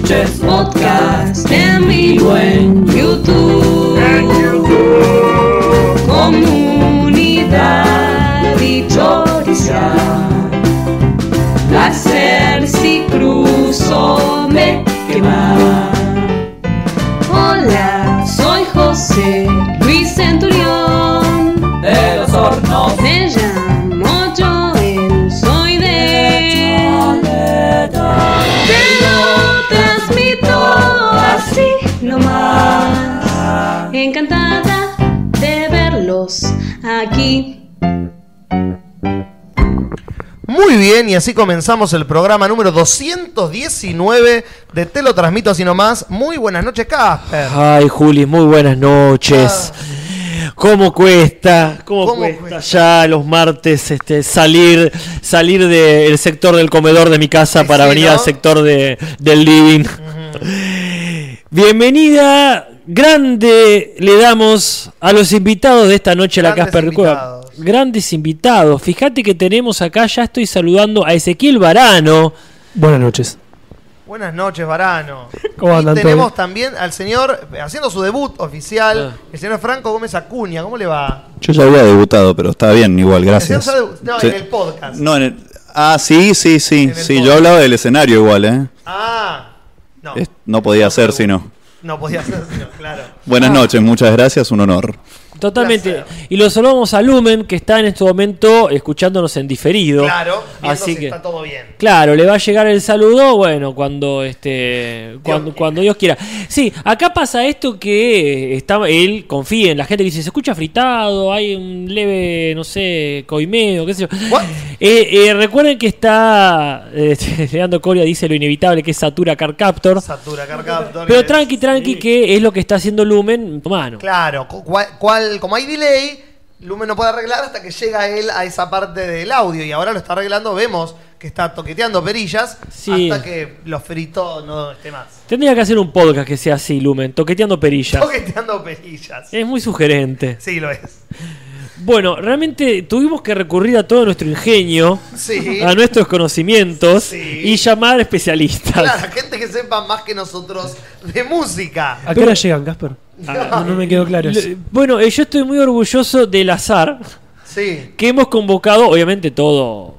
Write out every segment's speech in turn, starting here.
noches podcast en vivo en YouTube. Muy bien, y así comenzamos el programa número 219 de Te lo transmito así nomás. Muy buenas noches, Casper. Ay, Juli, muy buenas noches. ¿Cómo cuesta? ¿Cómo, ¿Cómo cuesta, cuesta? ya los martes este, salir salir del sector del comedor de mi casa para sí, venir ¿no? al sector de, del living? Bienvenida grande le damos a los invitados de esta noche a la Casper Cueva. Grandes invitados. Fíjate que tenemos acá, ya estoy saludando a Ezequiel Varano. Buenas noches. Buenas noches, Varano. ¿Cómo y andan tenemos todos? también al señor, haciendo su debut oficial, Ah. el señor Franco Gómez Acuña. ¿Cómo le va? Yo ya había debutado, pero está bien igual, El gracias. no, en el podcast. No, en el- ah, sí, sí, sí. Sí, podcast. yo hablaba del escenario igual, ¿eh? Ah, no. Es- no podía ser si no. No podía ser, sino, claro. Buenas Ah. noches, muchas gracias, un honor. Totalmente. placer. Y los saludamos a Lumen, que está en este momento escuchándonos en diferido. Claro, Así que, está todo bien. claro, le va a llegar el saludo, bueno, cuando este cuando, quiera. cuando Dios quiera. Sí, acá pasa esto que está, él confía en la gente que dice, se escucha fritado, hay un leve, no sé, coimeo, qué sé yo. Eh, eh, recuerden que está, eh, Leandro Coria dice lo inevitable que es Satura Car Captor. Satura, Car Captor, Pero tranqui, tranqui, que es lo que está haciendo Lumen, mano. Claro, cu- como hay delay, Lumen no puede arreglar hasta que llega él a esa parte del audio y ahora lo está arreglando, vemos que está toqueteando perillas Sí. hasta que lo frito no esté más. Tendría que hacer un podcast que sea así, Lumen, toqueteando perillas. Toqueteando perillas. Es muy sugerente. Sí, lo es. Bueno, realmente tuvimos que recurrir a todo nuestro ingenio, Sí. a nuestros conocimientos Sí. y llamar especialistas. Claro, gente que sepa más que nosotros de música. ¿A qué hora llegan, Casper? No, no me quedó claro eso. Bueno, eh, yo estoy muy orgulloso del azar Sí. que hemos convocado, obviamente todo,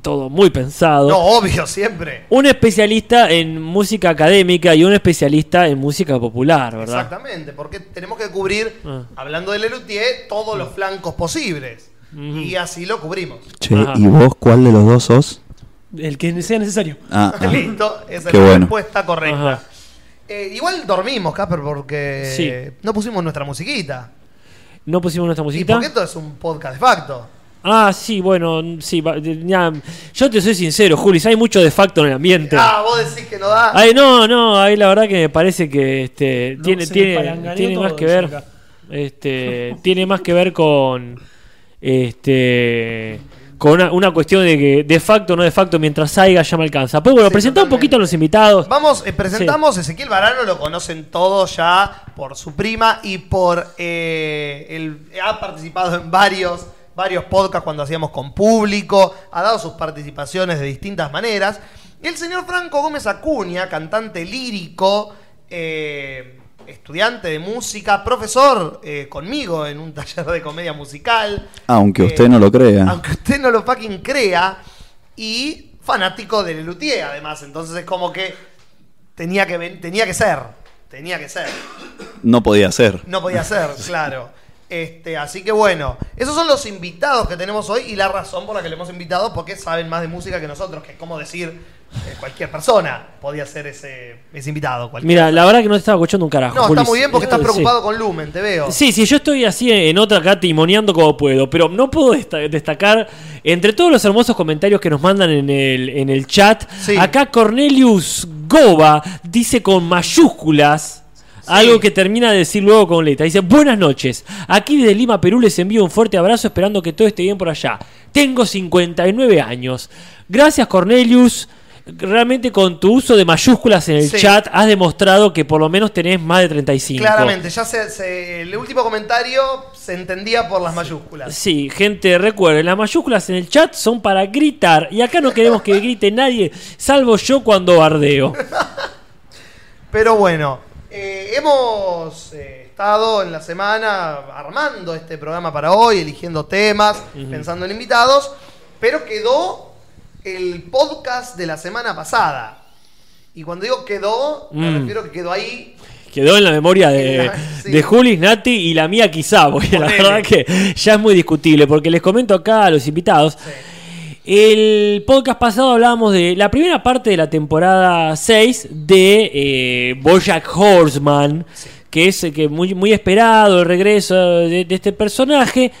todo muy pensado. No, obvio, siempre. Un especialista en música académica y un especialista en música popular, ¿verdad? Exactamente, porque tenemos que cubrir, Ah. hablando de Lelutier, todos los flancos posibles. Y así lo cubrimos. Che, Ajá. ¿y vos cuál de los dos sos? El que sea necesario. Ah, ah. Listo, esa Qué es la bueno. respuesta correcta. Ajá. Eh, igual dormimos, Casper, porque Sí. no pusimos nuestra musiquita. No pusimos nuestra Y musiquita. porque esto es un podcast de facto. Ah, sí, bueno, sí. va- de- ya, yo te soy sincero, Julis, hay mucho de facto en el ambiente. Ah, vos decís que no da. Ay, no, no, ahí la verdad que me parece que este, No, tiene, se tiene, palanganeó tiene todo más que ver. acá. Este, tiene más que ver con este con una, una cuestión de que de facto o no de facto mientras haya ya me alcanza. Pues bueno, Sí, presentá un poquito a los invitados. Vamos, eh, presentamos Ezequiel Varano, lo conocen todos ya por su prima y por eh, el, ha participado en varios, varios podcasts cuando hacíamos con público, ha dado sus participaciones de distintas maneras. Y el señor Franco Gómez Acuña, cantante lírico, eh, estudiante de música, profesor eh, conmigo en un taller de comedia musical. Aunque Eh, usted no lo crea. Aunque usted no lo fucking crea. Y fanático de Lelutier, además. Entonces es como que tenía que, tenía que ser. Tenía que ser. No podía ser. No podía ser, claro. Este, así que bueno, esos son los invitados que tenemos hoy y la razón por la que le hemos invitado, porque saben más de música que nosotros, que es como decir, eh, cualquier persona podía ser ese, ese invitado. Mira, la verdad que no te estaba escuchando un carajo. no, está muy bien porque estás Sí. preocupado con Lumen, te veo. Sí, sí, yo estoy así en otra acá timoneando como puedo, pero no puedo desta- destacar entre todos los hermosos comentarios que nos mandan en el, en el chat. Sí. Acá Cornelius Goba dice con mayúsculas. Algo que termina de decir luego con letra. Dice, buenas noches. Aquí desde Lima, Perú, les envío un fuerte abrazo esperando que todo esté bien por allá. Tengo 59 años. Gracias, Cornelius. Realmente con tu uso de mayúsculas en el Sí. chat has demostrado que por lo menos tenés más de 35. Claramente, ya se, se- el último comentario se entendía por las mayúsculas. Sí, gente, recuerden, las mayúsculas en el chat son para gritar. Y acá no queremos que grite nadie, salvo yo cuando bardeo. Pero bueno, eh, hemos eh, estado en la semana armando este programa para hoy, eligiendo temas, pensando en invitados, pero quedó el podcast de la semana pasada. Y cuando digo quedó, me Mm. refiero que quedó ahí. Quedó en la memoria de, Sí. de Juli, Nati y la mía quizá, porque la verdad que ya es muy discutible, porque les comento acá a los invitados. El podcast pasado hablábamos de la primera parte de la temporada 6 de eh, Bojack Horseman, que es eh, que muy, muy esperado el regreso de, de este personaje.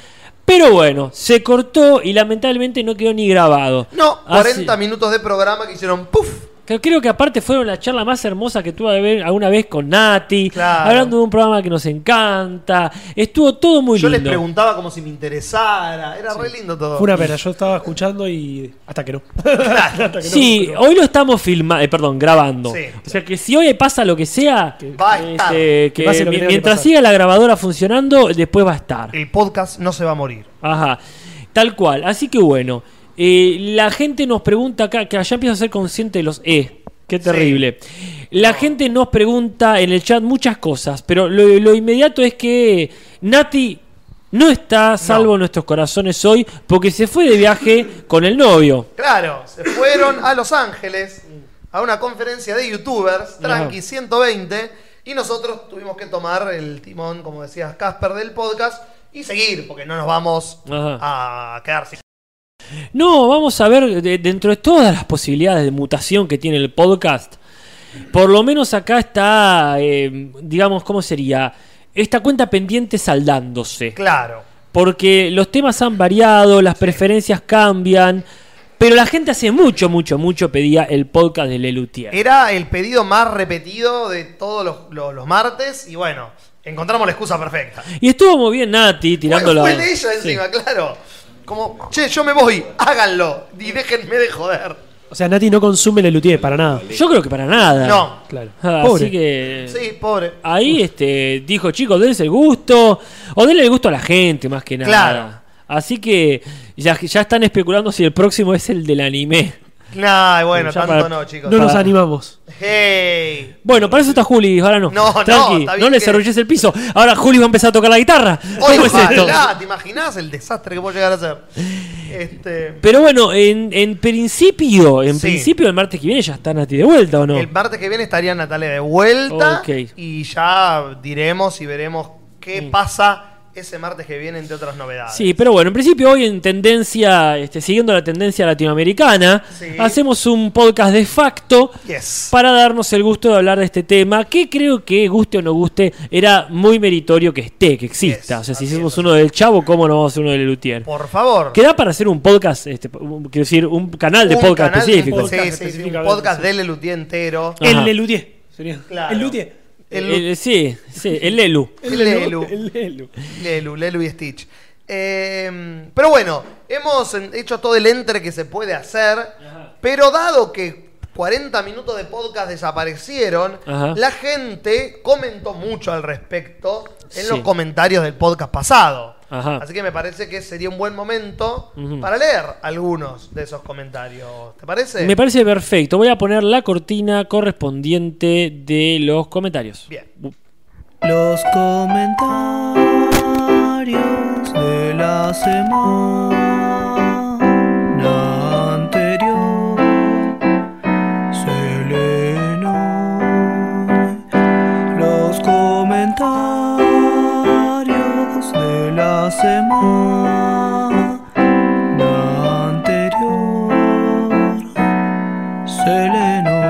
Pero bueno, se cortó y lamentablemente no quedó ni grabado. No, Así- 40 minutos de programa que hicieron ¡puf! Que Creo que aparte fueron la charla más hermosa que tuve de ver alguna vez con Nati, Claro. hablando de un programa que nos encanta. Estuvo todo muy Yo les lindo. preguntaba como si me interesara. Era re lindo todo. Fue una pena, yo estaba escuchando y. Hasta que no. Hasta que no, Sí, hoy lo estamos filmando, perdón, grabando. Sí. O sea que si hoy pasa lo que sea, Va a estar. este, que Que que que mientras siga la grabadora funcionando, después va a estar. El podcast no se va a morir. Ajá, tal cual. Así que bueno, eh, la gente nos pregunta acá, que allá empiezo a ser consciente de los E. Qué terrible. La gente nos pregunta en el chat muchas cosas, pero lo, lo inmediato es que Nati no está salvo en nuestros corazones hoy porque se fue de viaje con el novio. Claro, se fueron a Los Ángeles a una conferencia de youtubers, Tranqui 120, y nosotros tuvimos que tomar el timón, como decías Casper, del podcast y seguir, porque no nos vamos Ajá. a quedar sin. No, vamos a ver, de- dentro de todas las posibilidades de mutación que tiene el podcast, por lo menos acá está, eh, digamos, ¿cómo sería? Esta cuenta pendiente saldándose. Claro. Porque los temas han variado, las preferencias cambian, pero la gente hace mucho, mucho, mucho pedía el podcast de Lelutier. Era el pedido más repetido de todos los, los- los martes, y bueno, encontramos la excusa perfecta. Y estuvo muy bien Nati tirando Fue, la... fue de ella encima, claro. Como, che, yo me voy, háganlo, y déjenme de joder. O sea, Nati no consume el Lelutier para nada. Yo creo que para nada. No. Claro. Ah, Pobre. Así que... Sí, pobre. Ahí este, dijo, chicos, dense el gusto. O denle el gusto a la gente, más que nada. Claro. Así que ya, ya están especulando si el próximo es el del anime. Nah, bueno, Ya tanto para- no, chicos. No nos Para- animamos. Hey. Bueno, para eso está Juli, ahora no. No, no, Tranqui, está no, bien le que- el piso. Ahora Juli va a empezar a tocar la guitarra. Oye, ¿Cómo es esto? ojalá, ¿te imaginas el desastre que puede llegar a ser? Este, Pero bueno, en, en principio, en Sí. principio el martes que viene ya está Nati de vuelta, ¿o no? El martes que viene estaría Natalia de vuelta Ok. y ya diremos y veremos qué pasa ese martes que viene, entre otras novedades. Sí, pero bueno, en principio hoy en tendencia, este, siguiendo la tendencia latinoamericana, Sí. hacemos un podcast de facto Yes. para darnos el gusto de hablar de este tema, que creo que guste o no guste, era muy meritorio que esté, que exista. Yes, o sea, si así hicimos es. uno del Chavo, ¿cómo no vamos a hacer uno del Lutier? Por favor. Queda para hacer un podcast, este, un- quiero decir, un canal de Un podcast canal- específico. Sí, Podcast sí, sí, un podcast sí. de Lelutier entero. Ajá. El Lelutier. Sería. Claro. El Lutier. El, Eh, sí, sí, el Lelu. el Lelu. El Lelu. Lelu, Lelu y Stitch. Eh, pero bueno, hemos hecho todo el entre que se puede hacer, pero dado que 40 minutos de podcast desaparecieron, Ajá. la gente comentó mucho al respecto en Sí. los comentarios del podcast pasado. Ajá. Así que me parece que sería un buen momento para leer algunos de esos comentarios. ¿Te parece? Me parece perfecto. Voy a poner la cortina correspondiente de los comentarios. Bien. Los comentarios de la semana semana anterior se hoy.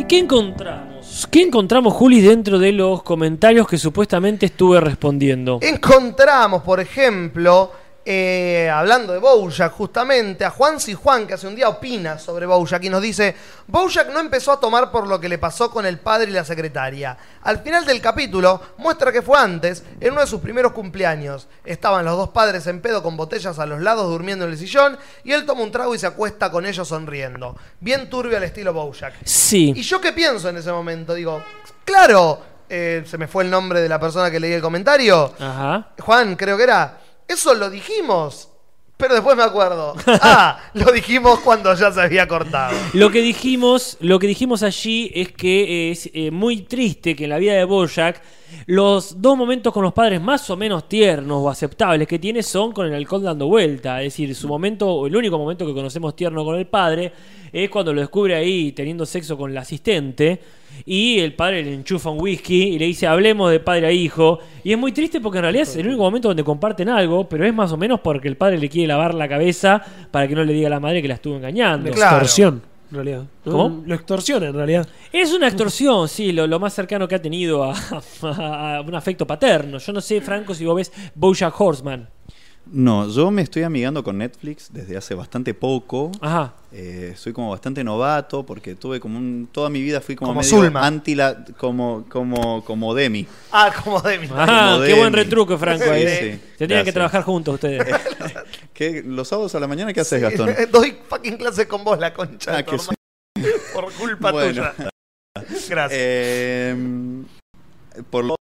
¿Y qué encontramos? ¿Qué encontramos, Juli, dentro de los comentarios que supuestamente estuve respondiendo? Encontramos, por ejemplo, eh, hablando de Bojack, justamente, a Juan Si Juan, que hace un día opina sobre Bojack y nos dice: Bojack no empezó a tomar por lo que le pasó con el padre y la secretaria. Al final del capítulo, muestra que fue antes, en uno de sus primeros cumpleaños. Estaban los dos padres en pedo con botellas a los lados durmiendo en el sillón y él toma un trago y se acuesta con ellos sonriendo. Bien turbio al estilo Bojack. ¿Y Sí. yo qué pienso en ese momento? Digo, claro, eh, se me fue el nombre de la persona que leí el comentario. Ajá. Juan, creo que era. Eso lo dijimos Pero después me acuerdo. Ah, lo dijimos cuando ya se había cortado. Lo que dijimos, lo que dijimos allí es que es eh, muy triste que en la vida de Bojack los dos momentos con los padres más o menos tiernos o aceptables que tiene son con el alcohol dando vuelta. Es decir, su momento, o el único momento que conocemos tierno con el padre es cuando lo descubre ahí teniendo sexo con la asistente y el padre le enchufa un whisky y le dice hablemos de padre a hijo. Y es muy triste porque en realidad es el único momento donde comparten algo, pero es más o menos porque el padre le quiere lavar la cabeza para que no le diga a la madre que la estuvo engañando. Claro. extorsión, en realidad. ¿Cómo? Lo extorsiona, en realidad. Es una extorsión, sí, lo, lo más cercano que ha tenido a, a- a un afecto paterno. Yo no sé, Franco, si vos ves Bojack Horseman. No, yo me estoy amigando con Netflix desde hace bastante poco. Ajá. Eh, soy como bastante novato porque tuve como un, toda mi vida fui como, Como medio Zulma. anti la, como como como Demi. Ah, como Demi. Ah, Como qué buen retruco, Franco. ahí. Sí, tienen que trabajar juntos ustedes. ¿Qué, los sábados a la mañana qué haces, Gastón? Doy fucking clase con vos, la concha. Ah, que. Por culpa Bueno. tuya. Gracias. Eh, por lo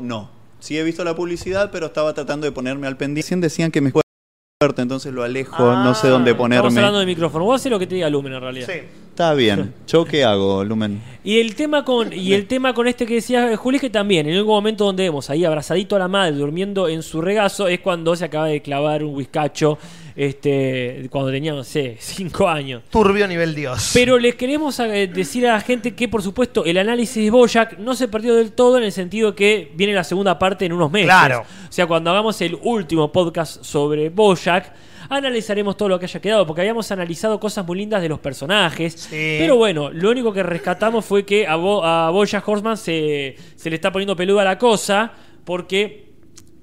no. Sí he visto la publicidad, pero estaba tratando de ponerme al pendiente. Recién decían que me fuerte, entonces lo alejo, no sé dónde Estamos hablando ponerme. de micrófono. Vos haces lo que te diga Lumen en realidad. sí. Está bien. ¿Yo qué hago, Lumen? Y el tema con y el tema con este que decía Juli es que también en algún momento donde vemos ahí abrazadito a la madre durmiendo en su regazo es cuando se acaba de clavar un whiskacho este cuando tenía no sé cinco años. Turbio nivel Dios. Pero les queremos eh, decir a la gente que, por supuesto, el análisis de Boyac no se perdió del todo en el sentido que viene la segunda parte en unos meses. Claro. O sea, cuando hagamos el último podcast sobre Boyac, analizaremos todo lo que haya quedado, porque habíamos analizado cosas muy lindas de los personajes. Sí. Pero bueno, lo único que rescatamos fue que a, Bo a Horseman se, se le está poniendo peluda la cosa, porque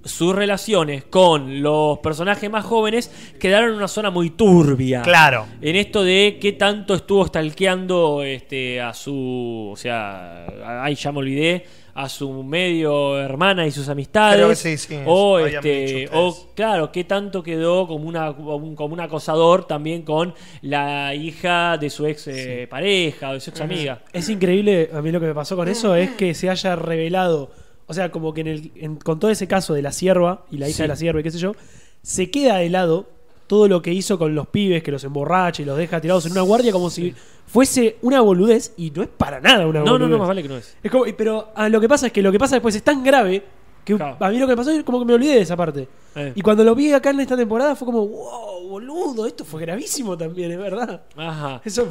sus relaciones con los personajes más jóvenes quedaron en una zona muy turbia. Claro. En esto de qué tanto estuvo stalkeando este, a su. O sea, ay, ya me olvidé. A su medio hermana y sus amistades. Creo que sí, sí, O, este, o claro, qué tanto quedó como, una, como un- acosador también con la hija de su ex eh, pareja o de su ex amiga. Es increíble, a mí lo que me pasó con eso es que se haya revelado, o sea, como que en el, en- con todo ese caso de la sierva y la hija Sí. de la sierva y qué sé yo, se queda de lado todo lo que hizo con los pibes, que los emborracha y los deja tirados en una guardia como si fuese una boludez y no es para nada una No, no, boludez. no, más vale que no es. Es como- pero ah, lo que pasa es que lo que pasa después es tan grave que Claro. a mí lo que me pasó es como que me olvidé de esa parte. Eh. Y cuando lo vi acá en esta temporada fue como, wow, boludo, esto fue gravísimo también, es verdad. Ajá. Eso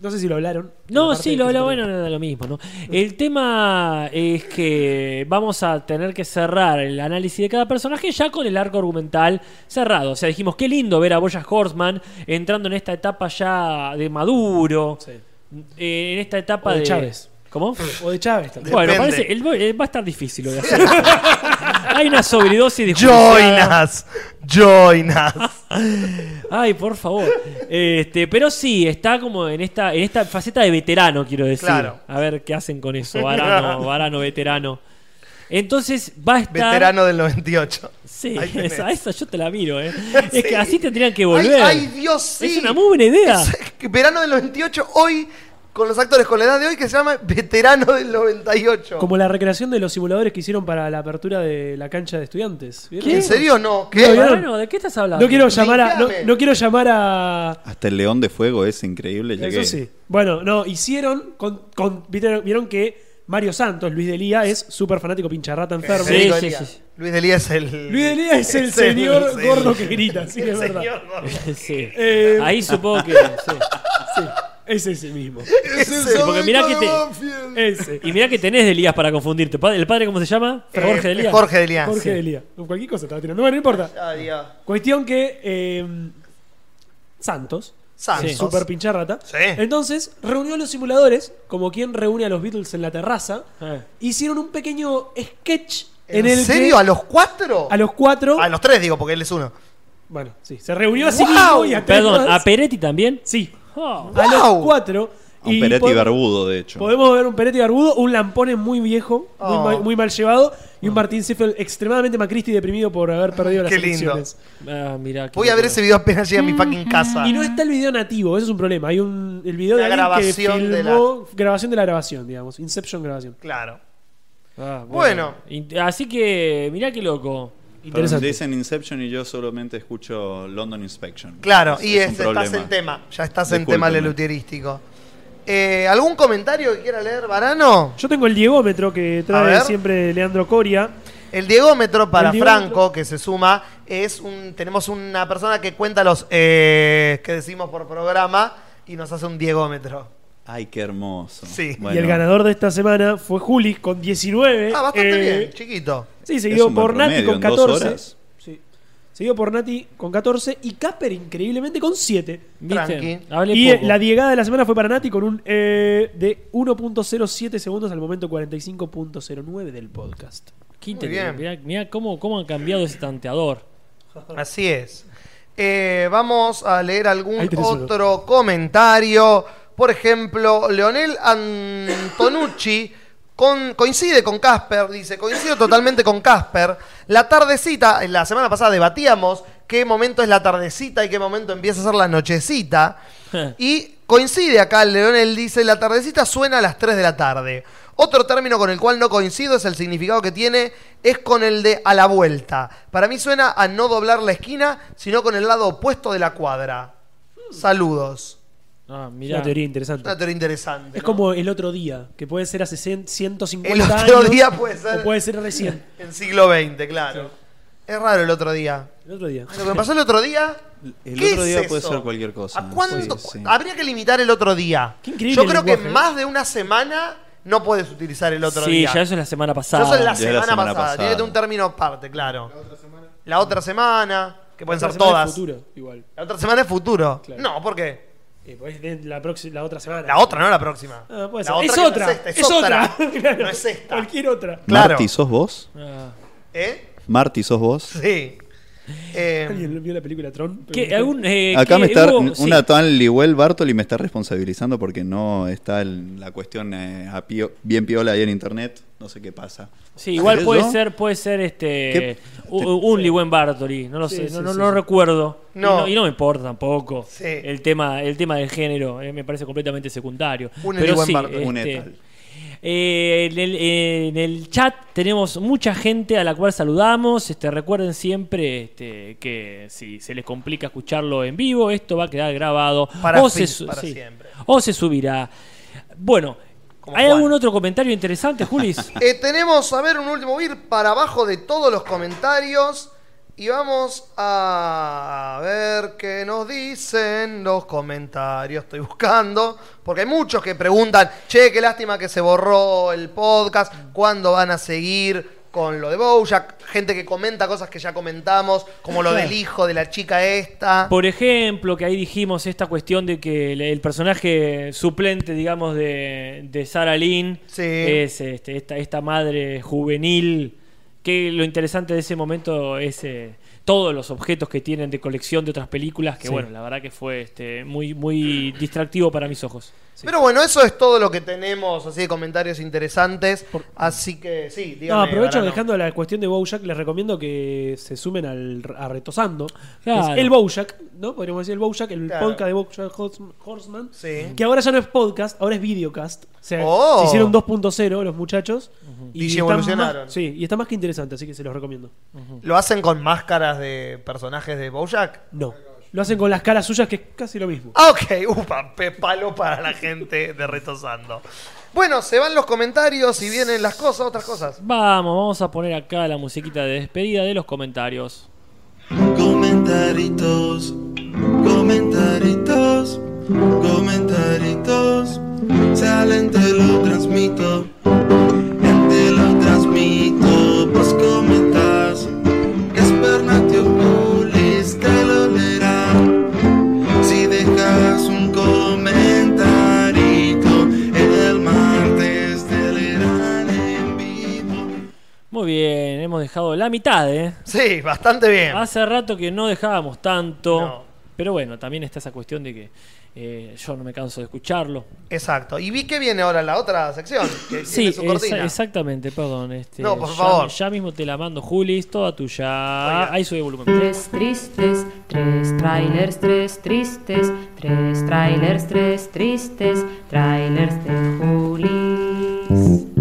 no sé si lo hablaron. No, sí, lo, lo bueno era lo mismo, ¿no? El tema es que vamos a tener que cerrar el análisis de cada personaje ya con el arco argumental cerrado. O sea, dijimos, qué lindo ver a Bojack Horseman entrando en esta etapa ya de maduro, Sí. eh, en esta etapa O de de... Chávez. ¿Cómo? O de Chávez también. Bueno, Depende. parece, el, eh, va a estar difícil lo de hacer. Hay una sobredosis de. Join us. Join us. Ay, por favor. Este, pero sí, está como en esta, en esta faceta de veterano, quiero decir. Claro. A ver qué hacen con eso, varano, varano veterano. Entonces va a estar. Veterano del 98. Sí, Ahí tenés. esa, esa yo te la miro, ¿eh? Es Sí. que así tendrían que volver. Ay, ay, Dios, sí. Es una muy buena idea. Es que verano del 98, hoy, con los actores con la edad de hoy, que se llama Veterano del 98. Como la recreación de los simuladores que hicieron para la apertura de la cancha de estudiantes. ¿Vieron? ¿En serio no? No, ¿Qué? Bueno, ¿de qué estás hablando? No quiero llamar a. No, Limpiame. no quiero llamar a. Hasta el León de Fuego es increíble. llegué. Eso sí. Bueno, no, hicieron. Con, con- vieron, vieron que Mario Santos, Luis Delía, es súper fanático pincharrata enfermo. Sí, sí, sí, sí. Luis Delía es el. Luis Delía es el señor el- gordo que grita, sí, el es verdad. señor gordo. Sí. Eh, Ahí supongo que. sí. Es ese mismo. Ese porque mirá que te-. Ese. Y mirá que tenés de Elías para confundirte. ¿El padre cómo se llama? Eh, Jorge de Elías. Jorge Delía. Jorge sí. Delía. Cualquier cosa estaba tirando. Bueno, no importa. Ay, Dios. Cuestión que eh, Santos, Santos. Sí. super pincharrata, Sí. entonces reunió a los simuladores, como quien reúne a los Beatles en la terraza, Eh. hicieron un pequeño sketch ¿En, en, el serio? que ¿A los cuatro? a los cuatro, A los tres, digo, porque él es uno. bueno, sí, se reunió a sí ¡Wow! mismo y a tres Perdón. ¿a Peretti también? Sí, Oh. a los cuatro. Un y Peretti podemos- barbudo, de hecho. Podemos ver un Peretti barbudo, un Lampone muy viejo, muy, Oh. mal, muy mal llevado, y un Martín Seffel extremadamente macristi y deprimido por haber perdido las Qué lindo. elecciones. Ah, mirá, qué Voy a ver ese video apenas llegue a mi fucking casa. Y no está el video nativo, eso es un problema. Hay un el video de La que grabación de filmó grabación de la grabación, digamos, Inception grabación. Claro. Ah, Bueno. In- Así que, mirá qué loco. Interesante. Dicen Inception y yo solamente escucho London Inspection. Claro, Es- y es es- estás en tema. Ya estás en tema Discúlpeme. lelutierístico. Eh, ¿Algún comentario que quiera leer, Varano? Yo tengo el diegómetro que trae siempre Leandro Coria. El diegómetro para El diegómetro. Franco, que se suma, es un. Tenemos una persona que cuenta los eh, que decimos por programa y nos hace un diegómetro. Ay, qué hermoso. Sí. Y el ganador de esta semana fue Juli con 19. Ah, bastante Eh, bien, chiquito. Sí, seguido por Nati con en dos 14. horas. Sí. Seguido por Nati con 14 y Casper increíblemente con 7. Tranqui. ¿Viste? Y eh, poco. la diegada de la semana fue para Nati con un eh, de 1.07 segundos al momento 45.09 del podcast. Qué Muy interesante. bien. Mirá, mirá cómo, cómo han cambiado ese tanteador. Así es. Eh, vamos a leer algún uno. otro comentario. Por ejemplo, Leonel Antonucci con- coincide con Casper, dice, coincido totalmente con Casper. La tardecita, en la semana pasada debatíamos qué momento es la tardecita y qué momento empieza a ser la nochecita. Y coincide acá, Leonel dice, la tardecita suena a las 3 de la tarde. Otro término con el cual no coincido es el significado que tiene, es con el de a la vuelta. Para mí suena a no doblar la esquina, sino con el lado opuesto de la cuadra. Saludos. Ah, Es mirá. Una teoría interesante. Una teoría interesante. Es ¿no? como el otro día, que puede ser hace 100, 150 El años. otro día puede ser- O puede ser recién. En siglo XX, claro. Es raro el otro día. El otro día. Lo que me pasó el otro día. El ¿qué otro es día puede eso? ser cualquier cosa. ¿A cuánto? Sí, sí. Habría que limitar el otro día. Qué increíble Yo el creo que ¿eh? más de una semana no puedes utilizar el otro sí, día. ya eso es la semana pasada. Eso es la Ya es la semana, pasada. pasada. Tiene un término aparte, claro. La otra semana. La otra semana, que pueden La ser semana todas. es futuro, igual. La otra semana es futuro. Claro. No, ¿por qué? Eh, pues de la, próxima- la otra semana. La otra, no la próxima. Ah, puede La ser. Es que no otra. esta, Es otra. Claro. No es esta. Cualquier otra. Claro. Marty, ¿sos vos? Ah. ¿Eh? Marty, ¿sos vos? Sí. Eh, ¿Alguien vio la película Tron? ¿Qué, algún, eh, Acá qué me está, hubo? Sí. una tal Liwell Bartoli me está responsabilizando porque no está el- la cuestión eh, a pio- bien piola ahí en internet. No sé qué pasa. Sí, igual ¿Seré puede ser, puede ser este un Liwen Bartoli, no lo Sí, sé, sí, no, no, sí, no sí. recuerdo. No. Y, no, y no me importa tampoco. Sí. El tema, el tema del género eh, me parece completamente secundario. Un Pero sí, Bartoli. Este, eh, en, el, en el chat tenemos mucha gente a la cual saludamos. Este, recuerden siempre este, que si se les complica escucharlo en vivo, esto va a quedar grabado Para o, fin- se, su- para sí, siempre. o se subirá. Bueno, Como ¿hay Juan. algún otro comentario interesante, Julis? eh, tenemos, a ver, un último ir para abajo de todos los comentarios. Y vamos a ver qué nos dicen los comentarios. Estoy buscando. Porque hay muchos que preguntan, che, qué lástima que se borró el podcast. ¿Cuándo van a seguir con lo de Bojack? Gente que comenta cosas que ya comentamos, como lo del hijo de la chica esta. Por ejemplo, que ahí dijimos esta cuestión de que el, el personaje suplente, digamos, de, de Sarah Lynn Sí. es este, esta, esta madre juvenil. Que lo interesante de ese momento es eh, todos los objetos que tienen de colección de otras películas, que Sí. bueno, la verdad que fue este, muy, muy distractivo para mis ojos. Pero bueno, eso es todo lo que tenemos así de comentarios interesantes. Así que sí, No, dígame. aprovecho Varano. dejando la cuestión de Bojack, les recomiendo que se sumen al a Retosando. Claro. Es el Bojack, ¿no? Podríamos decir el Bojack, el Claro. podcast de Bojack Horse- Horseman. Sí. Que ahora ya no es podcast, ahora es videocast. O sea, Oh. se hicieron 2.0 los muchachos. y evolucionaron. más- Sí, y está más que interesante, así que se los recomiendo. ¿Lo hacen con máscaras de personajes de Bojack? No. Lo hacen con las caras suyas, que es casi lo mismo. Ah, ok, upa, pe- palo para la gente de Retosando. Bueno, se van los comentarios y vienen las cosas, otras cosas. Vamos, vamos a poner acá la musiquita de despedida de los comentarios. Comentaritos, comentaritos, comentaritos. Salen, te lo transmito. Bien, hemos dejado la mitad, ¿eh? Sí, bastante bien. Hace rato que no dejábamos tanto. No. Pero bueno, también está esa cuestión de que eh, yo no me canso de escucharlo. Exacto. Y vi que viene ahora la otra sección, que Sí, tiene su exa- exactamente, perdón. Este, No, por ya- favor. Ya mismo te la mando, Julis, toda tuya. Oiga. Ahí sube el volumen. Tres tristes, tres trailers, tres tristes, tres trailers, tres tristes, trailers de Julis.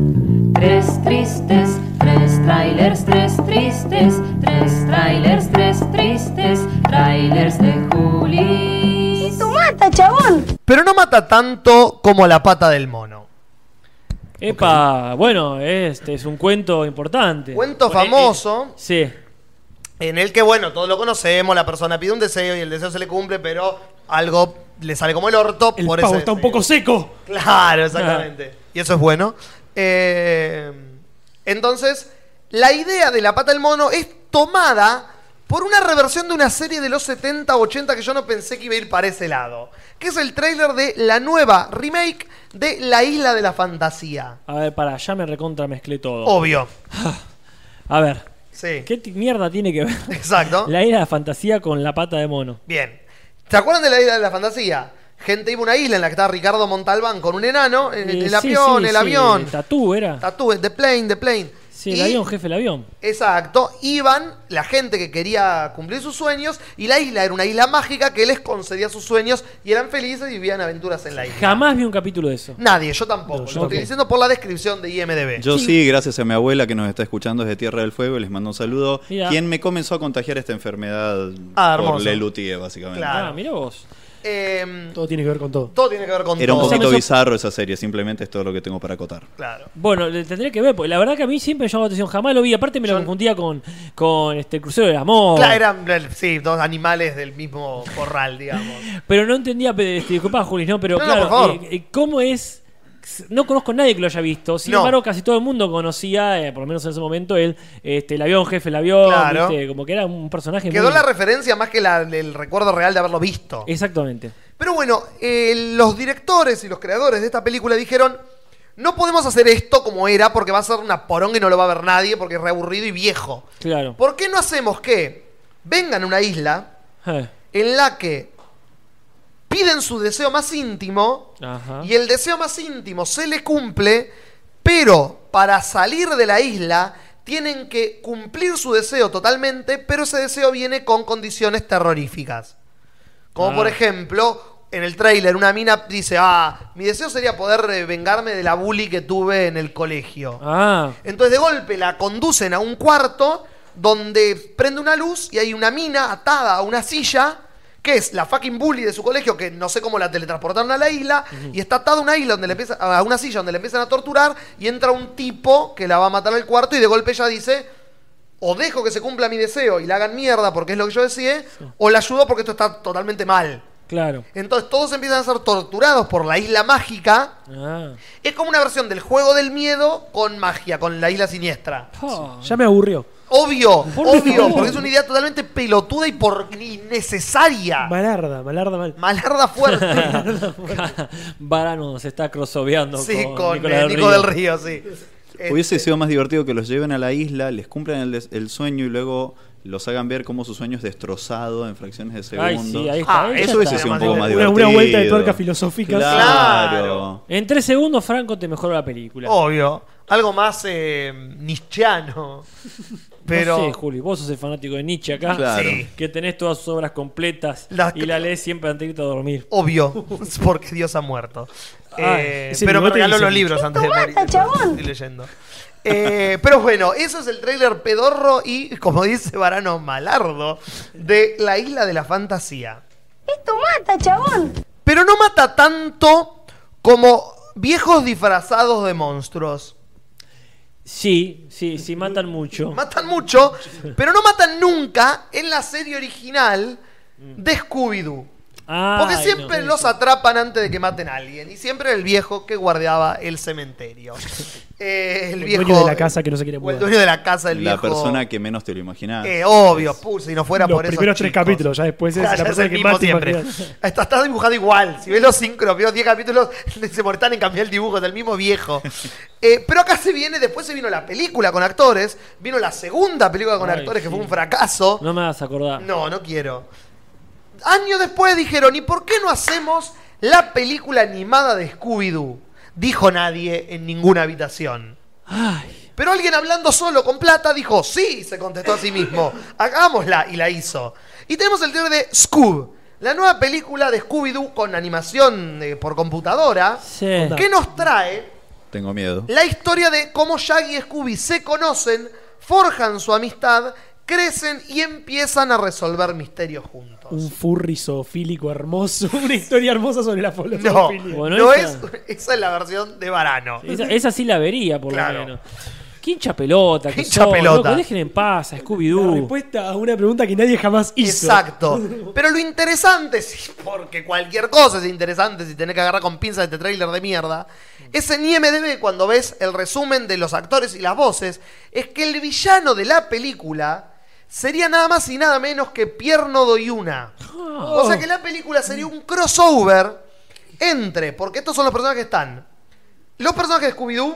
Tres tristes, tres trailers, tres tristes, tres trailers tres tristes, trailers de Juli. ¡Tu mata, chabón! Pero no mata tanto como la pata del mono. Epa, bueno, este es un cuento importante. Cuento Eh, famoso. eh, sí. En el que, bueno, todos lo conocemos, la persona pide un deseo y el deseo se le cumple, pero algo le sale como el orto El por pavo ese está un poco seco. Claro, exactamente. y eso es bueno. Eh, entonces, la idea de la pata del mono es tomada por una reversión de una serie de los 70 80 que yo no pensé que iba a ir para ese lado. Que es el tráiler de la nueva remake de La Isla de la Fantasía. A ver, para, ya me recontra mezclé todo. Obvio. A ver, Sí. ¿qué mierda tiene que ver Exacto. la isla de fantasía con la pata de mono? Bien. ¿Se acuerdan de la isla de la fantasía? Gente iba a una isla en la que estaba Ricardo Montalbán con un enano, en el, Eh, el sí, avión, sí, el sí, avión. Tatú era. Tatú, the plane, the plane. Sí, el Y- avión, jefe, el avión. Exacto, iban la gente que quería cumplir sus sueños y la isla era una isla mágica que les concedía sus sueños y eran felices y vivían aventuras en la isla. Jamás vi un capítulo de eso. Nadie, yo tampoco. No, yo lo estoy diciendo por la descripción de IMDB. Yo sí. gracias a mi abuela que nos está escuchando desde Tierra del Fuego, les mando un saludo. Mira. Quien me comenzó a contagiar esta enfermedad Ah, por. Lelutier, básicamente. Claro. Ah, mira vos. Eh, Todo tiene que ver con todo. todo tiene que ver con Era un todo. poquito Comenzó- bizarro esa serie, simplemente es todo lo que tengo para acotar. Claro. Bueno, le tendría que ver, porque la verdad que a mí siempre me llamó la atención. Jamás lo vi. Aparte me lo Yo- confundía con, con este Crucero del Amor. Claro, eran, eh, sí, dos animales del mismo corral, digamos. Pero no entendía, este, disculpa, Juli, no, pero No, no, claro, por favor. eh, eh, ¿cómo es? No conozco a nadie que lo haya visto. Sin No. embargo, casi todo el mundo conocía, eh, por lo menos en ese momento, el, este, el avión, jefe, el avión. Claro. ¿viste? Como que era un personaje Quedó muy- la referencia más que la- el recuerdo real de haberlo visto. Exactamente. Pero bueno, eh, los directores y los creadores de esta película dijeron, no podemos hacer esto como era porque va a ser una poronga y no lo va a ver nadie porque es reaburrido y viejo. Claro. ¿Por qué no hacemos que vengan a una isla Eh, en la que piden su deseo más íntimo Ajá. y el deseo más íntimo se le cumple, pero para salir de la isla tienen que cumplir su deseo totalmente, pero ese deseo viene con condiciones terroríficas. Como Ah. por ejemplo, en el tráiler una mina dice, ah, mi deseo sería poder eh, vengarme de la bully que tuve en el colegio. Ah, Entonces de golpe la conducen a un cuarto donde prende una luz y hay una mina atada a una silla que es la fucking bully de su colegio que no sé cómo la teletransportaron a la isla y está atada a una isla donde le empieza, a una silla donde le empiezan a torturar y entra un tipo que la va a matar al cuarto y de golpe ella dice o dejo que se cumpla mi deseo y la hagan mierda porque es lo que yo deseé o la ayudo porque esto está totalmente mal. claro. Entonces todos empiezan a ser torturados por la isla mágica. Ah. Es como una versión del juego del miedo con magia, con la isla siniestra. Ah. Ya me aburrió. Obvio, Por obvio, favor. porque es una idea totalmente pelotuda y por innecesaria. Malarda, malarda mal. Malarda fuerte. Varano se está crossoveando sí, con, con Nicolás del Nico Río. del Río, sí. Hubiese Este, sido más divertido que los lleven a la isla, les cumplan el, sueño y luego los hagan ver cómo su sueño es destrozado en fracciones de segundo. Ay, sí, ahí está. Ah, Eso hubiese sido un poco más divertido. una vuelta de tuerca filosófica. Claro. En tres segundos, Franco te mejoró la película. Obvio. Algo más eh, nietzscheano. Pero. No sé, Juli, vos sos el fanático de Nietzsche acá. Claro. Sí. Que tenés todas sus obras completas Las- y la lees siempre antes de irte a dormir. Obvio, porque Dios ha muerto. Ay, Eh, pero me regaló los libros antes de ¡Esto morir. mata, chabón! Estoy leyendo. Eh, pero bueno, eso es el tráiler pedorro y, como dice Varano Malardo, de La Isla de la Fantasía. ¡Esto mata, chabón! Pero no mata tanto como viejos disfrazados de monstruos. Sí, sí, sí, matan mucho. Matan mucho, pero no matan nunca en la serie original de Scooby-Doo. Ay, Porque siempre no. los atrapan antes de que maten a alguien. Y siempre el viejo que guardiaba el cementerio. Eh, el El viejo. dueño de la casa que no se quiere o el mudar. dueño de la casa, el La viejo. persona que menos te lo imaginás. Eh, obvio, pu, si no fuera Los por eso. primeros tres capítulos, ya después es Ya, la ya persona el que mismo más siempre. Está, está dibujado igual. Si ves los cinco, los primeros 10 capítulos, se molestan en cambiar el dibujo, es el mismo viejo. Eh, pero acá se viene, después se vino la película con actores, vino la segunda película con Ay, actores que fue un fracaso. No me vas a acordar. No, no quiero. Años después dijeron, ¿y por qué no hacemos la película animada de Scooby-Doo? Dijo nadie en ninguna habitación. Ay, Pero alguien hablando solo con plata dijo, sí, se contestó a sí mismo, hagámosla y la hizo. Y tenemos el trailer de Scoob, la nueva película de Scooby-Doo con animación eh, por computadora, sí. que nos trae Tengo miedo. la historia de cómo Shaggy y Scooby se conocen, forjan su amistad crecen y empiezan a resolver misterios juntos. Un furry zoofílico hermoso. Una historia hermosa sobre la No, zoofilia. Bueno, no esa- es, esa es la versión de Varano. Esa, esa sí la vería, por Claro. lo menos. ¿Qué hincha pelota? Que Hincha pelota. loco, dejen en paz a La Scooby-Doo. respuesta a una pregunta que nadie jamás hizo. Exacto. Pero lo interesante, sí, porque cualquier cosa es interesante si tenés que agarrar con pinzas este tráiler de mierda, es en IMDB cuando ves el resumen de los actores y las voces, es que el villano de la película sería nada más y nada menos que Pierno Doyuna. O sea que la película sería un crossover entre, porque estos son los personajes que están, los personajes de Scooby-Doo,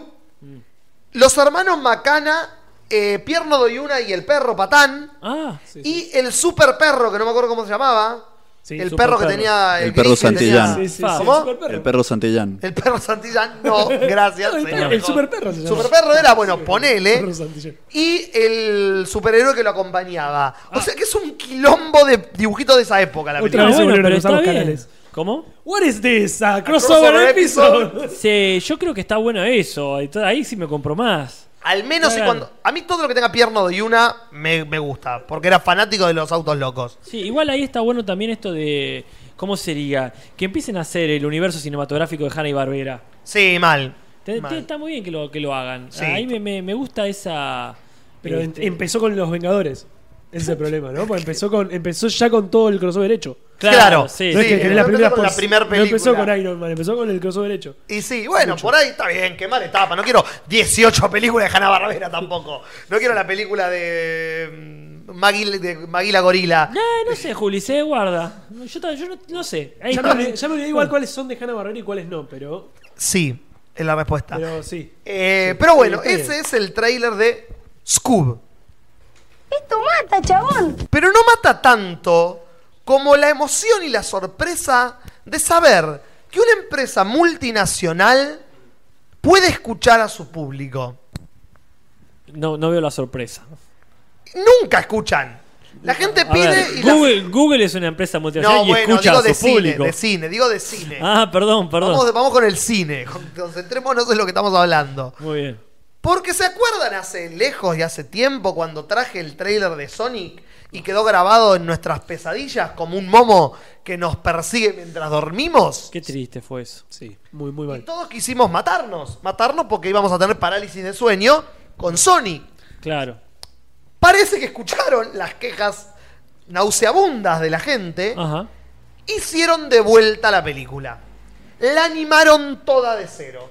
los hermanos Macana, eh, Pierno Doyuna y el perro Patán, Ah, y el super perro, que no me acuerdo cómo se llamaba. Sí, el super perro que perro. tenía. El perro gris que tenía- Santillán. Sí, sí, sí, ¿Cómo? el superperro. El perro Santillán. El perro Santillán. No, gracias. El perro- el mejor. superperro se llama. Superperro era, bueno, Perro ponele. Santillán. Y el superhéroe que lo acompañaba. Ah. O sea que es un quilombo de dibujitos de esa época la Otra película. vez bueno, a pero los bien. canales. ¿Cómo? What is this? A crossover, crossover episode. Sí, yo creo que está bueno eso. y todo- Ahí sí me compro más. Al menos Claro. cuando. A mí todo lo que tenga pierno de una me, me gusta. Porque era fanático de los autos locos. Sí, igual ahí está bueno también esto de. ¿Cómo sería? Que empiecen a hacer el universo cinematográfico de Hanna y Barbera. Sí, mal. Te- Mal. te- está muy bien que lo, que lo hagan. Sí. Ahí me, me- me gusta esa. Pero este, empezó con los Vengadores. Ese es el problema, ¿no? Porque empezó, con, empezó ya con todo el crossover hecho. Claro, sí. no es que sí, tenés la primera con la pos- primer No empezó película. con Iron Man, empezó con el crossover hecho. Y sí, bueno, por ahí está bien, qué mal etapa. No quiero 18 películas de Hanna Barbera tampoco. No quiero la película de mm, Maggie, de Maggie la Gorila. Eh, no sé, Juli, se guarda. Yo, no, no sé. Ahí Ya me, olvidé- ya me olvidé igual cuáles son de Hanna Barbera y cuáles no, pero, Sí, es la respuesta. pero sí. Eh, Sí, pero bueno, ese es el tráiler de Scoob. Esto mata, chabón. Pero no mata tanto como la emoción y la sorpresa de saber que una empresa multinacional puede escuchar a su público. No, no veo la sorpresa. Nunca escuchan. La gente A pide ver, y la- Google, es una empresa multinacional No, y bueno, escucha digo a su de cine, público. de cine, digo de cine. Ah, perdón, perdón. Vamos, vamos con el cine, con- concentrémonos en lo que estamos hablando. Muy bien. Porque se acuerdan hace lejos y hace tiempo cuando traje el trailer de Sonic y quedó grabado en nuestras pesadillas como un momo que nos persigue mientras dormimos. Qué triste fue eso. Sí, muy, muy Y mal. todos quisimos matarnos, matarnos porque íbamos a tener parálisis de sueño con Sonic. Claro. Parece que escucharon las quejas nauseabundas de la gente. Ajá. hicieron de vuelta la película. La animaron toda de cero.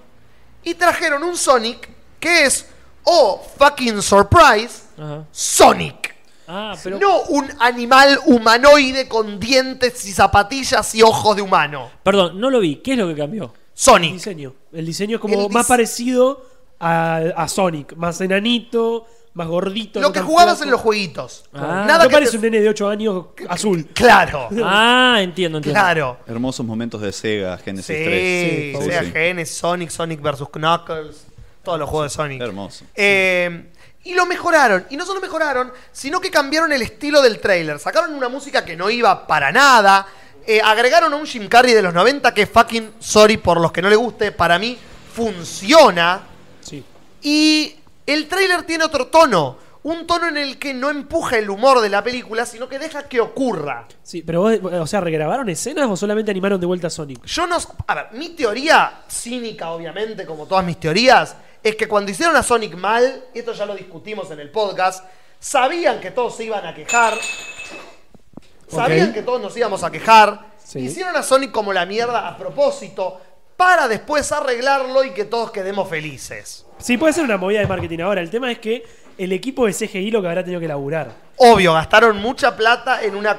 Y trajeron un Sonic que es, oh, fucking surprise, Ajá. Sonic. Ah, pero. No un animal humanoide con dientes y zapatillas y ojos de humano. Perdón, no lo vi. ¿Qué es lo que cambió? El Sonic. diseño. El diseño es como El dis- más parecido a, a Sonic. Más enanito, más gordito. Lo no que jugabas flaco. en los jueguitos. Ah. Nada no que parece te- un nene de 8 años azul. Claro. Ah, entiendo, entiendo. Claro. Hermosos momentos de Sega, Genesis Sí, 3. sea sí. Genesis, Sonic, Sonic vs. Knuckles, todos los juegos de Sonic. Hermoso. Eh, y lo mejoraron. Y no solo mejoraron, sino que cambiaron el estilo del trailer. Sacaron una música que no iba para nada. Eh, agregaron a un Jim Carrey de los 90 que fucking, sorry por los que no le guste, para mí funciona. Sí. Y el trailer tiene otro tono. Un tono en el que no empuja el humor de la película, sino que deja que ocurra. Sí, pero vos, o sea, ¿regrabaron escenas o solamente animaron de vuelta a Sonic? Yo no. A ver, mi teoría, cínica obviamente, como todas mis teorías, es que cuando hicieron a Sonic mal, y esto ya lo discutimos en el podcast, sabían que todos se iban a quejar. Sabían que todos nos íbamos a quejar. Sí. Hicieron a Sonic como la mierda a propósito, para después arreglarlo y que todos quedemos felices. Sí, puede ser una movida de marketing. Ahora, el tema es que el equipo de CGI lo que habrá tenido que laburar. Obvio, gastaron mucha plata en una,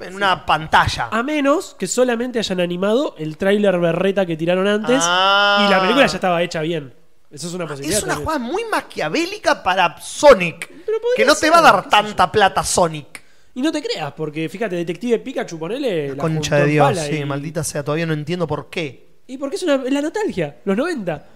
en una pantalla. A menos que solamente hayan animado el tráiler berreta que tiraron antes Ah. y la película ya estaba hecha bien. Eso es una posibilidad. Es una también. jugada muy maquiavélica para Sonic. Que no te va a dar tanta plata Sonic. Y no te creas, porque fíjate, Detective Pikachu, ponele. la Concha de Dios, sí, y- maldita sea, todavía no entiendo por qué. Y porque es una, la nostalgia, los 90.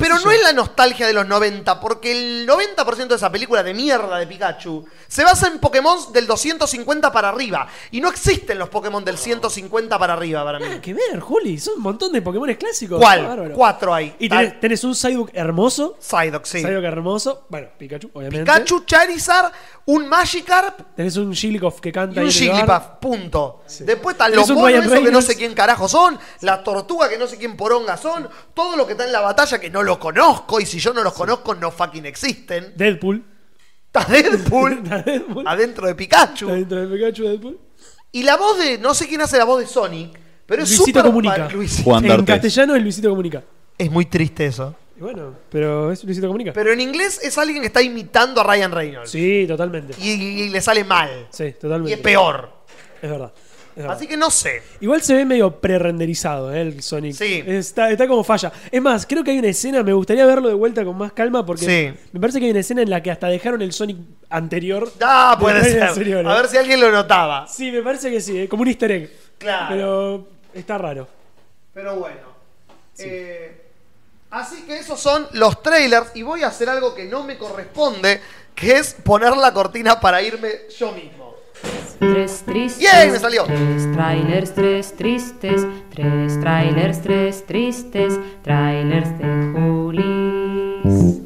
Pero no es la nostalgia de los 90, porque el 90% de esa película de mierda de Pikachu se basa en Pokémon del 250 para arriba. Y no existen los Pokémon del 150 para arriba para mí. Nada que ver, Juli. Son un montón de Pokémon clásicos. ¿Cuál? Cuatro hay. Y tenés, tenés un Psyduck hermoso. Psyduck, sí. Psyduck hermoso. Bueno, Pikachu, obviamente. Pikachu, Charizard, un Magikarp Tenés un Jigglypuff que y canta un el bar. Jigglypuff. Punto. Después están los un monos que no sé quién carajo son, la tortuga que no sé quién poronga son, todo lo que está en la batalla que no lo conozco y si yo no los conozco no fucking existen. Deadpool. Está Deadpool Está Deadpool. adentro de Pikachu. Está dentro de Pikachu, Deadpool. Y la voz de, no sé quién hace la voz de Sonic, pero es Luisito súper Comunica. Luisito. Juan En D'Artes. castellano es Luisito Comunica. Es muy triste eso. Y bueno, pero es Luisito Comunica. Pero en inglés es alguien que está imitando a Ryan Reynolds. Sí, totalmente. Y, y le sale mal. Sí, Y totalmente. es peor. Es verdad. Así que no sé. Igual se ve medio pre-renderizado, ¿eh? El Sonic. Sí. Está, está como falla. Es más, creo que hay una escena, me gustaría verlo de vuelta con más calma porque Sí. me parece que hay una escena en la que hasta dejaron el Sonic anterior. Ah, de puede ser. anterior, ¿eh? A ver si alguien lo notaba. Sí, me parece que sí, ¿eh? como un easter egg. Claro. Pero está raro. Pero bueno. Eh, así que esos son los trailers. Y voy a hacer algo que no me corresponde, que es poner la cortina para irme yo mismo. Tres tristes. Bien, me salió. Tres trailers, tres tristes. Tres trailers, tres tristes. Trailers de Julis.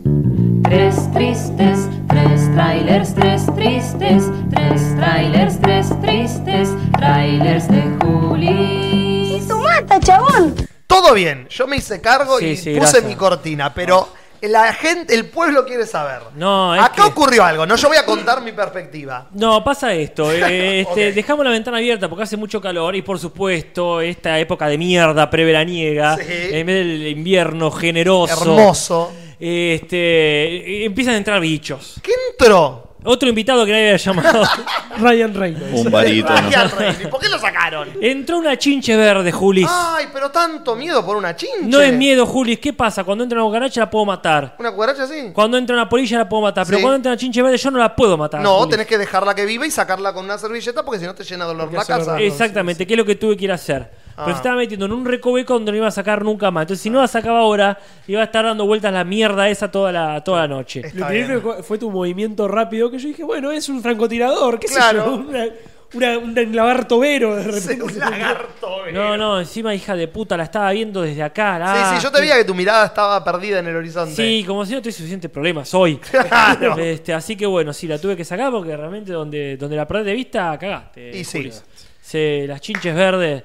Tres tristes, tres trailers, tres tristes. Tres trailers, tres tristes. Trailers de Julis. ¡Tu mata, chabón! Todo bien. Yo me hice cargo Sí, y sí, puse gracias. mi cortina. Pero la gente, el pueblo quiere saber. No, es Acá que- ocurrió algo. No, yo voy a contar mi perspectiva. No, pasa esto. eh, este. Dejamos la ventana abierta porque hace mucho calor y por supuesto esta época de mierda preveraniega, Sí. en vez del invierno generoso, Hermoso. este, empiezan a entrar bichos. ¿Qué entró? Otro invitado que nadie había llamado. Ryan Reynolds. Un. Ryan Reynolds. ¿Por qué lo sacaron? Entró una chinche verde, Julis. Ay, pero tanto miedo por una chinche. No es miedo, Julis. ¿Qué pasa? Cuando entra una cucaracha la puedo matar. ¿Una cucaracha así? Cuando entra una polilla la puedo matar. Pero Sí. cuando entra una chinche verde yo no la puedo matar. No, Julis. tenés que dejarla que viva y sacarla con una servilleta porque si no te llena de dolor Porque la hace casa. Exactamente, ¿qué es lo que tuve que ir a hacer? Pero Ah. se estaba metiendo en un recoveco donde no iba a sacar nunca más. Entonces, si no la sacaba ahora, iba a estar dando vueltas la mierda esa toda la, toda la noche. Está Lo increíble bien. fue- fue tu movimiento rápido que yo dije, bueno, es un francotirador, qué Claro. sé yo, una, una- un lagarto-vero de Es repente. un lagarto. No, no, encima, hija de puta, la estaba viendo desde acá. la- Sí, sí, yo te veía que tu mirada estaba perdida en el horizonte. Sí, como si no tuviese suficientes problemas hoy. Claro. Este, así que bueno, sí, la tuve que sacar porque realmente donde, donde la perdés de vista, cagaste. Y sí. Sí, las chinches verdes.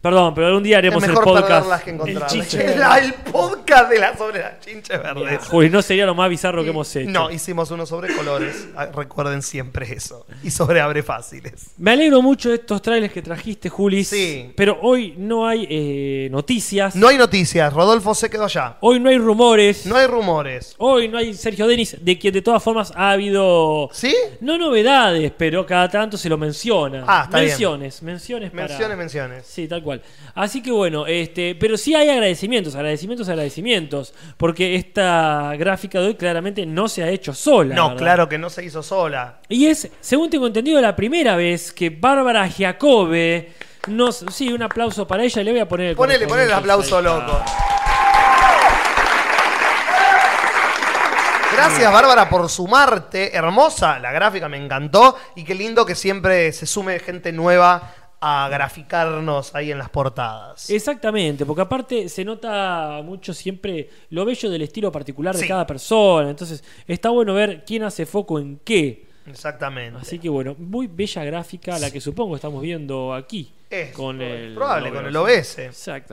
Perdón, pero algún día haremos el podcast. que. El chinche verde. el podcast de las sobre las chinches verdes. Juli, no sería lo más bizarro que hemos hecho. No, hicimos uno sobre colores. Ah, Recuerden siempre eso. Y sobre abre fáciles. Me alegro mucho de estos trailers que trajiste, Juli. Sí. Pero hoy no hay eh, noticias. No hay noticias. Rodolfo se quedó allá. Hoy no hay rumores. No hay rumores. Hoy no hay Sergio Denis, de quien de todas formas ha habido. ¿Sí? No novedades, pero cada tanto se lo menciona. Ah, está bien. menciones, menciones para. Menciones, menciones. Sí, tal cual. Así que bueno, este, pero sí hay agradecimientos, agradecimientos, agradecimientos, porque esta gráfica de hoy claramente no se ha hecho sola. No, ¿verdad? claro que no se hizo sola. Y es, según tengo entendido, la primera vez que Bárbara Giacobbe nos. Sí, un aplauso para ella. Le voy a poner el Ponele, ponele el aplauso loco. Gracias, Bárbara, por sumarte. Hermosa la gráfica, me encantó. Y qué lindo que siempre se sume gente nueva a graficarnos ahí en las portadas. Exactamente, porque aparte se nota mucho siempre lo bello del estilo particular de Sí. cada persona. Entonces, está bueno ver quién hace foco en qué. Exactamente. Así que bueno, muy bella gráfica la que supongo estamos viendo aquí. Es con probable- el probable, con el OBS.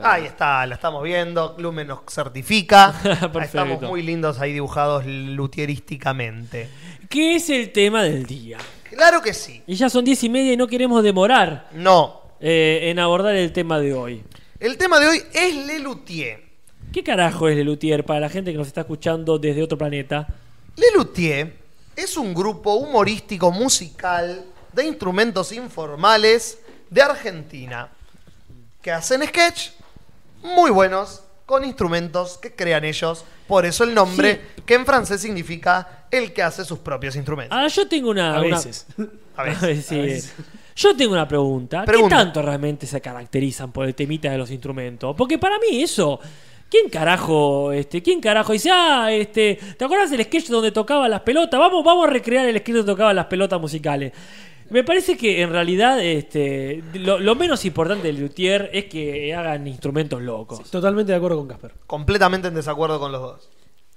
Ahí está, la estamos viendo. Lumen nos certifica. Estamos muy lindos ahí dibujados lutierísticamente. ¿Qué es el tema del día? Claro que sí. Y ya son diez y media y no queremos demorar No. eh, en abordar el tema de hoy. El tema de hoy es Le Luthier. ¿Qué carajo es Lelutier para la gente que nos está escuchando desde otro planeta? Le Luthier es un grupo humorístico musical de instrumentos informales de Argentina que hacen sketch muy buenos con instrumentos que crean ellos. Por eso el nombre, que en francés significa el que hace sus propios instrumentos. Ahora yo tengo una... A una- veces. A veces. Sí. Yo tengo una pregunta. Pregunta. ¿Qué tanto realmente se caracterizan por el temita de los instrumentos? Porque para mí eso ¿Quién carajo, este, quién carajo dice, ah, este, ¿te acuerdas del sketch donde tocaba las pelotas? Vamos, vamos a recrear el sketch donde tocaba las pelotas musicales. Me parece que en realidad este, lo, lo menos importante del luthier es que hagan instrumentos locos. Totalmente de acuerdo con Casper. Completamente en desacuerdo con los dos.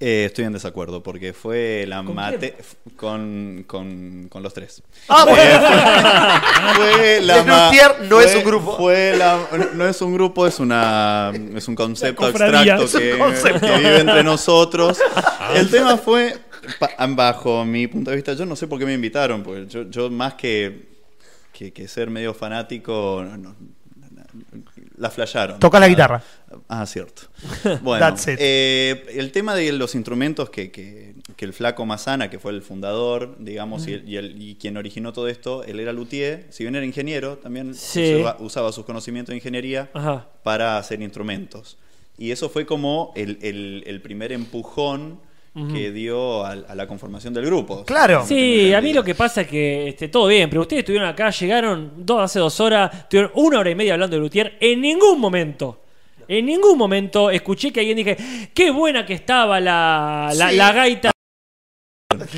Eh, estoy en desacuerdo porque fue la ¿Con mate con, con, con los tres. Ah, Eh, bueno. fue, fue la ma- luthier no fue- es un grupo. Fue la, no es un grupo, es una es un concepto abstracto Es un que, concepto. que vive entre nosotros. El tema fue bajo mi punto de vista, yo no sé por qué me invitaron, porque yo, yo más que, que, que ser medio fanático no- no- la flasharon. Toca la guitarra. Ah, cierto. Bueno, That's it. eh, el tema de los instrumentos que, que- que el flaco Mazana, que fue el fundador, digamos, y, el- y el- y quien originó todo esto, él era luthier, si bien era ingeniero, también Sí. usaba, usaba sus conocimientos de ingeniería Ajá. para hacer instrumentos. Y eso fue como el- el primer empujón que dio a, la conformación del grupo. Claro. Sí, a mí lo que pasa es que este, todo bien, pero ustedes estuvieron acá, llegaron dos, hace dos horas, estuvieron una hora y media hablando de Luthier. En ningún momento, en ningún momento escuché que alguien dije, qué buena que estaba la, la, Sí. la gaita.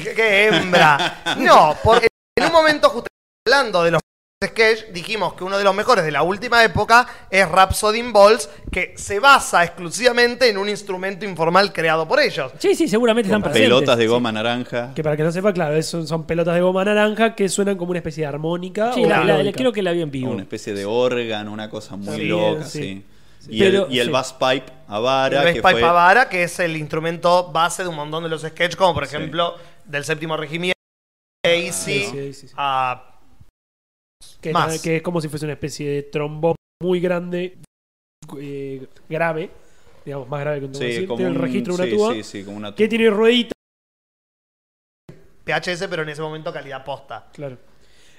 ¿Qué, qué hembra? No, porque en un momento, justo hablando de los sketch, dijimos que uno de los mejores de la última época es Rhapsody in Balls, que se basa exclusivamente en un instrumento informal creado por ellos. Sí, sí, seguramente están presentes. Pelotas de goma naranja. Que para que no sepa, claro, son, son pelotas de goma naranja que suenan como una especie de armónica. Sí, o la- la- creo que la vi en vivo. Una especie de órgano, una cosa muy loca, sí. sí. Y, Pero- el, y el sí. bass pipe Avara, el que Vespa fue... Pavara, que es el instrumento base de un montón de los sketch, como por Sí. ejemplo del séptimo regimiento, Casey, Sí, sí, sí, sí. a que, más. que es como si fuese una especie de trombón muy grande, eh, grave, digamos, más grave que un Sí, como Tiene el registro de una sí, tuba, sí, sí, como una que tuba. tiene ruedita. PHS, pero en ese momento calidad posta. Claro.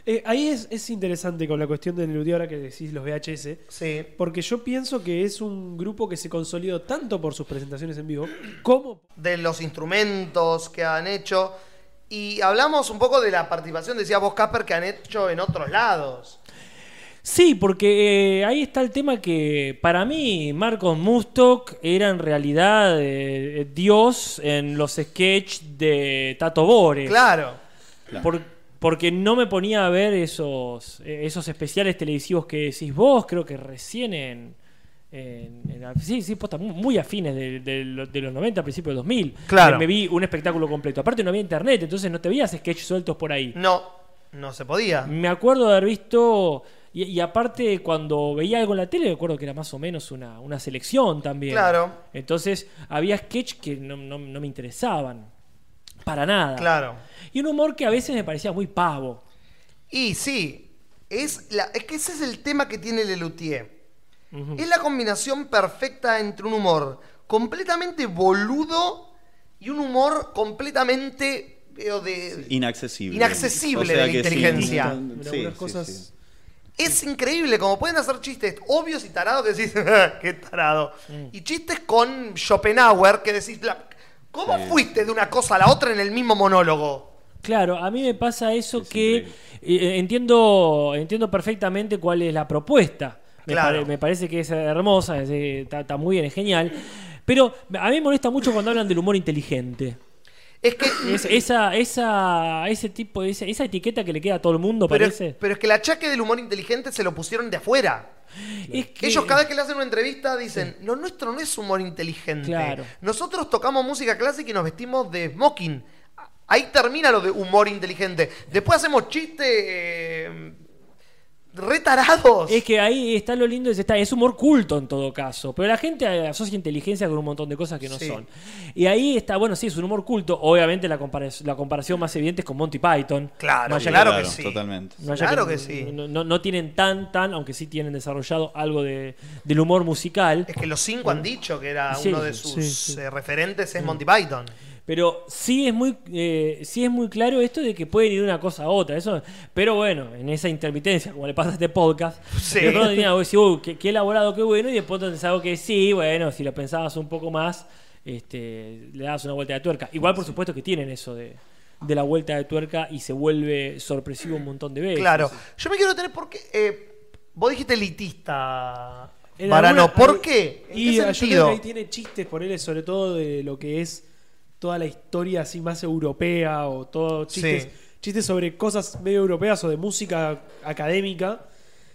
Eh, ahí es, es interesante con la cuestión del luthier ahora que decís los VHS, Sí. porque yo pienso que es un grupo que se consolidó tanto por sus presentaciones en vivo como de los instrumentos que han hecho. Y hablamos un poco de la participación, decía vos, Casper, que han hecho en otros lados. Sí, porque eh, ahí está el tema que para mí Marcos Mustok era en realidad eh, Dios en los sketches de Tato Bores. Claro. Por- porque no me ponía a ver esos, eh, esos especiales televisivos que decís vos, creo que recién en... en- en- sí, sí, posta, muy, afines de, de lo- de los 90, principios del 2000. Claro. Me, me vi un espectáculo completo. Aparte no había internet, entonces no te veías sketches sueltos por ahí. No, no se podía. Me acuerdo de haber visto... Y, y aparte, cuando veía algo en la tele, me acuerdo que era más o menos una, una selección también. Claro. Entonces, había sketches que no, no- no me interesaban. Para nada. Claro. Y un humor que a veces me parecía muy pavo. Y sí, es, la, es que ese es el tema que tiene Lelutier. Es la combinación perfecta entre un humor completamente boludo y un humor completamente veo, de, Inaccesible. Inaccesible de la inteligencia. sí, en sí, algunas sí, cosas. sí. Es increíble como pueden hacer chistes obvios y tarados que decís, qué tarado. Y chistes con Schopenhauer que decís, la- ¿cómo Sí. fuiste de una cosa a la otra en el mismo monólogo? Claro, a mí me pasa eso Es que eh, entiendo, entiendo perfectamente cuál es la propuesta. Me, Claro. pare- me parece que es hermosa, es, eh, está, está muy bien, es genial. Pero a mí me molesta mucho cuando hablan del humor inteligente. Es que... Es- esa, esa, ese tipo, esa, esa etiqueta que le queda a todo el mundo, pero, parece. pero es que el achaque del humor inteligente se lo pusieron de afuera. Es que- Ellos cada vez que le hacen una entrevista dicen, lo nuestro no es humor inteligente. Claro. Nosotros tocamos música clásica y nos vestimos de smoking. Ahí termina lo de humor inteligente. Después hacemos chistes eh, retarados. Es que ahí está lo lindo, es, está, es humor culto en todo caso, pero la gente asocia inteligencia con un montón de cosas que no Sí. son. Y ahí está, bueno, sí, es un humor culto, obviamente la, compara- la comparación más evidente es con Monty Python. Claro, allá claro que- que sí. Totalmente. allá Claro que sí. No, no- no tienen tan, tan, aunque sí tienen desarrollado algo de, del humor musical, Es que los cinco han dicho que era Sí, uno de sus sí. eh, referentes es Monty Python. Pero sí es muy eh, sí es muy claro esto de que pueden ir de una cosa a otra. Eso, pero bueno, en esa intermitencia, como le pasa a este podcast, Sí. de pronto tenía, decís, "Uy, qué, qué elaborado, qué bueno, y después te algo que sí, bueno, si lo pensabas un poco más, este, le das una vuelta de tuerca. Igual, por supuesto, que tienen eso de, de la vuelta de tuerca y se vuelve sorpresivo un montón de veces. Claro. Yo me quiero tener porque. eh, vos dijiste elitista, alguna- ¿por qué? ¿En y qué yo creo sentido? que ahí tiene chistes por él, sobre todo de lo que es toda la historia así más europea o todo chistes, Sí. chistes sobre cosas medio europeas o de música académica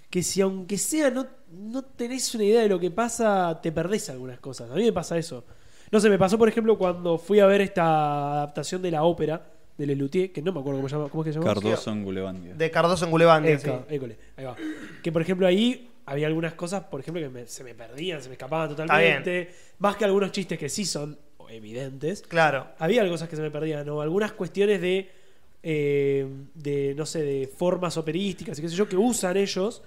que si aunque sea no, no tenés una idea de lo que pasa, te perdés algunas cosas. A mí me pasa eso. No sé, me pasó por ejemplo cuando fui a ver esta adaptación de la ópera de Lelutier, que no me acuerdo cómo, se llama, cómo es que se llama. Cardoso en Gulebandia. De Cardoso en Gulebandia. sí. École, ahí va. Que por ejemplo ahí había algunas cosas, por ejemplo, que me- se me perdían, se me escapaban totalmente. Más que algunos chistes que sí son evidentes. Claro. Había cosas que se me perdían, ¿no? Algunas cuestiones de, eh, de, no sé, de formas operísticas y qué sé yo, que usan ellos.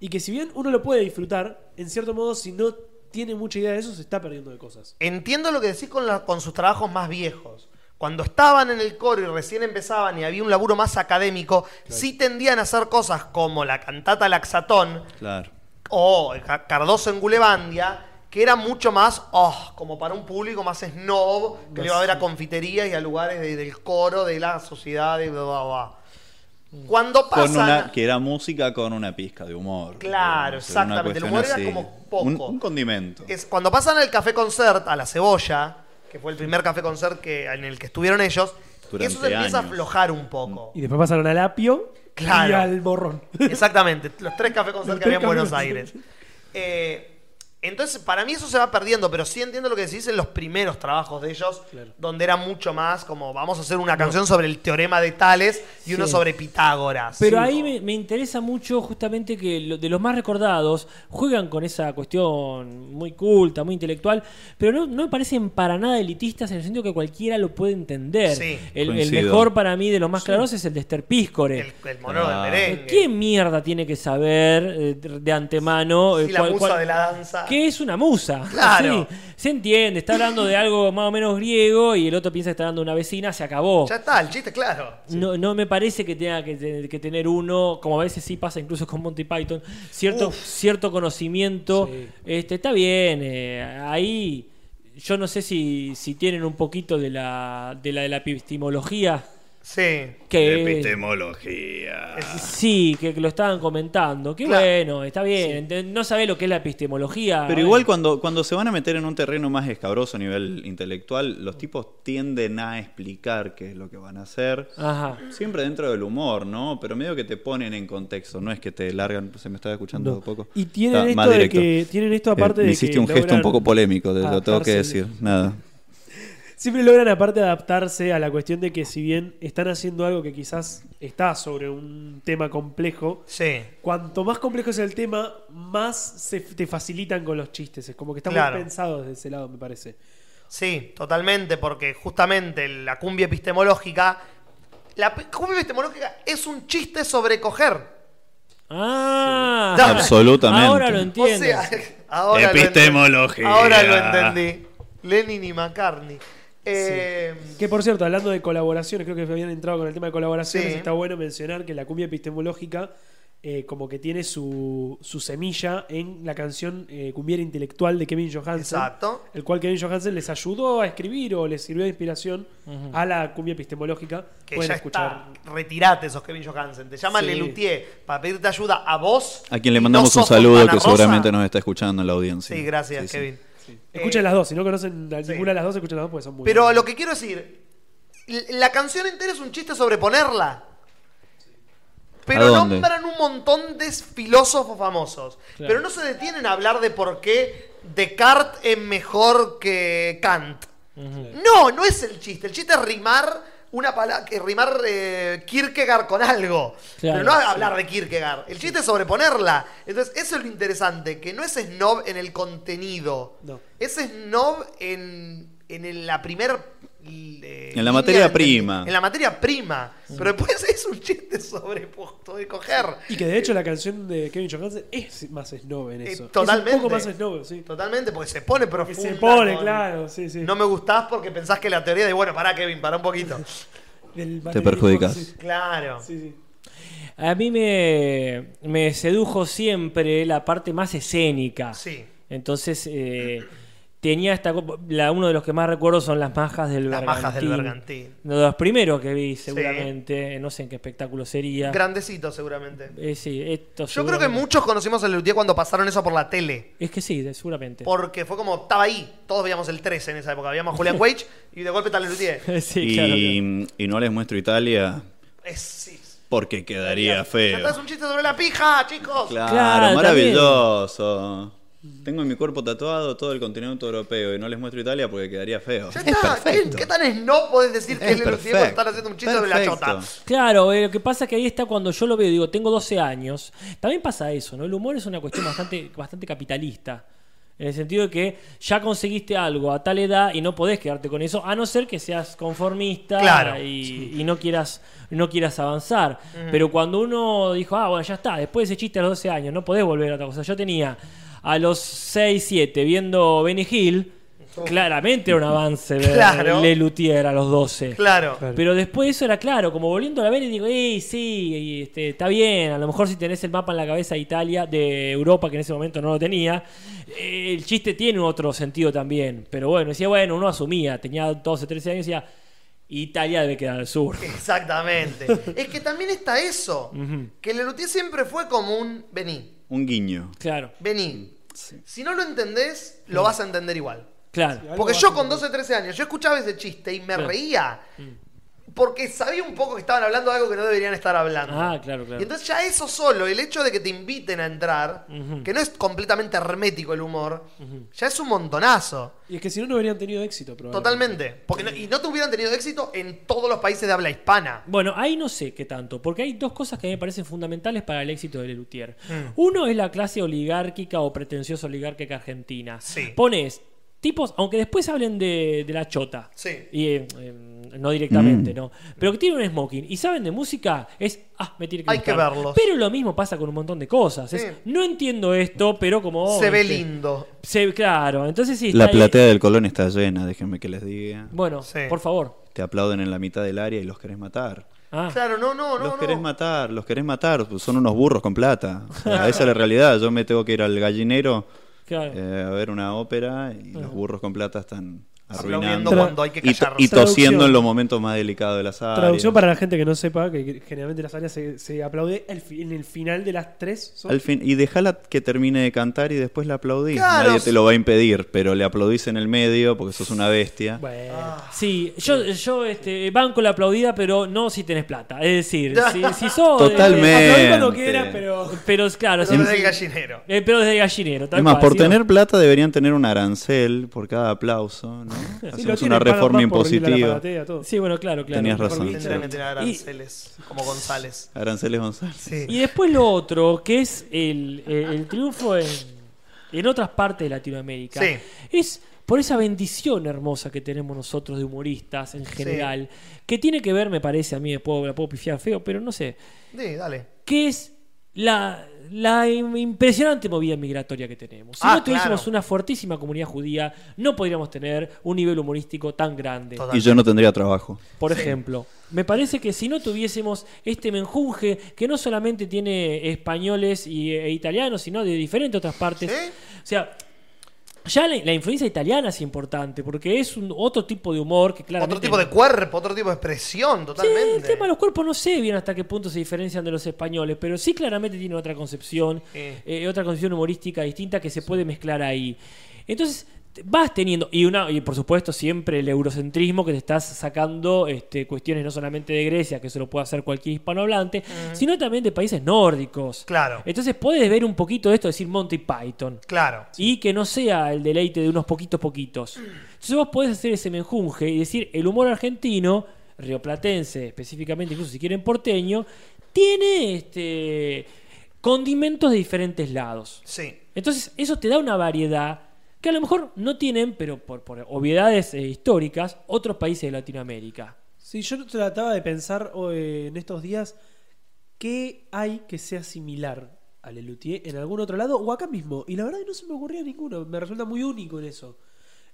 Y que si bien uno lo puede disfrutar, en cierto modo, si no tiene mucha idea de eso, se está perdiendo de cosas. Entiendo lo que decís con, la- con sus trabajos más viejos. Cuando estaban en el coro y recién empezaban y había un laburo más académico, sí tendían a hacer cosas como la cantata Laxatón Claro. o Ca- Cardoso en Gulebandia, que era mucho más, oh, como para un público más snob, que le iba a ver a confiterías y a lugares de- del coro, de la sociedad, de bla, bla, bla. Cuando Con pasan... una, que era música con una pizca de humor. Claro, exactamente. El humor era como poco. Un, un condimento. es cuando pasan al café concert a la cebolla, que fue el primer café concert que, en el que estuvieron ellos, Durante eso se empieza a aflojar un poco. Y después pasaron al apio Claro. y al borrón. Exactamente, los tres café concert Los que había en Buenos Aires. Eh, entonces, para mí eso se va perdiendo, pero sí entiendo lo que decís en los primeros trabajos de ellos, Claro. donde era mucho más como vamos a hacer una canción sobre el teorema de Tales y uno sobre Pitágoras. Pero Sí. ahí me, me interesa mucho justamente que lo- de los más recordados juegan con esa cuestión muy culta, muy intelectual, pero no, no me parecen para nada elitistas en el sentido que cualquiera lo puede entender. Sí. el, mejor para mí de los más claros es el de Esther Píscore. el, el monólogo Ah. del merengue. ¿Qué mierda tiene que saber eh, de antemano? eh, Sí, la cuál- musa cuál- de la danza. ¿Qué es una musa? Claro. Sí, se entiende, está hablando de algo más o menos griego y el otro piensa que está hablando de una vecina, se acabó. Ya está, el chiste, claro. No, no me parece que tenga que, te- que tener uno, como a veces sí pasa incluso con Monty Python, cierto, Uf. cierto conocimiento. Sí. Este, está bien, eh, ahí yo no sé si, si tienen un poquito de la, de la, de la epistemología. Sí. Que Epistemología. Sí, que, que lo estaban comentando. Qué Claro. bueno, está bien. No sabe lo que es la epistemología. Pero igual cuando, cuando se van a meter en un terreno más escabroso a nivel intelectual, los tipos tienden a explicar qué es lo que van a hacer. Ajá. Siempre dentro del humor, ¿no? Pero medio que te ponen en contexto, no es que te largan, se me estaba escuchando No. un poco. Y tienen Está esto de que tienen esto aparte Eh, me de hiciste que un gesto un poco polémico, te- lo tengo que decir. Nada. Siempre logran aparte adaptarse a la cuestión de que si bien están haciendo algo que quizás está sobre un tema complejo, Sí. cuanto más complejo es el tema, más se te facilitan con los chistes. Es como que están Claro. muy pensados desde ese lado, me parece. Sí, totalmente, porque justamente la cumbia epistemológica. La cumbia epistemológica es un chiste sobre coger. Ah, Sí. Absolutamente. Ahora lo O entiendo. sea, ahora lo Epistemología. entendí. Ahora lo entendí. Lenin y McCartney. Eh, Que por cierto, hablando de colaboraciones, creo que habían entrado con el tema de colaboraciones, Sí. está bueno mencionar que la cumbia epistemológica eh, como que tiene su, su semilla en la canción eh, Cumbiera Intelectual de Kevin Johansen. Exacto. El cual Kevin Johansen les ayudó a escribir o les sirvió de inspiración a la cumbia epistemológica. Que Pueden ya escuchar. está. Retirate esos Kevin Johansen. Te llaman Sí. Lelutier para pedirte ayuda a vos. A quien le mandamos no un saludo que Rosa. seguramente nos está escuchando en la audiencia. Sí, gracias, Sí, sí. Escuchen Eh, las dos, si no conocen a sí. ninguna de las dos, escuchen las dos porque son muy Pero buenas. lo que quiero decir, la canción entera es un chiste sobre ponerla. Pero nombran un montón de filósofos famosos. Claro. Pero no se detienen a hablar de por qué Descartes es mejor que Kant. No, no es el chiste. El chiste es rimar una palabra, que rimar eh, Kierkegaard con algo. Claro, pero no sí. hablar de Kierkegaard. El chiste es sobreponerla. Entonces, eso es lo interesante, que no es snob en el contenido. No. Es snob en, en el- la primer eh, En la materia de- prima. En la materia prima. Pero después es un chiste sobre puesto de coger. Y que de hecho la canción de Kevin Johansen es más snob en Eh, eso. totalmente. Es un poco más snob, sí. Totalmente, porque se pone Que profundo. se pone, claro, sí, sí. No me gustás porque pensás que la teoría de, bueno, pará, Kevin, pará un poquito. Del Te perjudicas. Sí, Claro. sí, sí. A mí me, me sedujo siempre la parte más escénica. Sí. Entonces, eh, tenía esta. La, uno de los que más recuerdo son las majas del Las Bergantín. majas del Bergantín. Uno de los primeros que vi, seguramente. No sé en qué espectáculo sería. Grandecito, seguramente. Eh, sí, esto Yo creo que muchos conocimos el Lelutier cuando pasaron eso por la tele. Es que sí, seguramente. Porque fue como, estaba ahí. Todos veíamos el 13 en esa época. Veíamos a Julian Wage y de golpe está Lelutier. sí, y, claro, claro. y no les muestro Italia Es, sí. porque quedaría feo. es un chiste sobre la pija, chicos. Claro, Claro, maravilloso. Tengo en mi cuerpo tatuado todo el continente europeo y no les muestro Italia porque quedaría feo. Ya Es está. ¿Qué, qué tan snob podés decir que Es es cuando perfecto. están haciendo un chiste sobre la chota? Claro, eh, lo que pasa es que ahí está cuando yo lo veo, digo, tengo 12 años. También pasa eso, ¿no? El humor es una cuestión bastante, bastante capitalista. En el sentido de que ya conseguiste algo a tal edad y no podés quedarte con eso, a no ser que seas conformista Claro. y, y no quieras no quieras avanzar. Pero cuando uno dijo, ah, bueno, ya está, después de ese chiste a los 12 años, no podés volver a otra cosa. Yo tenía a los 6, 7 viendo Benny Hill, claramente era un avance ver Claro. Le Luthier a los 12. Claro. Pero después eso era claro, como volviendo a la ver y digo, ey, sí, este, está bien, a lo mejor si tenés el mapa en la cabeza de Italia, de Europa, que en ese momento no lo tenía, eh, el chiste tiene otro sentido también. Pero bueno, decía, bueno, uno asumía, tenía 12, 13 años y decía, Italia debe quedar al sur. Exactamente. es que también está eso. Que Lelutier siempre fue como un vení, Un guiño. Claro, vení. Si no lo entendés, lo vas a entender igual. claro. Porque yo con entender. 12, 13 años, yo escuchaba ese chiste y me reía. Porque sabía un poco que estaban hablando de algo que no deberían estar hablando. Ah, claro, claro. Y entonces ya eso solo, el hecho de que te inviten a entrar, que no es completamente hermético el humor, ya es un montonazo. Y es que si no, no habrían tenido éxito, probablemente. Totalmente. Porque no- y no te hubieran tenido éxito en todos los países de habla hispana. Bueno, ahí no sé qué tanto, porque hay dos cosas que a mí me parecen fundamentales para el éxito de Lelutier. Mm. Uno es la clase oligárquica o pretenciosa oligárquica argentina. Sí. Pones tipos, aunque después hablen de, de la chota. Sí. Y, eh, eh, no directamente, Mm. ¿no? Pero que tienen un smoking y saben de música, es, ah, me tiene que Hay que verlos. Pero lo mismo pasa con un montón de cosas. Es, no entiendo esto, pero como... Se ve este, lindo. se- claro, entonces sí. La ahí. platea del Colón está llena, déjenme que les diga. Bueno, Sí. por favor. Te aplauden en la mitad del área y los querés matar. Ah. Claro, no, no, no. los no. querés matar, los querés matar, pues son unos burros con plata. O sea, esa es la realidad. Yo me tengo que ir al gallinero Claro. eh, a ver una ópera y los burros con plata están arruinando cuando hay que y, to- callar. y tosiendo en los momentos más delicados de las áreas. Traducción para la gente que no sepa, que generalmente las áreas se, se aplaude el fi- en el final de las tres. son- Al fin, y dejala que termine de cantar y después la aplaudís. Claro. Nadie te lo va a impedir, pero le aplaudís en el medio porque sos una bestia. Bueno. Sí, yo, yo este, banco la aplaudida, pero no si tenés plata. Es decir, si, si sos. Totalmente. Aplaudí cuando quieras, pero. claro, Pero sí, desde el gallinero. Eh, pero desde gallinero. tal Es más, cual, por tener plata deberían tener un arancel por cada aplauso, ¿no? Sí, Hacemos una reforma impositiva. Sí, bueno, claro, claro. Tenías razón. que tener Y- aranceles, como González. Aranceles González. Sí. Y después lo otro, que es el, el- el triunfo en, en otras partes de Latinoamérica, Sí. es por esa bendición hermosa que tenemos nosotros de humoristas en general, que tiene que ver, me parece a mí, me puedo, la puedo pifiar feo, pero no sé, Sí, dale. que es la, la im- impresionante movida migratoria que tenemos. Si Ah, no tuviésemos claro. una fuertísima comunidad judía, no podríamos tener un nivel humorístico tan grande. Y yo no tendría trabajo. Por ejemplo, me parece que si no tuviésemos este menjunje que no solamente tiene españoles y, e italianos, sino de diferentes otras partes. ¿Sí? O sea, ya la, la influencia italiana es importante porque es un otro tipo de humor que claramente... Otro tipo de cuerpo, otro tipo de expresión, Sí, totalmente. el tema de los cuerpos no sé bien hasta qué punto se diferencian de los españoles, pero sí claramente tienen otra concepción, Sí. eh, otra concepción humorística distinta que se puede mezclar ahí. Entonces vas teniendo y una y por supuesto siempre el eurocentrismo que te estás sacando este, cuestiones no solamente de Grecia que eso lo puede hacer cualquier hispanohablante sino también de países nórdicos Claro. entonces puedes ver un poquito de esto decir Monty Python Claro. y que no sea el deleite de unos poquitos poquitos. Entonces vos podés hacer ese menjunje y decir el humor argentino, rioplatense específicamente, incluso si quieren porteño, tiene este condimentos de diferentes lados. Sí. Entonces eso te da una variedad que a lo mejor no tienen, pero por, por obviedades eh, históricas, otros países de Latinoamérica. Sí, yo trataba de pensar oh, eh, en estos días qué hay que sea similar a Lelutier en algún otro lado o acá mismo. Y la verdad que no se me ocurría ninguno. Me resulta muy único en eso.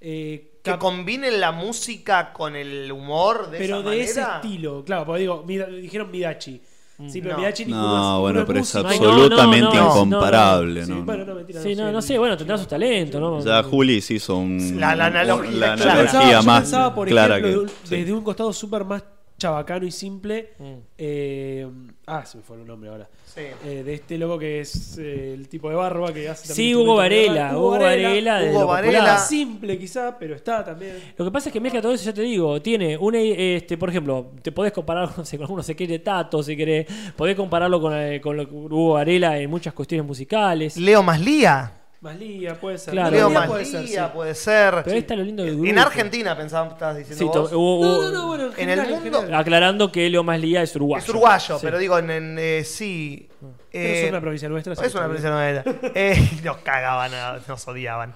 Eh, Que combinen la música con el humor de pero esa de ese estilo. Claro, porque digo, dijeron Midachi. Sí, pero No. Bueno, pero es absolutamente no, no, incomparable. Sí, ¿no? bueno, no, mentira. Sí, no, no sé. bueno, tendrá sus talentos, ¿no? Ya Juli se hizo un, La- la analogía la pensaba, analogía yo más pensaba, por clara ejemplo, que. un- sí. desde un costado súper más chabacano y simple. Mm. eh, ah, se me fue el nombre ahora. Sí. Eh, de este loco que es eh, el tipo de barba que hace también Sí, Hugo Varela. Hugo Varela Hugo Varela. Simple quizá, pero está también. Lo que pasa es que mezcla todo eso, ya te digo, tiene una, este, por ejemplo, te podés comparar no sé, con alguno se quiere Tato, si querés, podés compararlo con, eh, con lo que Hugo Varela en muchas cuestiones musicales. Leo Maslía. Más Lía, puede ser. Claro. Leo Maslía puede ser, Maslía sí. puede ser. Pero ahí está lo lindo del grupo. En Argentina pensaba, estabas diciendo Sí, to- vos. hubo- No, hubo- no, no, bueno, en, En el general, mundo- general. aclarando que Leo Maslía es uruguayo. Es uruguayo, Sí. pero digo, en, en, eh, sí. Pero eh, es una provincia nuestra. sí, es una está provincia nueva. Eh, nos cagaban, nos odiaban.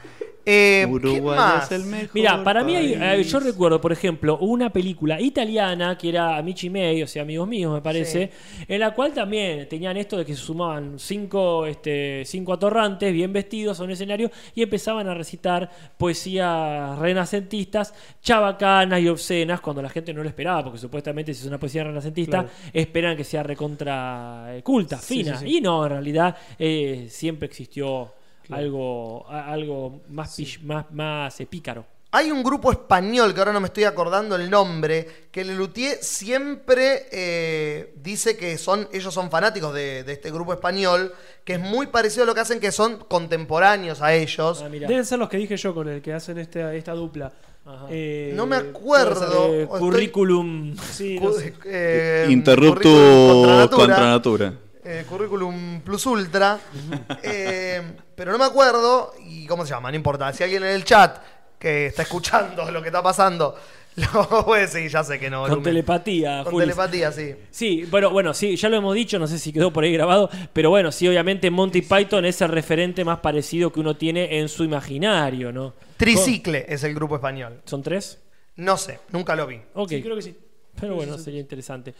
Eh, ¿qué Uruguay más? es el mejor. Mira, para mí, hay- eh, yo recuerdo, por ejemplo, una película italiana que era Amici May, o sea, amigos míos, me parece, en la cual también tenían esto de que se sumaban cinco, este, cinco atorrantes bien vestidos a un escenario y empezaban a recitar poesías renacentistas, chabacanas y obscenas, cuando la gente no lo esperaba, porque supuestamente si es una poesía renacentista, Claro. esperan que sea recontra eh, culta, Sí, fina. sí, sí. Y no, en realidad eh, siempre existió algo, a- algo más, pish- más, más pícaro. Hay un grupo español que ahora no me estoy acordando el nombre, que Lelutier siempre eh, dice que son, ellos son fanáticos de, de este grupo español, que es muy parecido a lo que hacen, que son contemporáneos a ellos. Ah. Deben ser los que dije yo con el que hacen esta, esta dupla. Ajá. Eh, no me acuerdo. Eh, o estoy- currículum. Sí, no cu- sé. eh, Interrupto currículum contra natura. contra natura. eh, currículum plus ultra. Pero no me acuerdo. ¿Y cómo se llama? No importa. Si alguien en el chat que está escuchando lo que está pasando, lo puede decir, ya sé que no. Con telepatía, Con Juli. telepatía, sí. Sí, bueno, bueno, sí, ya lo hemos dicho, no sé si quedó por ahí grabado, pero bueno, sí, obviamente Monty Python es el referente más parecido que uno tiene en su imaginario, ¿no? Tricicle es el grupo español. ¿Son tres? No sé, nunca lo vi. Ok. Sí, creo que sí. Pero bueno, sería interesante.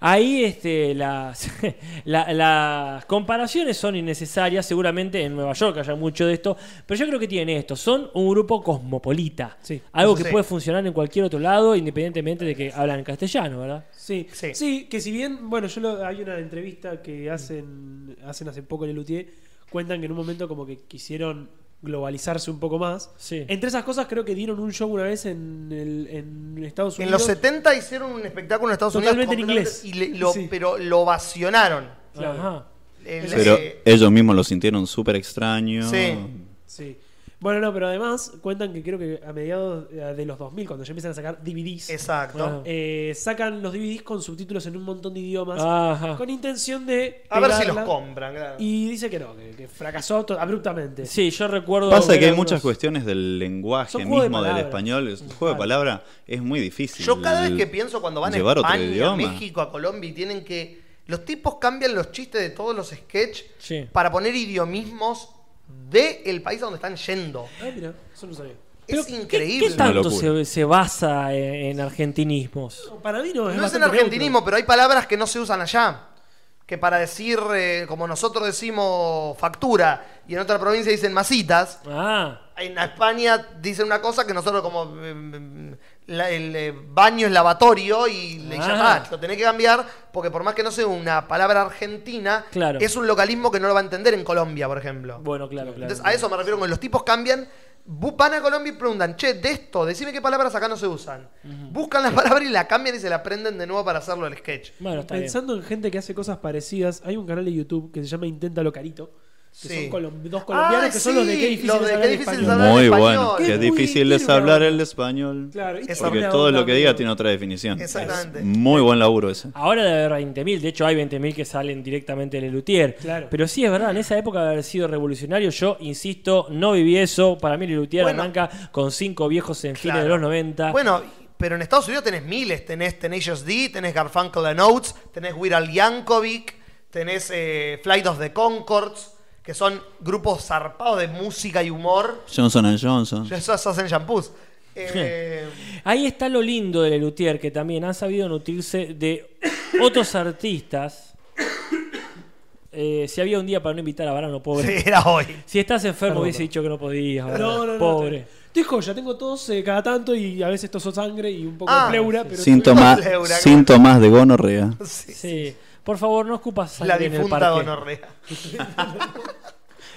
Ahí este, las, la- las comparaciones son innecesarias. Seguramente en Nueva York haya mucho de esto. Pero yo creo que tienen esto. Son un grupo cosmopolita. Sí, Algo que sí. puede funcionar en cualquier otro lado, independientemente de que hablan en castellano, ¿verdad? Sí, Sí. sí. que si bien, bueno, yo lo- hay una entrevista que hacen, hacen hace poco en el Luthier, cuentan que en un momento como que quisieron globalizarse un poco más. Sí. Entre esas cosas creo que dieron un show una vez en, el- en Estados En Unidos. los 70 hicieron un espectáculo en Estados Totalmente en Unidos. inglés. y le- lo- Sí. Pero lo ovacionaron. Claro. Ajá. El- Pero eh, ellos mismos lo sintieron súper extraño. Sí. Sí. Bueno, no, pero además cuentan que creo que a mediados eh, de los 2000, cuando ya empiezan a sacar DVDs, exacto. Eh, sacan los DVDs con subtítulos en un montón de idiomas, Ajá. con intención de... A ver si los pegarla. compran, claro. Y dice que no, que, que fracasó to- abruptamente. Sí, yo recuerdo. Pasa que hay muchas cuestiones del lenguaje Son juegos de mismo del palabras. español. El juego de palabras es muy difícil. Yo cada vez que pienso cuando van a llevar otro España, a idioma. México, a Colombia y tienen que... Los tipos cambian los chistes de todos los sketches Sí. para poner idiomismos del país a donde están yendo. Ah, mira, eso no sabía. Pero, Es ¿qué- increíble. ¿Qué, tanto se, se basa en, en argentinismos? No, para mí no, es No es en argentinismo, neutro. pero hay palabras que no se usan allá. Que para decir, eh, como nosotros decimos factura y en otra provincia dicen masitas, Ah, en España dicen una cosa que nosotros como eh, la- el eh, baño es lavatorio y le Ah. llaman, lo tenés que cambiar porque por más que no sea una palabra argentina, Claro. es un localismo que no lo va a entender en Colombia, por ejemplo. bueno, claro, claro. Entonces a eso me refiero con los tipos cambian, bu- van a Colombia y preguntan, che, de esto, decime qué palabras acá no se usan. Buscan la palabra y la cambian y se la aprenden de nuevo para hacerlo el sketch. Bueno, está bien. Pensando en gente que hace cosas parecidas, hay un canal de YouTube que se llama Inténtalo Carito. Que Sí. son colom- dos colombianos Ah, que son los de sí, qué difícil los es de hablar qué difícil es español. hablar Muy español. bueno. Que muy- difícil es hablar el español. Claro, Porque todo lo que diga tiene otra definición. Exactamente. Muy buen laburo ese. Ahora debe haber 20.000, de hecho hay 20.000 que salen directamente del Luthier. Claro. Pero sí es verdad, en esa época de haber sido revolucionario, yo insisto, no viví eso. Para mí el Luthier Bueno. arranca con cinco viejos en fines de los 90. Bueno, pero en Estados Unidos tenés miles, tenés Tenacious D, tenés Garfunkel and Oates, tenés Weird Al Yankovic, tenés eh, Flight of the Concords, que son grupos zarpados de música y humor. Johnson Johnson. Esos hacen shampoos. Eh, Ahí está lo lindo de Luthier, que también han sabido nutrirse de otros artistas. Eh, si había un día para no invitar a Varano, pobre. sí, era hoy. Si estás enfermo, Perdón. hubiese dicho que no podías. No, no, no. pobre. te- Estoy joya, tengo tos eh, cada tanto y a veces toso sangre y un poco Ah, de pleura, pero Pleura, síntomas de gonorrea. Sí. Sí. Por favor, no escupas La sangre el difunta gonorrea.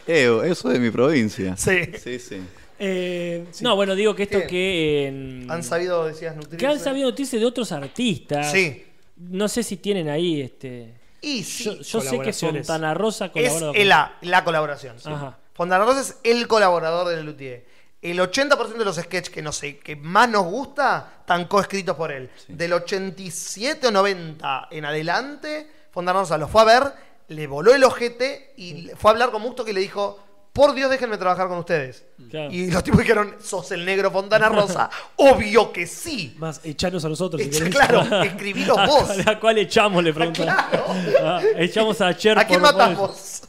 Eh, eso de mi provincia. Sí. Sí, sí. Eh, sí. No, bueno, digo que esto ¿Qué? que... en- Han sabido, decías, nutrirse. que han sabido noticias de otros artistas. Sí. No sé si tienen ahí este... Y sí. Yo, yo sé que. Fontana Rosa es colaboró con- el- la, la colaboración. sí. Ajá. Fontana Rosa es el colaborador de Lelutier. El 80% de los sketches que no sé, que más nos gusta, están coescritos por él. Del 87 o 90 en adelante, Fontana Rosa lo fue a ver, le voló el ojete y fue a hablar con Musto que le dijo, por Dios déjenme trabajar con ustedes. Claro. Y los tipos dijeron, sos el negro Fontana Rosa. Obvio que sí. Más echanos a nosotros. si Echa- querés. claro, escribilos vos. ¿A cuál, a cuál echamos? Le preguntan. Claro. Ah, echamos a Cher ¿A quién matamos?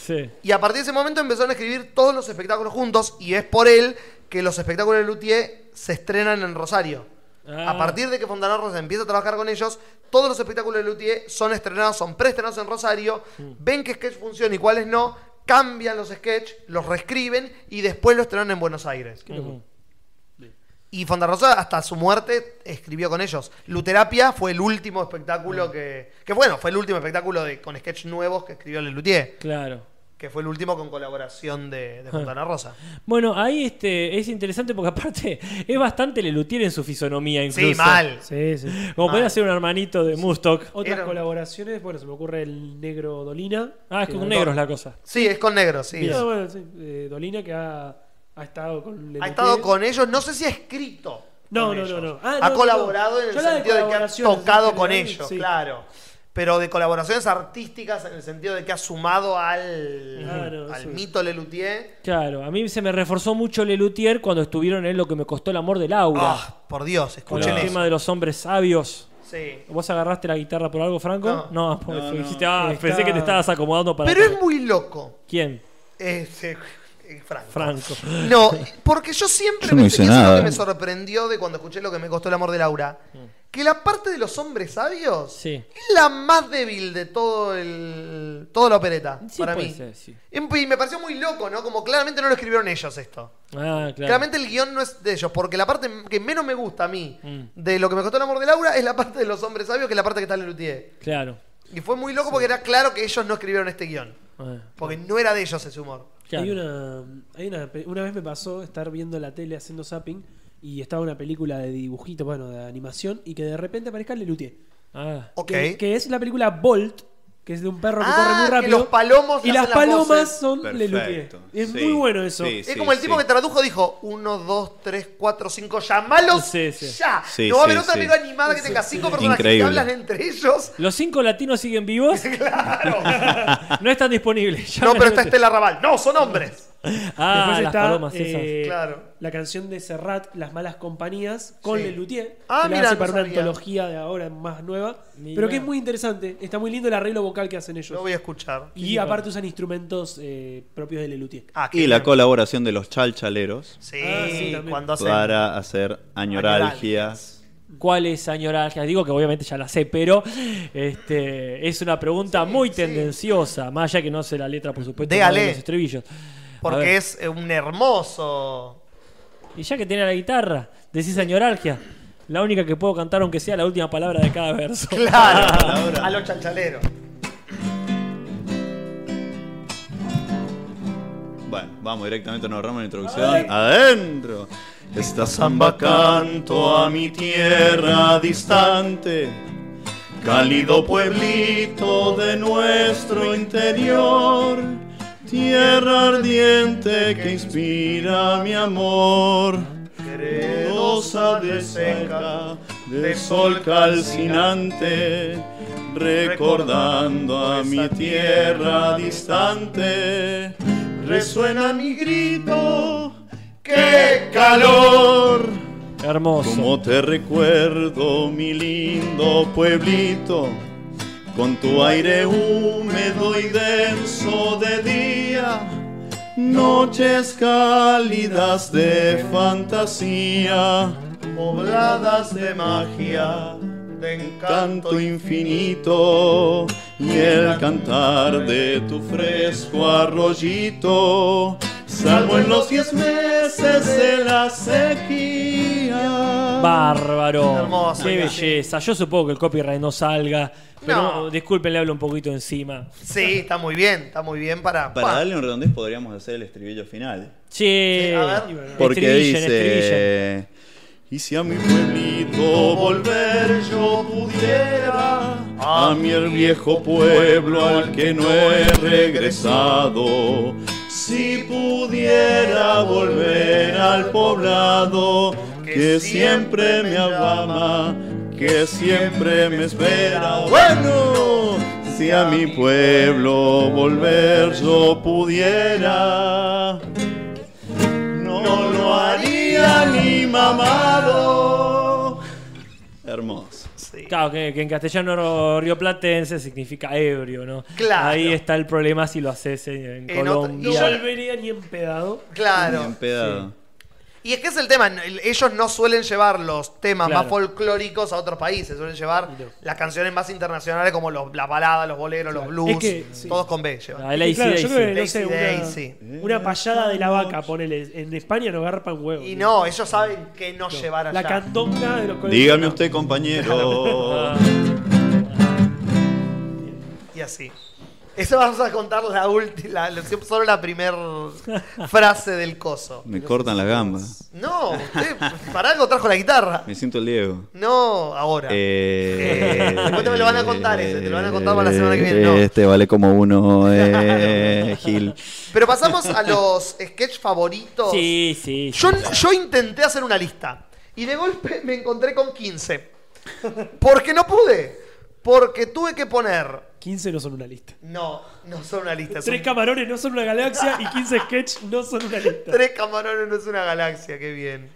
Sí. Y a partir de ese momento empezaron a escribir todos los espectáculos juntos y es por él que los espectáculos de Luthier se estrenan en Rosario. Ah. A partir de que Fontana Rosa empieza a trabajar con ellos, todos los espectáculos de Luthier son estrenados, son preestrenados en Rosario, Mm. ven qué sketch funciona y cuáles no, cambian los sketches, los reescriben y después los estrenan en Buenos Aires. Y Fontana Rosa hasta su muerte escribió con ellos. Luterapia fue el último espectáculo que... Que bueno, fue el último espectáculo de, con sketch nuevos que escribió Le Luthier. Claro. Que fue el último con colaboración de, de Fontana Rosa. Bueno, ahí este es interesante porque aparte es bastante Lelutier en su fisonomía incluso. Sí, mal. Sí, sí. Como podría ser un hermanito de Mustock. Otras Era- colaboraciones, bueno, se me ocurre el negro Dolina. Ah, es con negros la cosa. Sí, es con negro, sí. Ah, bueno, sí, eh, Dolina que ha, ha estado con Ha estado con ellos, no sé si ha escrito. No, con no, ellos. no, no. Ah, ha no, colaborado no. en el sentido de que ha tocado con ellos, sí. claro. Pero de colaboraciones artísticas en el sentido de que ha sumado al, al sí. mito Lelutier. Claro, a mí se me reforzó mucho Lelutier cuando estuvieron en Lo que me costó el amor de Laura. Ah, por Dios, con escuchen el eso. tema de los hombres sabios. Sí. ¿Vos agarraste la guitarra por algo, Franco? No, porque No, no. dijiste, ah, Está- pensé que te estabas acomodando para. Pero es muy loco. ¿Quién? Ese, eh, Franco. Franco. No, porque yo siempre Yo no pensé hice que eso es lo nada. que me sorprendió de cuando escuché lo que me costó el amor de Laura. Que la parte de los hombres sabios. Sí. es la más débil de todo el toda la opereta, Sí, para puede mí. ser, sí. Y me pareció muy loco, ¿no? Como claramente no lo escribieron ellos esto. Ah, claro. Claramente el guion no es de ellos, porque la parte que menos me gusta a mí Mm. de lo que me costó el amor de Laura es la parte de los hombres sabios, que es la parte que está en Lelutier. Claro. Y fue muy loco porque era claro que ellos no escribieron este guion. Ah, Porque no era de ellos ese humor. claro. Hay una, hay una, una vez me pasó estar viendo la tele haciendo zapping y estaba una película de dibujito, bueno, de animación y que de repente aparezca Lelutier. Ah. Ok. Que, que es la película Bolt, que es de un perro que Ah, corre muy que rápido. los palomos y las las palomas voces. son. Lelutier. Es Sí. muy bueno eso. Sí, Es como el tipo que tradujo, dijo, uno, dos, tres, cuatro, cinco, llamalos Sí, sí. ya. Sí, no va a haber otra sí. película animada que tenga cinco personajes que hablan entre ellos. ¿Los cinco latinos siguen vivos? claro. no están disponibles. no, pero está. Estela Raval. No, son hombres. Ah, Después las está palomas eh. Claro. la canción de Serrat, Las Malas Compañías, con Sí. Lelutier. Ah, que la mira, hace no para una sabía. antología de ahora más nueva. Mirá. Pero que es muy interesante. Está muy lindo el arreglo vocal que hacen ellos. Lo voy a escuchar. Y Sí, aparte usan instrumentos eh, propios de Lelutier. Ah, qué Y la bien. colaboración de los chalchaleros Sí, Ah, sí, también. cuando hacen. para hacer añoralgias. ¿Cuál es añoralgia? Digo que obviamente ya la sé, pero este es una pregunta muy sí. tendenciosa, más allá que no sé la letra, por supuesto, de los estribillos. Porque es eh, un hermoso. Y ya que tiene la guitarra, decís añoralgia. La única que puedo cantar, aunque sea la última palabra de cada verso. Claro, a los chalchaleros. Bueno, vamos directamente, nos ahorramos la introducción. Adentro. Esta samba canto a mi tierra distante, cálido pueblito de nuestro interior, tierra ardiente que inspira mi amor, rosa de seca, de sol calcinante, recordando a mi tierra distante, resuena mi grito, qué calor. Hermoso. Como te recuerdo, mi lindo pueblito, con tu aire húmedo y denso de día, noches cálidas de fantasía, pobladas de magia, de encanto infinito, y el cantar de tu fresco arroyito, salvo en los diez meses de la sequía. Bárbaro. Hermoso, Qué belleza. Yo supongo que el copyright no salga. Pero No. disculpen, le hablo un poquito encima. Sí, está muy bien, está muy bien para. Para pa. darle un redondez podríamos hacer el estribillo final. Che. Sí, a ver. Porque Estribillen, estribillen. dice... Y si a mi pueblito volver yo pudiera, a mi el viejo pueblo al que no he regresado, si pudiera volver al poblado que siempre me ama, que siempre me espera. Bueno, si a mi pueblo volver yo pudiera. No lo haría ni mamado. Hermoso. Sí. Claro, que, que en castellano rioplatense significa ebrio, ¿no? Claro. Ahí está el problema si lo haces en, En otro- Colombia. No volvería ni empedado. Claro. Bien pedado. Y es que es el tema, el- ellos no suelen llevar los temas Claro. más folclóricos a otros países, suelen llevar no. las canciones más internacionales como los, la balada, los boleros, los blues, Es que, sí. todos con B llevan. Ah, el AC/DC. Claro, yo creo que, no sé, Daisy, una, Daisy. una payada de la vaca, ponele. En España no garpan huevos. Y no, ellos saben que no, llevar allá. La candonga de los colegios. Dígame usted, compañero. Y así. Eso vamos a contar la última, solo la primera frase del coso. Me cortan las gambas. No, usted, para algo trajo la guitarra. Me siento el Diego. No, ahora. Eh, Después te me lo van a contar ese, te lo van a contar para la semana que viene, no. Este vale como uno, eh, Gil. Pero pasamos a los sketch favoritos. Sí, sí. Yo, sí. yo intenté hacer una lista y de golpe me encontré con 15. Porque no pude. Porque tuve que poner. 15 no son una lista. No, no son una lista. son Tres camarones no son una galaxia y 15 sketch no son una lista. Tres camarones no es una galaxia, qué bien.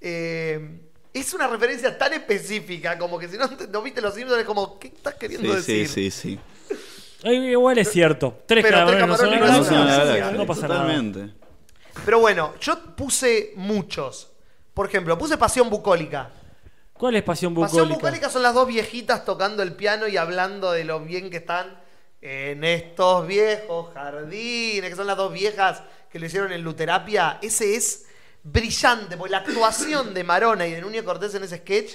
Eh, es una referencia tan específica como que si no, no viste los Simpsons es como, ¿qué estás queriendo Sí, sí, decir? sí, sí. Eh, Igual es cierto. Tres Pero tres camarones no son camarones una no No son son una galaxia. una galaxia, galaxia, No pasa nada. totalmente. Pero bueno, yo puse muchos. Por ejemplo, puse Pasión Bucólica. ¿Cuál es pasión Pasión bucólica? bucólica son las dos viejitas tocando el piano y hablando de lo bien que están en estos viejos jardines, que son las dos viejas que lo hicieron en Luterapia. Ese es brillante, porque la actuación de Marona y de Núñez Cortés en ese sketch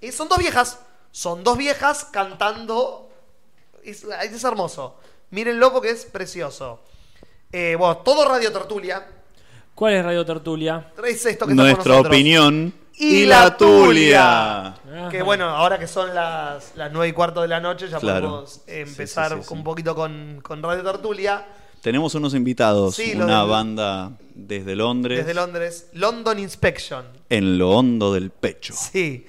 eh, son dos viejas. Son dos viejas cantando. Es, es hermoso. Mírenlo porque es precioso. Eh, bueno, todo Radio Tertulia. ¿Cuál es Radio Tertulia? Es esto que Nuestra nosotros. opinión Y la tulia. Ajá. Que bueno, ahora que son las, las 9 y cuarto de la noche, ya Claro. podemos empezar Sí, sí, sí, con sí. un poquito con, con Radio Tertulia. Tenemos unos invitados, una banda desde Londres, Desde Londres. London Inspection. en lo hondo del pecho. Sí.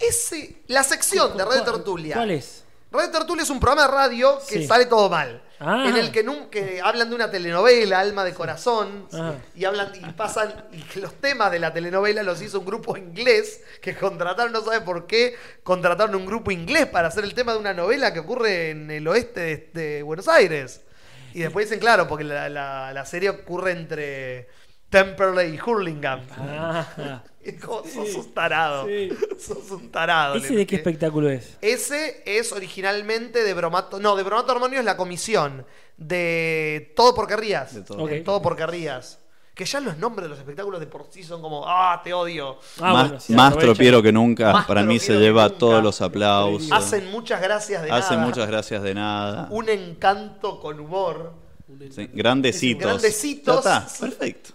Ese, la sección de Radio Tertulia. ¿Cuál es? Radio Tertulia es un programa de radio que Sí. sale todo mal. Ah. En el que, nun- que hablan de una telenovela, Alma de Corazón, Ah. y hablan y pasan y los temas de la telenovela los hizo un grupo inglés que contrataron, no sabe por qué, contrataron un grupo inglés para hacer el tema de una novela que ocurre en el oeste de, de Buenos Aires. Y después dicen, claro, porque la, la- la serie ocurre entre Temperley y Hurlingham. Ah, como, sos un tarado. Sí. Sos un tarado. ¿Ese de qué espectáculo es? Ese es originalmente de Bromato. No, de Bromato Armonio es la comisión de Todo por Querrías. De todo. De Ok. Todo por Querrías. Que ya los nombres de los espectáculos de por sí son como, ah, te odio. Ah, más bueno, sí, más tropiero que nunca. Más Para mí se lleva nunca. todos los aplausos. Hacen muchas gracias de Hacen nada. muchas gracias de nada. Un encanto con humor. Sí, grandecitos. Grandecitos. Ya está, perfecto.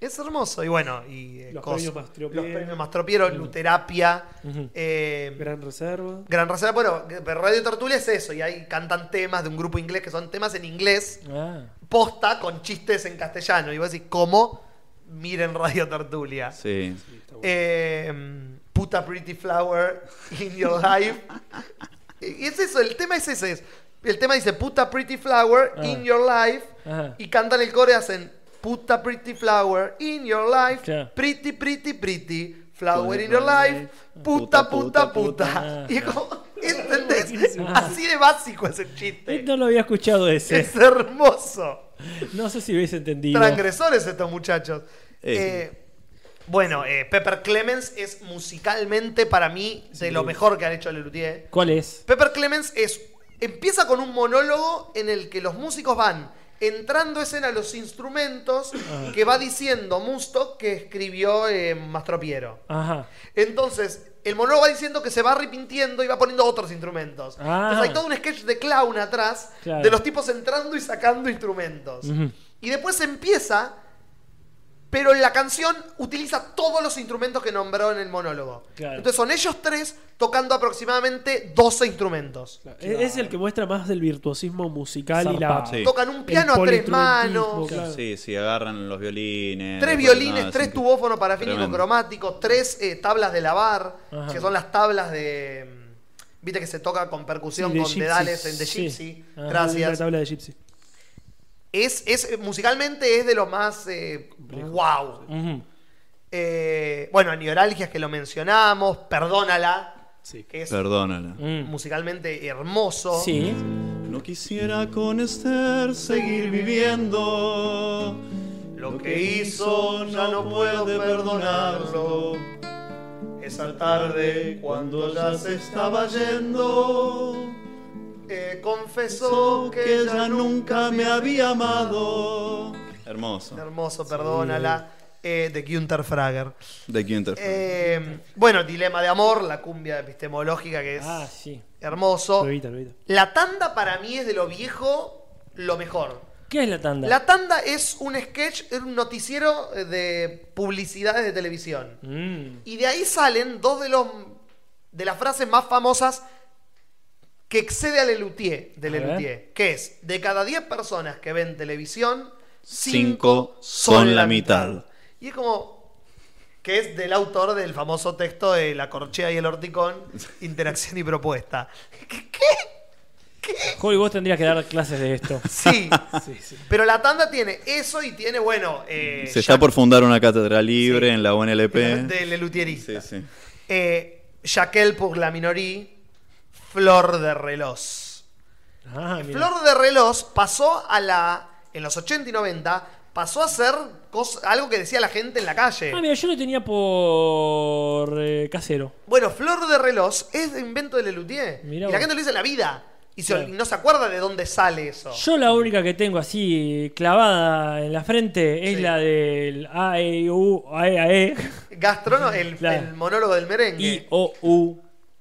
Es hermoso. Y bueno, y eh, Los cos- premios. Los premios Mastropiero, Luterapia. eh, Gran reserva. Gran Reserva, bueno, pero Radio Tertulia es eso, y ahí cantan temas de un grupo inglés que son temas en inglés, Ah. posta con chistes en castellano. Y vos decís, ¿cómo? Miren Radio Tertulia. Sí. Eh, puta Pretty Flower in Your Life. y es eso, el tema es ese. es- el tema dice Puta Pretty Flower Ah. in Your Life. Ajá. Y cantan el coro y hacen Puta Pretty Flower in Your Life. Claro. Pretty, pretty, pretty. Flower in Your Life. Puta, puta, puta. Y es como, ¿entendés? Así de básico es el chiste. No lo había escuchado ese. Es hermoso. No sé si hubiese entendido. Transgresores estos muchachos. Eh, Eh, bueno, eh, Pepper Clemens es musicalmente para mí de lo mejor que han hecho Lelutier. ¿Cuál es? Pepper Clemens es empieza con un monólogo en el que los músicos van entrando escena los instrumentos que va diciendo Musto que escribió eh, Mastropiero. Ajá. Entonces, el monólogo va diciendo que se va arrepintiendo y va poniendo otros instrumentos. Ah. Entonces hay todo un sketch de clown atrás Claro. de los tipos entrando y sacando instrumentos. Y después empieza, pero la canción utiliza todos los instrumentos que nombró en el monólogo. Claro. Entonces son ellos tres tocando aproximadamente 12 instrumentos. Es es el que muestra más del virtuosismo musical y la. Sí. Tocan un el piano a tres manos. claro. Sí, sí, agarran los violines. Tres violines, tres es tubófonos parafínicos cromáticos, tres eh, tablas de lavar, Ajá. que son las tablas de. mm, Viste que se toca con percusión, Sí, con Gypsy. dedales en The Sí. Gypsy. Ajá. La Gracias. tabla de Gypsy. Es, es, musicalmente es de los más. Eh, wow. Ujú. Eh, bueno, Neuralgias que lo mencionamos, Perdónala, Sí. que es Perdónala. Mm. musicalmente hermoso. Sí. No quisiera con Esther seguir viviendo. Lo que hizo ya no puedo perdonarlo. Esa tarde cuando ya se estaba yendo, eh, confesó que ella nunca me había amado. Hermoso. Hermoso, perdónala. eh, de Günther Frager. De Günther. Eh, bueno, Dilema de Amor, la cumbia epistemológica que es Ah, sí. hermoso. Lo evita, lo evita. La tanda para mí es de lo viejo lo mejor. ¿Qué es la tanda? La tanda es un sketch, es un noticiero eh, de publicidades de televisión. Mm. Y de ahí salen dos de los de las frases más famosas que excede a Lelutier, de. Lelutier, que es de cada 10 personas que ven televisión, Cinco son la mitad. Y es como que es del autor del famoso texto de La corchea y el horticón, interacción y propuesta. ¿Qué? ¿Qué? Joy, vos tendrías que dar clases de esto. Sí. Sí, sí. Pero la tanda tiene eso y tiene, bueno, eh, Se está por fundar una cátedra libre Sí. en la UNLP. de Lelutierista. Sí, sí. Eh, pour la minoría, Flor de Relos. Ah. Flor de Relos pasó a la. En los 80 y 90, pasó a ser algo que decía la gente en la calle. Ah, mira, yo lo tenía por eh, casero. Bueno, Flor de Relos es de invento de Lelutier. Y la gente lo dice en la vida. Y, se- Claro. no se acuerda de dónde sale eso. Yo la única que tengo así clavada en la frente es Sí. la del A, E, U, A, E, A, E. Gastrono, el, Claro. el monólogo del merengue. I, O, U,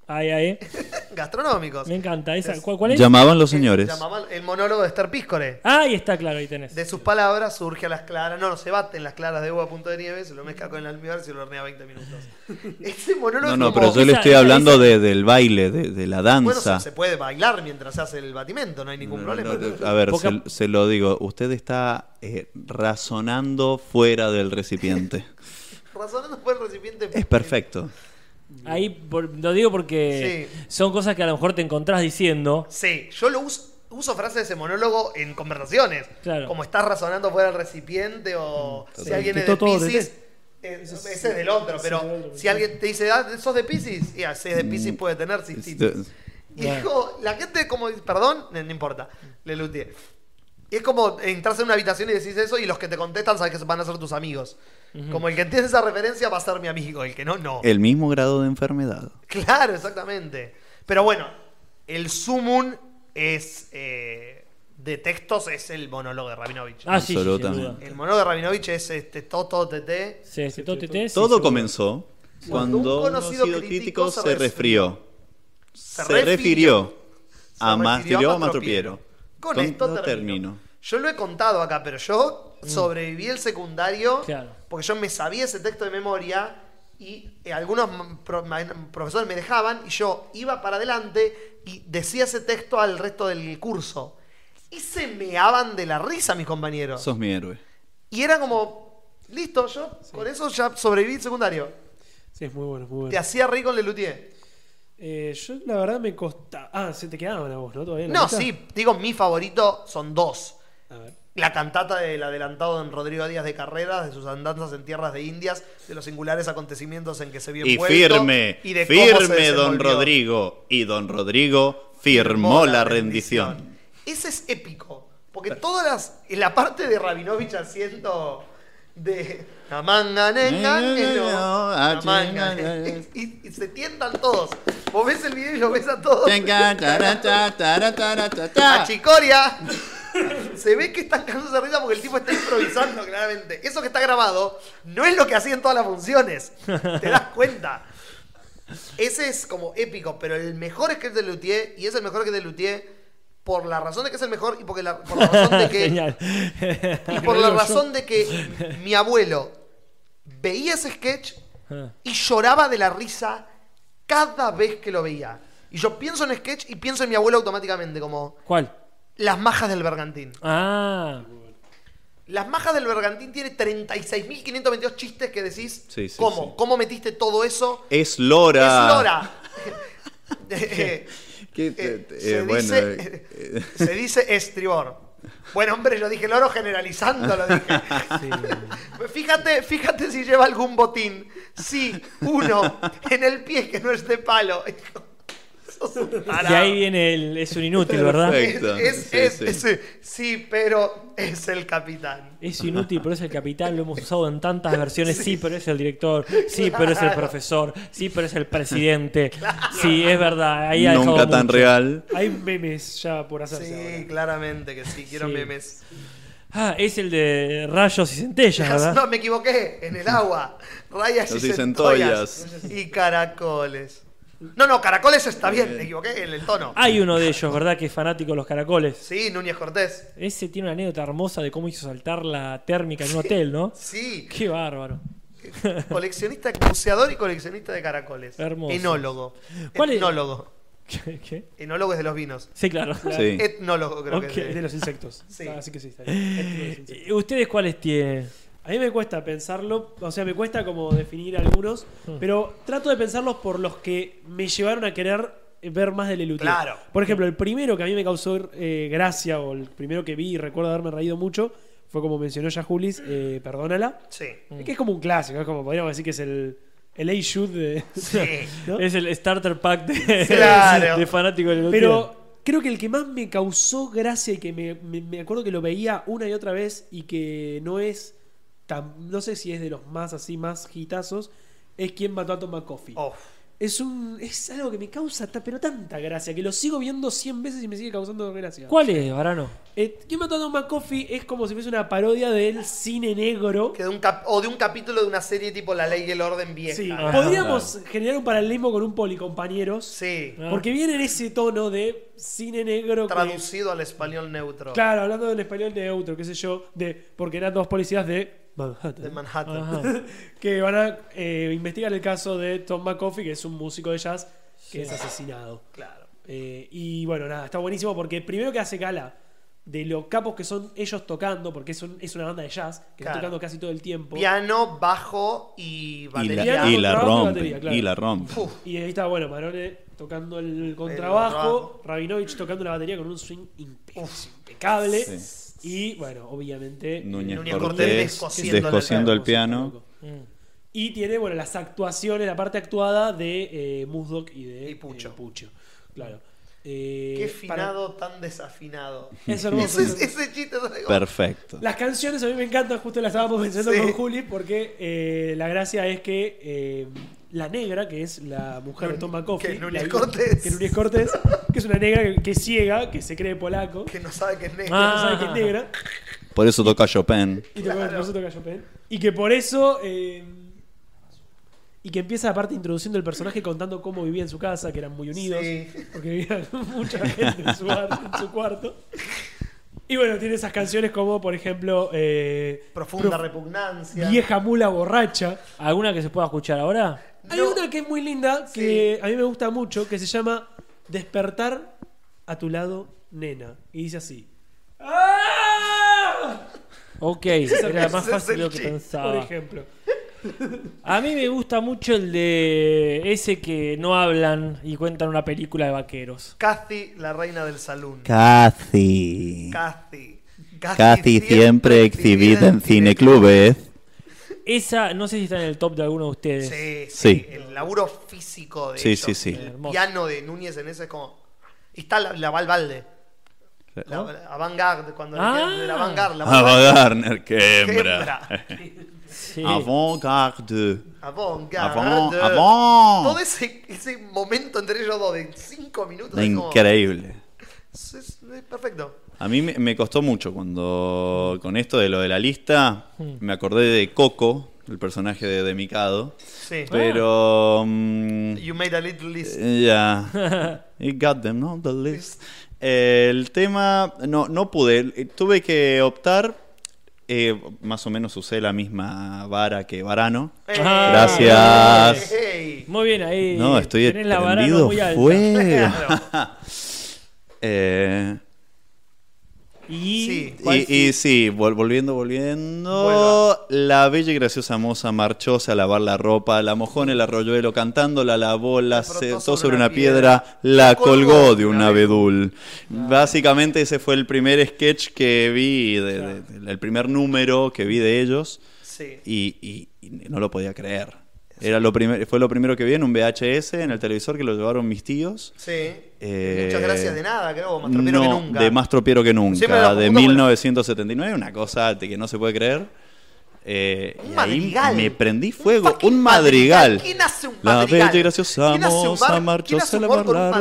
A, E, A, E. Gastronómicos. Me encanta. Esa, Es- ¿cuál, cuál es? Llamaban los Que señores. llamaba el monólogo de Esther Píscore. Ah, ahí está, claro, ahí tenés. De sus palabras surge a las claras. No, no, se baten las claras de uva a punto de nieve, se lo mezcla con el almíbar y se lo hornea 20 minutos. Ese monólogo No, no, como- pero yo le estoy hablando de, del baile, de, de la Bueno, danza. se, se puede bailar mientras se hace el batimento, no hay ningún No, problema. no, no, a ver, se, se lo digo. Usted está eh, razonando fuera del recipiente. Razonando por el recipiente. es perfecto. Ahí por- lo digo porque son cosas que a lo mejor te encontrás diciendo. Sí, yo lo uso, uso frases de ese monólogo en conversaciones. Claro. Como estás razonando fuera del recipiente o si Sí, alguien es de Pisces. eh, ese es del otro, pero si alguien te dice, ah, ¿sos de Pisces? Y ah, si es de Pisces puede tener cistitis. Y es como, la gente como, perdón, no, no importa, le luteé. Y es como entras en una habitación y decís eso y los que te contestan sabes que van a ser tus amigos. Como el que entiende esa referencia va a ser mi amigo, el que no, no. El mismo grado de enfermedad. Claro, exactamente. Pero bueno, el sumum es eh, de textos es el monólogo de Rabinovich. Ah, sí, sí, Absolutamente. duda. El monólogo de Rabinovich es este Toto TT. Sí, sí, todo, TT, sí, Todo comenzó Cuando un cuando un conocido conocido crítico se se refirió. Se Se refirió a Mastilio a Mastropiero. Con, esto termino. termino. Yo lo he contado acá, pero yo sobreviví el secundario Claro. Porque yo me sabía ese texto de memoria y eh, algunos profesores me dejaban y yo iba para adelante y decía ese texto al resto del curso. Y se meaban de la risa mis compañeros. Sos mi héroe. Y era como, listo, yo con eso ya sobreviví el secundario. Sí, es muy bueno, muy Te bueno. hacía reír con Lelutier. Eh, yo la verdad me costaba. Ah, se te quedaban a vos, ¿no? Todavía No, lista? sí, digo, mi favorito son dos. A ver. La cantata del adelantado don Rodrigo Díaz de Carreras, de sus andanzas en tierras de Indias, de los singulares acontecimientos en que se vio Y envuelto, firme, y de cómo se firme don. Rodrigo. Y don Rodrigo firmó la rendición. Ese es épico, porque todas las. En la parte de Rabinovich haciendo de. Y, y se tientan todos. Vos ves el video y lo ves a todos. ¡La chicoria! Se ve que están cagándose de risa porque el tipo está improvisando claramente. Eso que está grabado no es lo que hacía en todas las funciones. Te das cuenta. Ese es como épico, pero el mejor sketch de Luthier, y es el mejor sketch de Luthier, por la razón de que es el mejor y porque la- por la razón de que Genial. y por la razón de que mi abuelo veía ese sketch y lloraba de la risa cada vez que lo veía. Y yo pienso en sketch y pienso en mi abuelo automáticamente, como ¿Cuál? Las majas del bergantín. Ah, Las majas del bergantín tiene 36.522 chistes que decís, Sí, sí, ¿cómo? sí. ¿Cómo metiste todo eso? Es Lora. Es Lora. ¿Qué te- se, eh, bueno, dice, eh, se dice estribor. Bueno, hombre, yo dije loro generalizando, lo dije. Fíjate, fíjate si lleva algún botín. Sí, uno, en el pie que no es de palo. Tarado. ahí viene el. Es un inútil, ¿verdad? Perfecto. Es, Sí, es- sí. es- sí, pero es el capitán. Es inútil, pero es el capitán, lo hemos usado en tantas versiones. Sí, pero es el director. Sí, pero es el profesor. Sí, pero es el presidente. Sí, es verdad. Ahí ha Nunca tan mucho. real. Hay memes ya por hacerse Sí, ahora. claramente que sí, quiero Sí. memes. Ah, es el de rayos y centellas, ¿verdad? No, me equivoqué. En el agua. Rayas y y centollas. centollas. Y caracoles. No, no, caracoles está bien. Me equivoqué en el tono. Hay uno de ellos, ¿verdad? Que es fanático de los caracoles. Sí, Núñez Cortés. Ese tiene una anécdota hermosa de cómo hizo saltar la térmica en un hotel, ¿no? Sí. Qué bárbaro. Coleccionista, buceador y coleccionista de caracoles. Hermoso. Enólogo. ¿Cuál es? Etnólogo. ¿Qué? qué? Enólogo es de los vinos. Sí, claro. Sí. Etnólogo creo que es. Es de- de los insectos. Sí. Ah, Así que sí, está bien. ¿Ustedes cuáles tienen? A mí me cuesta pensarlo, o sea, me cuesta como definir algunos, Hmm. pero trato de pensarlos por los que me llevaron a querer ver más de Lelutier. Claro. Por ejemplo, el primero que a mí me causó eh, gracia, o el primero que vi y recuerdo haberme reído mucho, fue como mencionó ya Julis, eh, Perdónala. Sí. Que es como un clásico, es como podríamos decir que es el, el A-Shoot de... Sí. ¿no? Es el starter pack de, Claro. de fanático de Pero creo que el que más me causó gracia y que me, me- me acuerdo que lo veía una y otra vez y que no es tan. No sé si es de los más así, más hitazos, es quien mató a Tom McCoffey. Oh, Es un es algo que me causa, ta- pero tanta gracia, que lo sigo viendo 100 veces y me sigue causando gracia. ¿Cuál es, Varano? Eh, quien mató a Tom McCoffey es como si fuese una parodia del cine negro. que de un cap- o de un capítulo de una serie tipo La Ley y el Orden vieja. Sí, Ah, podríamos generar un paralelismo con un policompañeros. Sí. Ah. Porque viene en ese tono de cine negro que- Traducido al español neutro. Claro, hablando en español neutro, qué sé yo, de porque eran dos policías de Manhattan. De Manhattan. Ajá. que van a eh, investigar el caso de Tom McCoffey, que es un músico de jazz que es asesinado. Claro. Eh, y bueno, nada, está buenísimo porque primero que hace gala de los capos que son ellos tocando, porque es, un- es una banda de jazz que Claro. está tocando casi todo el tiempo. Piano, bajo y Y batería. y la rompe. claro. Y la rompe. Y ahí está, bueno, Marone tocando el contrabajo. Rabinovich tocando la batería con un swing impe- impecable. Sí. Y bueno, obviamente. Núñez, Núñez Cortés Cortés descosiendo descosiendo el el piano. Y tiene, bueno, las actuaciones, la parte actuada de eh, Musdoc y de Y Pucho. eh, Pucho. Claro. Eh, qué para- finado tan desafinado. Es hermoso. Ese, ese chiste es Perfecto. Las canciones a mí me encantan, justo las estábamos mencionando Sí. con Juli, porque eh, la gracia es que eh, la negra, que es la mujer de Tom McCoffey, Que es Núñez la- Cortés. que es Núñez Cortés, que es una negra que, que es ciega, que se cree polaco, que no sabe que es negro. no sabe que es negra, Por eso toca Chopin. y, que por eso toca Chopin, y que por eso... eh, y que empieza aparte introduciendo el personaje contando cómo vivía en su casa, que eran muy unidos, Sí. porque vivía mucha gente en su, en su cuarto. Y bueno, tiene esas canciones como, por ejemplo, eh, Profunda Prof- repugnancia. Vieja mula borracha. ¿Alguna que se pueda escuchar ahora? Hay No. una que es muy linda, que a mí me gusta mucho, que se llama Despertar a tu lado, nena. Y dice así. ¡Ah! Ok, era más es fácil el de lo que chiste, Por pensaba. ejemplo. A mí me gusta mucho el de ese que no hablan y cuentan una película de vaqueros. Kathy, la reina del salón. Kathy. Kathy. Kathy siempre exhibida en cineclubes. Esa, no sé si está en el top de alguno de ustedes. Sí, sí, Sí. El laburo físico de Sí, ellos, sí, sí. El Hermoso. piano de Núñez en ese es como... Y está la, la Val Valde. La, ¿No? cuando Ah. la Avant-Garde. La Ava Val- Garner, que hembra. Hembra. Sí. Avant-garde. Avant-Garde. Avant, avant. Todo ese, ese momento entre ellos dos de cinco minutos. es como- Increíble. Es- es perfecto. A mí me, me costó mucho cuando con esto de lo de la lista me acordé de Coco, el personaje de, de Mikado, Sí. pero mm, You made a little list. Ya. It got them on the list. El tema, no, no pude. Tuve que optar. Eh, más o menos usé la misma vara que Varano. ¡Ey! Gracias. ¡Ey! Muy bien, ahí. No, estoy tenés la muy alta. fuego. Eh, Y, Sí. ¿cuál y, y sí, vol- volviendo, volviendo. Vuelva. La bella y graciosa moza marchóse a lavar la ropa, la mojó en el arroyuelo cantando, la lavó, la sentó sobre una piedra, piedra, la colgó colgó de un abedul. Básicamente ese fue el primer sketch que vi, de- de- de- el primer número que vi de ellos Sí. y no lo podía creer. Era lo primer- fue lo primero que vi en un VHS en el televisor que lo llevaron mis tíos. Sí. Eh, Muchas gracias de nada, creo. Más tropiero no, que nunca. de más tropiero que nunca, la de confundo con- 1979, una cosa de que no se puede creer. Eh, Un y ahí madrigal. me prendí fuego, fucking un madrigal. ¿Quién hace un La madrigal? bella y graciosa ¿Quién hace un moza marchó un un la ropa,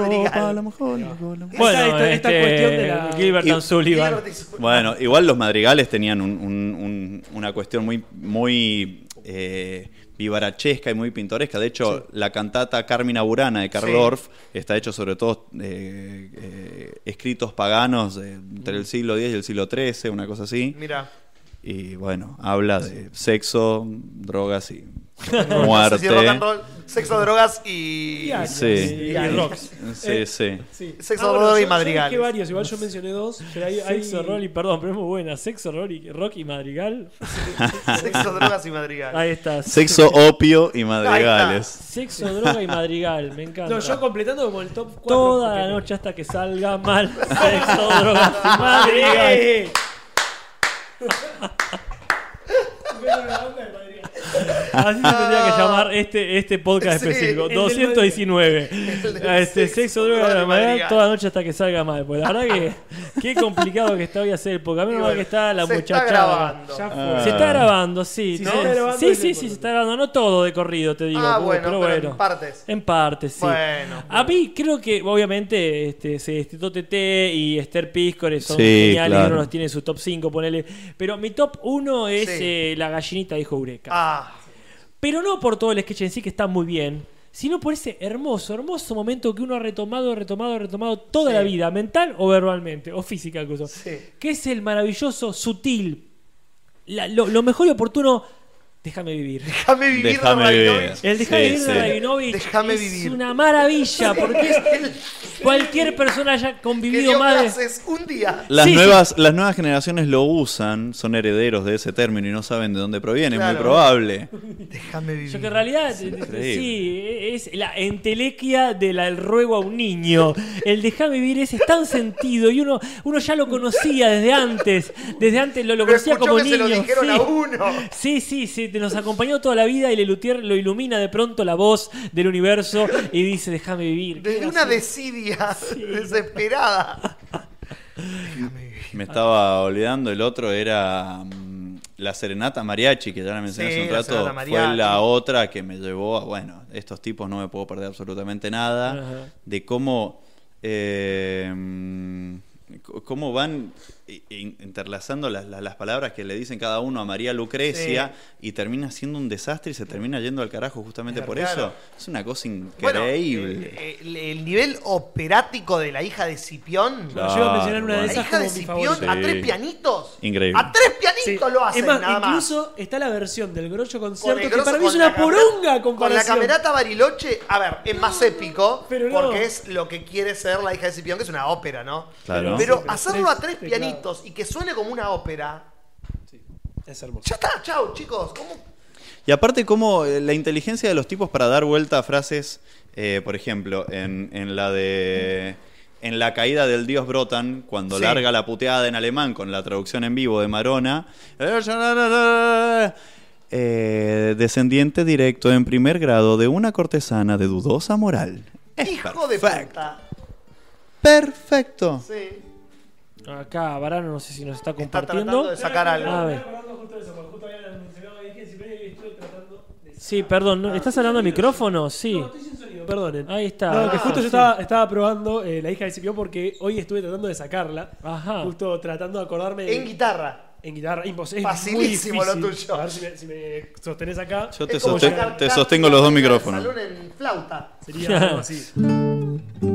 la mejor, la la. Bueno, esta, esta este, cuestión de la. Gilbert Y- Sullivan. Bueno, igual los madrigales tenían un- un- un- una cuestión muy, muy eh, vivarachesca y muy pintoresca. De hecho, la cantata Carmina Burana de Karl Sí. Orff está hecho sobre todo eh, eh, escritos paganos entre el siglo X y el siglo XIII, una cosa así. Mira. Y bueno, habla de sexo, drogas y Rock and muerte. roll, sexo, drogas y. Y Sí. y rocks. Sí, Eh, sí. Sí. Sexo, Ah, bueno, y yo- yo varios, igual yo mencioné dos, pero hay, hay- Sexo, rol y perdón, pero es muy buena. Sexo, rol y rock y madrigal. Sexo, drogas y madrigal. Ahí está. Sexo, opio y madrigales. Sexo, droga y madrigal. Me encanta. No, yo completando como el top 4. Toda la noche hasta que salga mal. Sexo, droga y madrigal. Así se tendría que llamar este, este podcast Sí, específico. el del 219. El del Este, sexo, droga madrigal madrigal. toda la noche hasta que salga mal. Pues la verdad que qué complicado que está hoy hacer el podcast. Menos Y mal bueno, que está la se muchacha. está grabando. Ya fue. Ah. Se está grabando, sí. Se está grabando sí, sí, sí, se está grabando. No todo de corrido, te digo. Ah, bueno, pero pero bueno. en partes. En parte, sí. Bueno. A mí creo que, obviamente, este, se Tito TT y Esther Piscore son Sí, geniales. claro. Uno los tiene en su top 5, ponele. Pero mi top 1 es Sí. eh, La gallinita dijo Eureka. Ah, Pero no por todo el sketch en sí, que está muy bien. Sino por ese hermoso, hermoso momento que uno ha retomado, retomado, retomado toda Sí. la vida, mental o verbalmente, o física incluso. Sí. Que es el maravilloso, sutil, la- lo, lo mejor y oportuno, déjame vivir. déjame vivir Déjame de vivir. El Déjame Sí, vivir de sí. Rabinovich Déjame es vivir. una maravilla, porque es cualquier persona haya Que convivido más de... un día. Las, Sí, sí. nuevas, las nuevas generaciones lo usan, son herederos de ese término y no saben de dónde proviene, es Claro. muy probable. Déjame vivir. Yo que en realidad, sí, es la entelequia del ruego a un niño. El dejar vivir ese es tan sentido y uno, uno ya lo conocía desde antes. Desde antes lo, conocía como que niño. se lo dijeron sí. a uno. Sí, sí, sí, nos acompañó toda la vida y Lelutier lo ilumina de pronto la voz del universo y dice, déjame vivir. Desde una desidia desesperada. Me estaba olvidando, el otro era mm, la Serenata Mariachi, que ya la mencioné Sí, hace un la rato. Serenata Fue la otra que me llevó a, bueno, estos tipos no me puedo perder absolutamente nada. Ajá. De cómo, eh, mm, cómo van interlazando las, las- las palabras que le dicen cada uno a María Lucrecia y termina siendo un desastre y se termina yendo al carajo justamente Es por raro. eso. Es una cosa increíble. eh, el, el nivel operático de la hija de Cipión. Claro. Yo iba a mencionar una de La esas hija de como mi Cipión favorita. a Sí. tres pianitos. Increíble. A tres pianitos lo hacen es más, nada más. incluso está la versión del Grosso Con concierto que para mí es con una la poronga Con la comparación. camerata Bariloche, a ver, es más épico. Pero no. Porque es lo que quiere ser la hija de Cipión, que es una ópera, ¿no? Claro. Pero Sí, hacerlo a tres tres y que suene como una ópera. Es hermoso. Ya está, chao, chicos. ¿Cómo? Y aparte, como la inteligencia de los tipos para dar vuelta a frases, eh, por ejemplo, en, en la de. En la caída del dios Brotan, cuando Sí. larga la puteada en alemán con la traducción en vivo de Marona. eh, descendiente directo en primer grado de una cortesana de dudosa moral. Es Hijo de perfecto. puta. Perfecto. Sí. Acá Varano no sé si nos está Está compartiendo. tratando de sacar algo. A ver. Sí, perdón, ¿no? ¿estás hablando al micrófono? Sí. perdonen. Ahí está. No, que Ah, justo yo sí. estaba, estaba probando eh, la hija de Cipión porque hoy estuve tratando de sacarla. Ajá. Justo tratando de acordarme. de- En guitarra. En guitarra, imposible. Facilísimo lo tuyo. A ver si me, si me sostenés acá. Yo te, Es como sosten- sacar te sostengo los dos micrófonos. Salón en flauta. Sería algo así.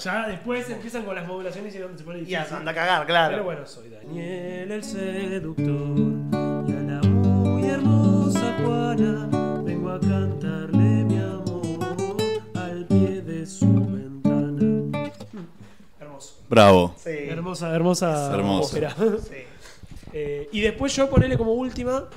ya después empiezan con las modulaciones y donde se pone Y difícil. anda a cagar, claro. Pero bueno, soy Daniel el seductor y a la muy hermosa Juana vengo a cantarle mi amor al pie de su ventana. Hermoso. Bravo. Sí. Hermosa, hermosa. Sí. Eh, y después yo ponerle como última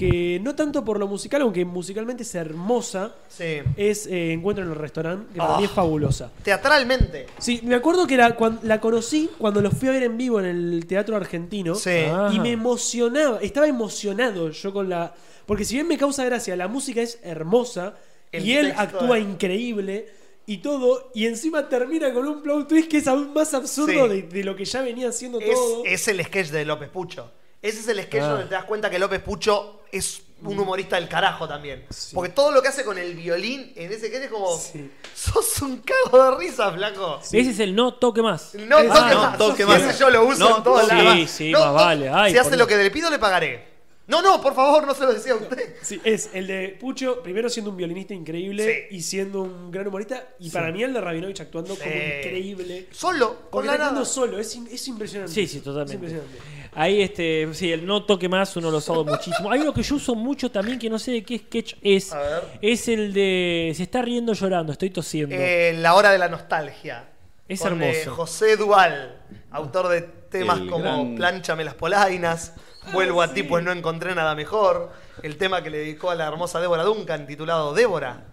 que no tanto por lo musical, aunque musicalmente es hermosa, Sí. es eh, Encuentro en el restaurante, que para Ah. mí es fabulosa. Teatralmente. Sí, me acuerdo que la, conocí cuando lo fui a ver en vivo en el Teatro Argentino. Sí. Ah. Y me emocionaba, estaba emocionado yo con la... Porque si bien me causa gracia, la música es hermosa El y él actúa increíble y todo, y encima termina con un plot twist que es aún más absurdo Sí. de, de lo que ya venía haciendo Es, todo. es el sketch de López Pucho. Ese es el sketch Ah. donde te das cuenta que López Pucho es un humorista del carajo también. Porque todo lo que hace con el violín en ese sketch es como. Sí. Sos un cago de risa, flaco. Ese es el no toque más. No Ah, toque no más. toque Ese yo lo uso No en todos toque lados. más. Sí, No, más no, vale. Ay, si hace lo que le pido, le pagaré. No, no, por favor, no se lo decía a usted. Sí, es el de Pucho, primero siendo un violinista increíble Sí. y siendo un gran humorista. Y para mí el de Rabinovich actuando Sí. como increíble. Solo, con la nada. actuando solo, es, es impresionante. Sí, sí, Es totalmente. impresionante. Ahí, este, sí, el no toque más, uno lo usado muchísimo. Hay uno que yo uso mucho también, que no sé de qué sketch es. A ver. Es el de se está riendo llorando, estoy tosiendo. Eh, la hora de la nostalgia. Es Con, eh, hermoso. José Dual, autor de temas El como gran- Plánchame las polainas, Vuelvo a ti pues no encontré nada mejor, el tema que le dedicó a la hermosa Débora Duncan titulado Débora,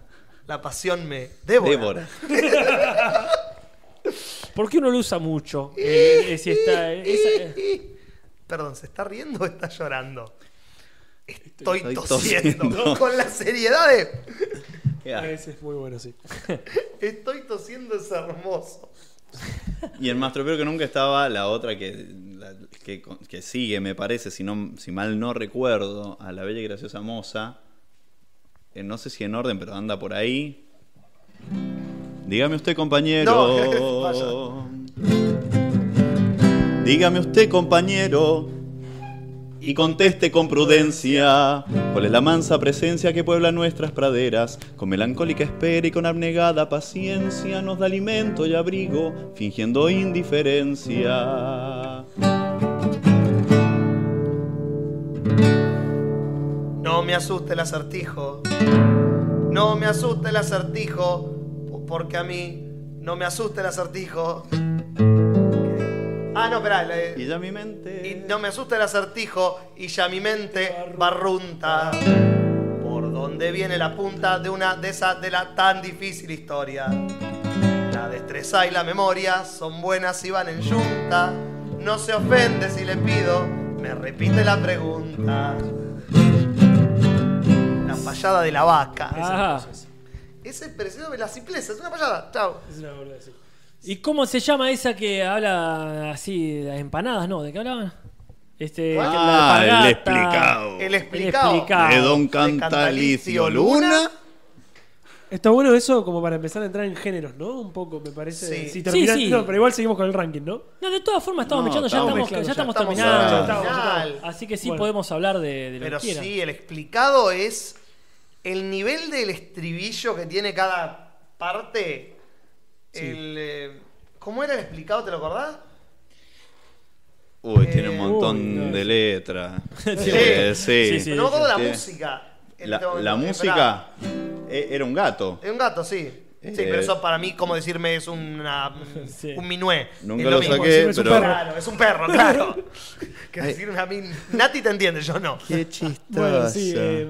la pasión me... Débora. Débora. ¿Por qué uno lo usa mucho? Eh, eh, si está, esa- Perdón, ¿se está riendo o está llorando? Estoy, Estoy tosiendo. tosiendo. Con la seriedad de... Ese es muy bueno, sí. Estoy tosiendo, es hermoso. Y en Más Tropero que nunca estaba la otra que, la- que, que sigue, me parece, si, no, si mal no recuerdo, a la bella y graciosa moza. Eh, no sé si en orden, pero anda por ahí. Dígame usted, compañero. No, Dígame usted, compañero. Y conteste con prudencia cuál es la mansa presencia que puebla nuestras praderas. Con melancólica espera y con abnegada paciencia nos da alimento y abrigo, fingiendo indiferencia. No me asuste el acertijo. No me asuste el acertijo. po- Porque a mí no me asusta el acertijo. Ah, no, espera. la- Y ya mi mente. Y no me asusta el acertijo y ya mi mente barrunta. ¿Por dónde viene la punta de una de esas de la tan difícil historia? La destreza y la memoria son buenas y van en yunta. No se ofende si le pido, me repite la pregunta. La fallada de la vaca. Ah. Ese es parecido de la simpleza, es una fallada. Chao. Es una boludez, sí. ¿Y cómo se llama esa que habla así de empanadas? No, ¿de qué hablaban? Este, Ah, la el explicado. El explicado. explicado. De Don Cantalicio Luna. Está bueno eso como para empezar a entrar en géneros, ¿no? Un poco, me parece. Sí. Si Sí, sí. No, pero igual seguimos con el ranking, ¿no? No, de todas formas estamos No, mechando, ya estamos ya ya estamos estamos terminando. estamos. Así que sí Bueno. podemos hablar de, de lo Pero que quieran. sí, el explicado es el nivel del estribillo que tiene cada parte. El, eh, ¿Cómo era el explicado? ¿Te lo acordás? Uy, tiene un Eh, montón uy, no. de letras. Sí. Sí. Sí, sí. no me acuerdo la Sí. música. La, este la Eh, música eh, era un gato. Es un gato, sí. Sí, Eh, pero eso para mí, como decirme, es una, Sí. un minué. Nunca Es lo mismo. saqué, es un pero. perro. Claro, es un perro, claro. que decirme a mí, Nati te entiende, yo no. Qué chistoso. Bueno, sí. eh,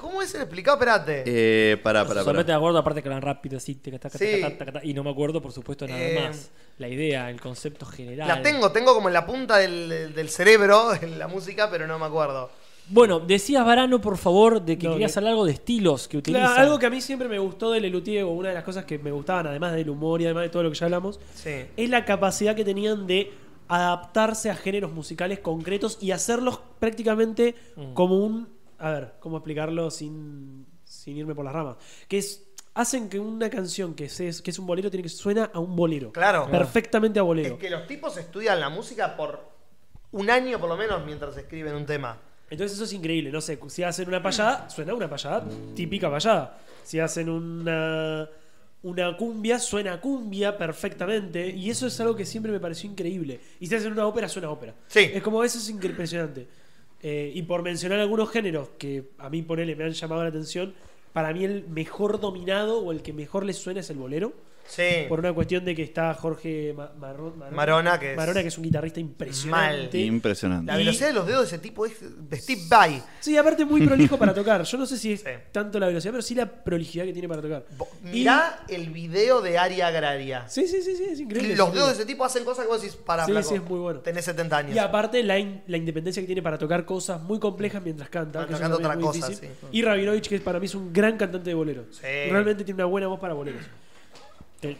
¿Cómo es el explicado? Espérate. Eh, para, para, Solamente para. me acuerdo, aparte que eran rápido así, taca, taca, Sí. taca, taca, taca, y no me acuerdo, por supuesto, nada Eh, más. La idea, el concepto general. La tengo, tengo como en la punta del, del cerebro en la música, pero no me acuerdo. Bueno, decías Varano, por favor, de que No, querías que- hablar algo de estilos que Claro, utilizan. algo que a mí siempre me gustó de Lelutier, o una de las cosas que me gustaban, además del humor y además de todo lo que ya hablamos, Sí. es la capacidad que tenían de adaptarse a géneros musicales concretos y hacerlos prácticamente Mm. como un. A ver, ¿cómo explicarlo sin, sin irme por las ramas? Que es. Hacen que una canción que es, que es un bolero tiene que suena a un bolero. Claro. Perfectamente a bolero. Es que los tipos estudian la música por un año por lo menos mientras escriben un tema. Entonces eso es increíble, no sé, si hacen una payada, suena una payada, típica payada. Si hacen una, una cumbia, suena a cumbia perfectamente. Y eso es algo que siempre me pareció increíble. Y si hacen una ópera, suena a ópera. Sí. Es como eso es impresionante. Eh, y por mencionar algunos géneros que a mí ponele me han llamado la atención, para mí el mejor dominado o el que mejor les suena es el bolero. Sí. Por una cuestión de que está Jorge Ma- Marona, Marona, que es- Marona, que es un guitarrista impresionante. Impresionante. La Y- velocidad de los dedos de ese tipo es de Steve Vai. Sí, aparte muy prolijo para tocar. Yo no sé si es Sí. tanto la velocidad, pero sí la prolijidad que tiene para tocar. Bo- Y- Mirá el video de Aria Agraria. Sí, sí, sí, sí, es increíble. Los dedos de ese tipo hacen cosas que vos decís, para, Sí, flaco, sí, es muy bueno. Tenés 70 años. Y aparte la, in- la independencia que tiene para tocar cosas muy complejas mientras canta. Que canta otra cosa. Y Rabinovich, que para mí es un gran cantante de boleros. Sí. Realmente tiene una buena voz para boleros. Te-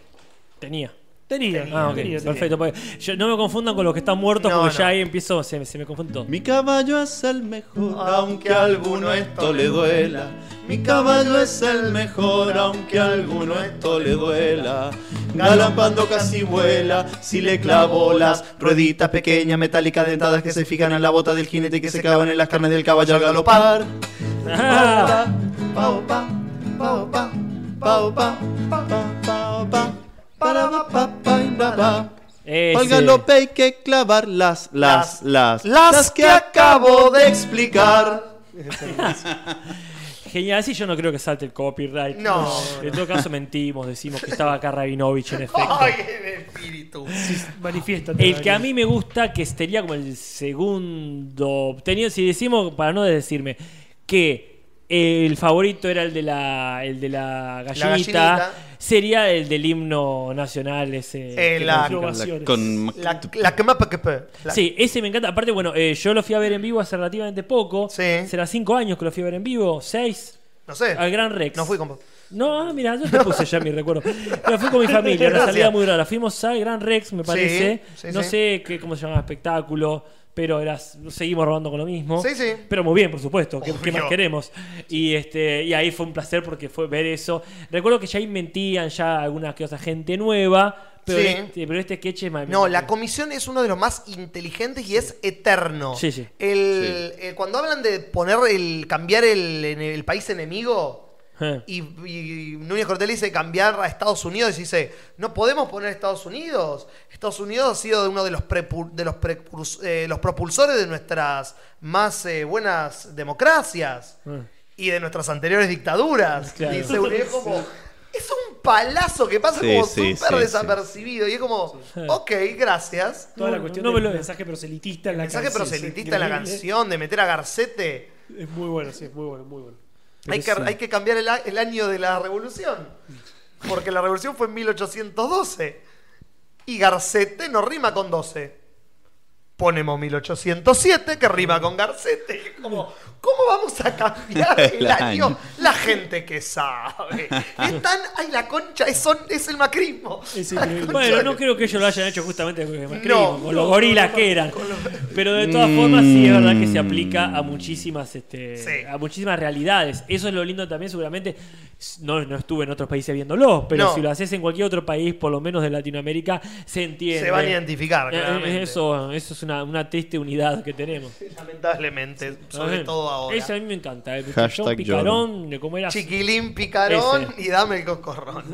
Tenía. Tenía. Tenía. Ah, ok, tenía, tenía. perfecto. yo- no me confundan con los que están muertos, No, porque ya ahí empiezo, se, me- se me confunde todo. Mi caballo es el mejor, aunque a alguno esto le duela. Mi caballo es el mejor, aunque a alguno esto le duela. Galampando casi vuela, si le clavo las rueditas pequeñas, metálicas dentadas que se fijan en la bota del jinete y que se clavan en las carnes del caballo al galopar. Ah, Pau, pa, pa, pa, pa, pau, pa, para, pa, pa, pa, y ba, ba. ese. Al galope hay que clavar las, las, las, las que acabo de explicar. Genial, sí, yo no creo que salte el copyright. No. En todo caso mentimos, decimos que estaba acá Rabinovich en efecto. ¡Ay, el espíritu! Manifiéstate. El que a mí me gusta, que sería como el segundo. Tenía, si decimos, para no decirme, que el favorito era el de la, el de la gallinita, gallinita. sería el del himno nacional ese. Eh, que la- Ovaciones. Con La, la que me pa- que pe- la- Sí, ese me encanta. Aparte, bueno, eh, yo lo fui a ver en vivo hace relativamente poco. Sí. Será cinco años que lo fui a ver en vivo, seis. No sé. Al Gran Rex. No fui con vos. No, ah, mira, yo te puse ya mi recuerdo. Pero fui con mi familia, una salida muy rara. Fuimos al Gran Rex, me parece. Sí, sí, no sí. sé qué, cómo se llama espectáculo, pero era, seguimos robando con lo mismo. Sí, sí. Pero muy bien, por supuesto. ¿Qué, más queremos? Y este y ahí fue un placer porque fue ver eso. Recuerdo que ya ahí mentían ya alguna que otra gente nueva. Pero, Sí. este, pero este sketch es más- No, la comisión es uno de los más inteligentes y es eterno. Sí, sí. El, eh, cuando hablan de poner el. cambiar el, en el país enemigo. Eh. Y, y Núñez Cortés dice cambiar a Estados Unidos y dice, no podemos poner Estados Unidos. Estados Unidos ha sido uno de los, de los, eh, los propulsores de nuestras más eh, buenas democracias y de nuestras anteriores dictaduras. Claro. Dice, es como, es un palazo que pasa Sí, como súper sí, desapercibido. Y es como, ok, gracias. Toda la No, cuestión no me del lo- mensaje proselitista en la Mensaje canción. proselitista en la canción de meter a Garcete. Es muy bueno, sí, es muy bueno, muy bueno. Hay que, hay que cambiar el, el año de la revolución. Porque la revolución fue en 1812. Y Garcete no rima con 12. Ponemos 1807 que rima con Garcete. Como, ¿Cómo vamos a cambiar el, El año? año. La gente que sabe. Es tan. ¡Ay, la concha! Es, son- es el macrismo. Es Bueno, no creo que ellos lo hayan hecho justamente con, el macrismo, No, con no, los gorilas no, que eran. los- Pero de todas formas sí es verdad que se aplica a muchísimas, este, Sí. a muchísimas realidades. Eso es lo lindo también, seguramente. No, no estuve en otros países viéndolo, pero No. si lo haces en cualquier otro país, por lo menos de Latinoamérica, se entiende. Se van a identificar, Eh, eh. Eso, eso es una, una triste unidad que tenemos. Lamentablemente, sobre Ajá. todo ahora. Ese a mí me encanta. El Hashtag picarón, de cómo era. Chiquilín picarón Ese. y dame el coscorrón.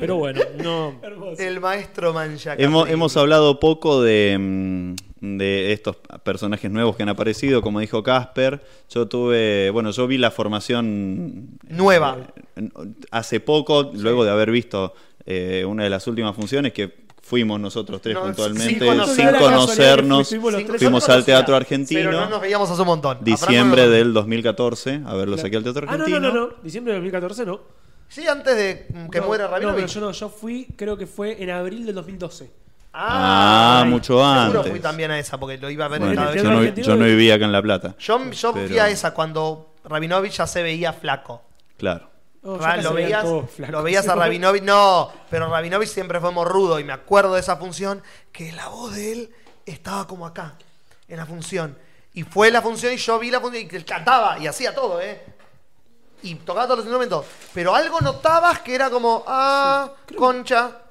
Pero bueno, no. El maestro Mancha. Hemos, hemos hablado poco de, mm, de estos personajes nuevos que han aparecido, como dijo Casper. Yo tuve, bueno, yo vi la formación Nueva. eh, hace poco, luego de haber visto eh, una de las últimas funciones que fuimos nosotros tres No, puntualmente, sin conocer- conocernos, fuimos los tres. fuimos al Teatro Argentino, Pero no nos veíamos hace un montón. Diciembre del 2014, a verlos aquí al Teatro Ah, no, Argentino. no, no, no. Diciembre de 2014 no. Sí, antes de que No, muera No, pero Rabinovich. yo no, yo fui, creo que fue en abril del 2012. Ah, mucho Seguro antes. fui también a esa porque lo iba a ver en Bueno, el yo, no, argentino yo no vivía acá en La Plata. Yo, yo fui a esa cuando Rabinovich ya se veía flaco. Claro. Oh, Ra- ya lo veías, lo veías a Rabinovich, no, pero Rabinovich siempre fue morrudo y me acuerdo de esa función que la voz de él estaba como acá, en la función. Y fue la función y yo vi la función y él cantaba y hacía todo, ¿eh? Y tocaba todos los instrumentos. Pero algo notabas que era como, ah, concha,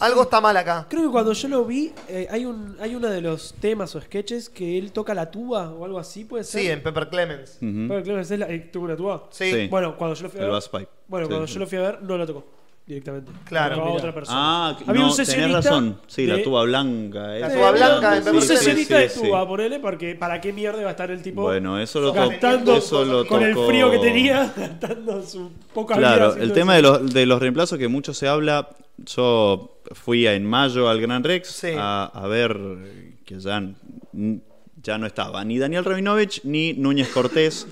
algo está mal acá. Creo que cuando yo lo vi, eh, hay un hay uno de los temas o sketches que él toca la tuba o algo así, puede ser. Sí, en Pepper Clemens. Ujú. Claro, esa es la, eh, ¿Toca una tuba? Sí. Sí. Bueno, cuando yo lo fui a El ver. Bass Pipe. Bueno, Sí, cuando sí. yo lo fui a ver, no lo tocó directamente. Claro, Lo otra persona. Ah, Había no, un tenés sesionista razón. Sí, la tuba blanca. La esa. tuba blanca en Sí, Un sí, sesionista sí, de sí. tuba, ponele, porque ¿para qué mierda va a estar el tipo Bueno, eso lo, to- cantando eso lo con el tocó- frío que tenía, cantando su poca vida Claro, haciendo el tema eso. de los, de los reemplazos que mucho se habla, yo fui a- en mayo al Gran Rex Sí. a, a ver que ya, ya no estaba ni Daniel Rabinovich ni Núñez Cortés,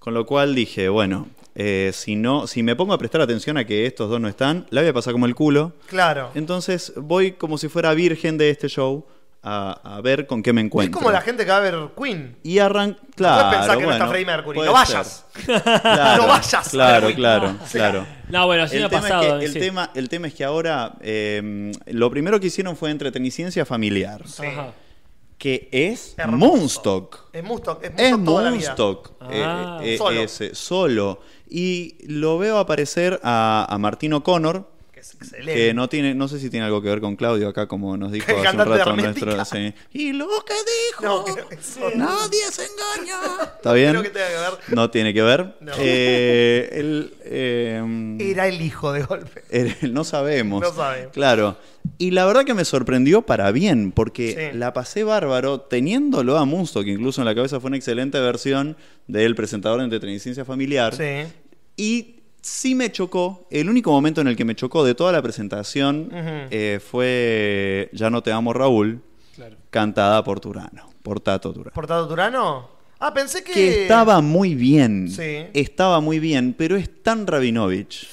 con lo cual dije, bueno, eh, si, no, si me pongo a prestar atención a que estos dos no están, la voy a pasar como el culo. Claro. Entonces voy como si fuera virgen de este show a, a ver con qué me Es encuentro. como la gente que va a ver Queen. Y arran... Claro, Puedes pensar que no está bueno, Freddie Mercury. No vayas. Claro, No vayas. Claro, claro, O sea, claro. No, bueno, sí me El ha tema, pasado. es que, el, sí. tema, el tema es que ahora eh, lo primero que hicieron fue entreteniciencia familiar, Sí. Ajá. Que es Hermoso. Moonstock. Es Moonstock. Es Es Moonstock la vida. Moonstock. eh, Ah. eh, Solo. ese, solo. Y lo veo aparecer a, a Martín O'Connor, es excelente. que no tiene, no sé si tiene algo que ver con Claudio acá, como nos dijo hace un rato nuestro. sí. Y lo que dijo, No, que sí. nadie se engaña. ¿Está bien? Creo que tenga que ver. No tiene que ver. No. Eh, el, eh, Era el hijo de golpe. el- no sabemos. No sabemos. Claro. Y la verdad que me sorprendió para bien, porque Sí. la pasé bárbaro teniéndolo a Moonstock, que incluso en la cabeza fue una excelente versión del presentador de entreteniciencia familiar. Sí. Y sí me chocó, el único momento en el que me chocó de toda la presentación eh, fue Ya no te amo Raúl, Claro. cantada por Turano, por Tato Turano. ¿Portado Turano? Ah, pensé que. Que estaba muy bien, Sí. estaba muy bien, pero es tan Rabinovich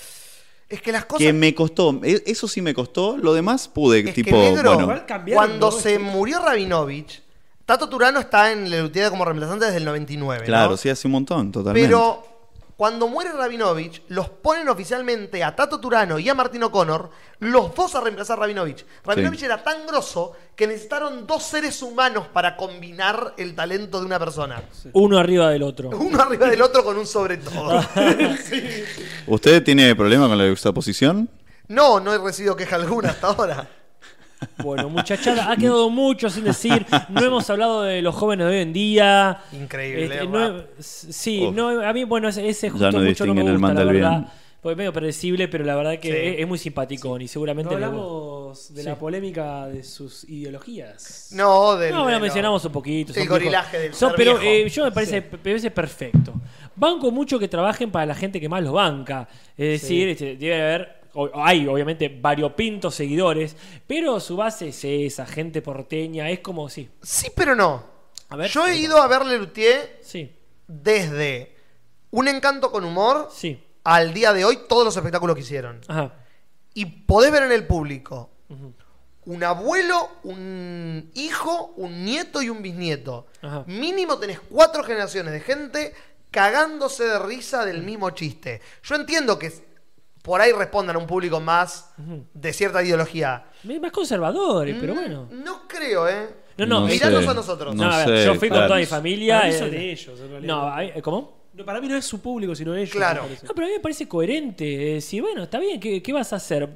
Es que las cosas. que me costó, e- eso sí me costó, lo demás pude, Es que, tipo, negro, bueno, Igual cambiaron, cuando se murió Rabinovich, Tato Turano está en Lelutier como reemplazante desde el 99. claro, ¿no? sí, hace un montón, totalmente. Pero cuando muere Rabinovich, los ponen oficialmente a Tato Turano y a Martín O'Connor, los dos a reemplazar a Rabinovich. Rabinovich Sí. era tan grosso que necesitaron dos seres humanos para combinar el talento de una persona. Uno arriba del otro. Uno arriba del otro con un sobre todo. ¿Usted tiene problema con la juxtaposición? No, no he recibido queja alguna hasta ahora. Bueno, muchachada, ha quedado mucho sin decir. No hemos hablado de los jóvenes de hoy en día. Increíble, Este, no- sí, Uf. no, a mí, bueno, ese, ese justo no mucho no me distinguen el gusta, mal la del verdad. bien. Porque es medio predecible, pero la verdad que Sí. es, es muy simpático y No seguramente. le- hablamos de Sí. la polémica de sus ideologías. No, del. No, bueno, de- mencionamos un poquito. El gorilaje del Son- ser Pero viejo. eh, yo me parece, me parece perfecto. Banco mucho que trabajen para la gente que más los banca. Es decir, este, debe haber, o- hay obviamente variopintos seguidores, pero su base es esa, gente porteña, es como, sí. Sí, pero no. A ver. Yo he ido a ver Lelutier Sí, desde Un encanto con humor sí. al día de hoy todos los espectáculos que hicieron. Ajá. Y podés ver en el público un abuelo, un hijo, un nieto y un bisnieto. Ajá. Mínimo tenés cuatro generaciones de gente cagándose de risa del mismo chiste. Yo entiendo que por ahí respondan a un público más de cierta ideología. Más conservadores, pero Mm, bueno. No creo, ¿eh? No, no, No Miranos sé. a nosotros. No, No a ver, sé, yo fui con claro. toda mi familia. Para mí eh, son ellos, en realidad. No, hay- ¿cómo? No, para mí no es su público, sino ellos. Claro. me parece. No, pero a mí me parece coherente. Si bueno, está bien, ¿qué, qué vas a hacer?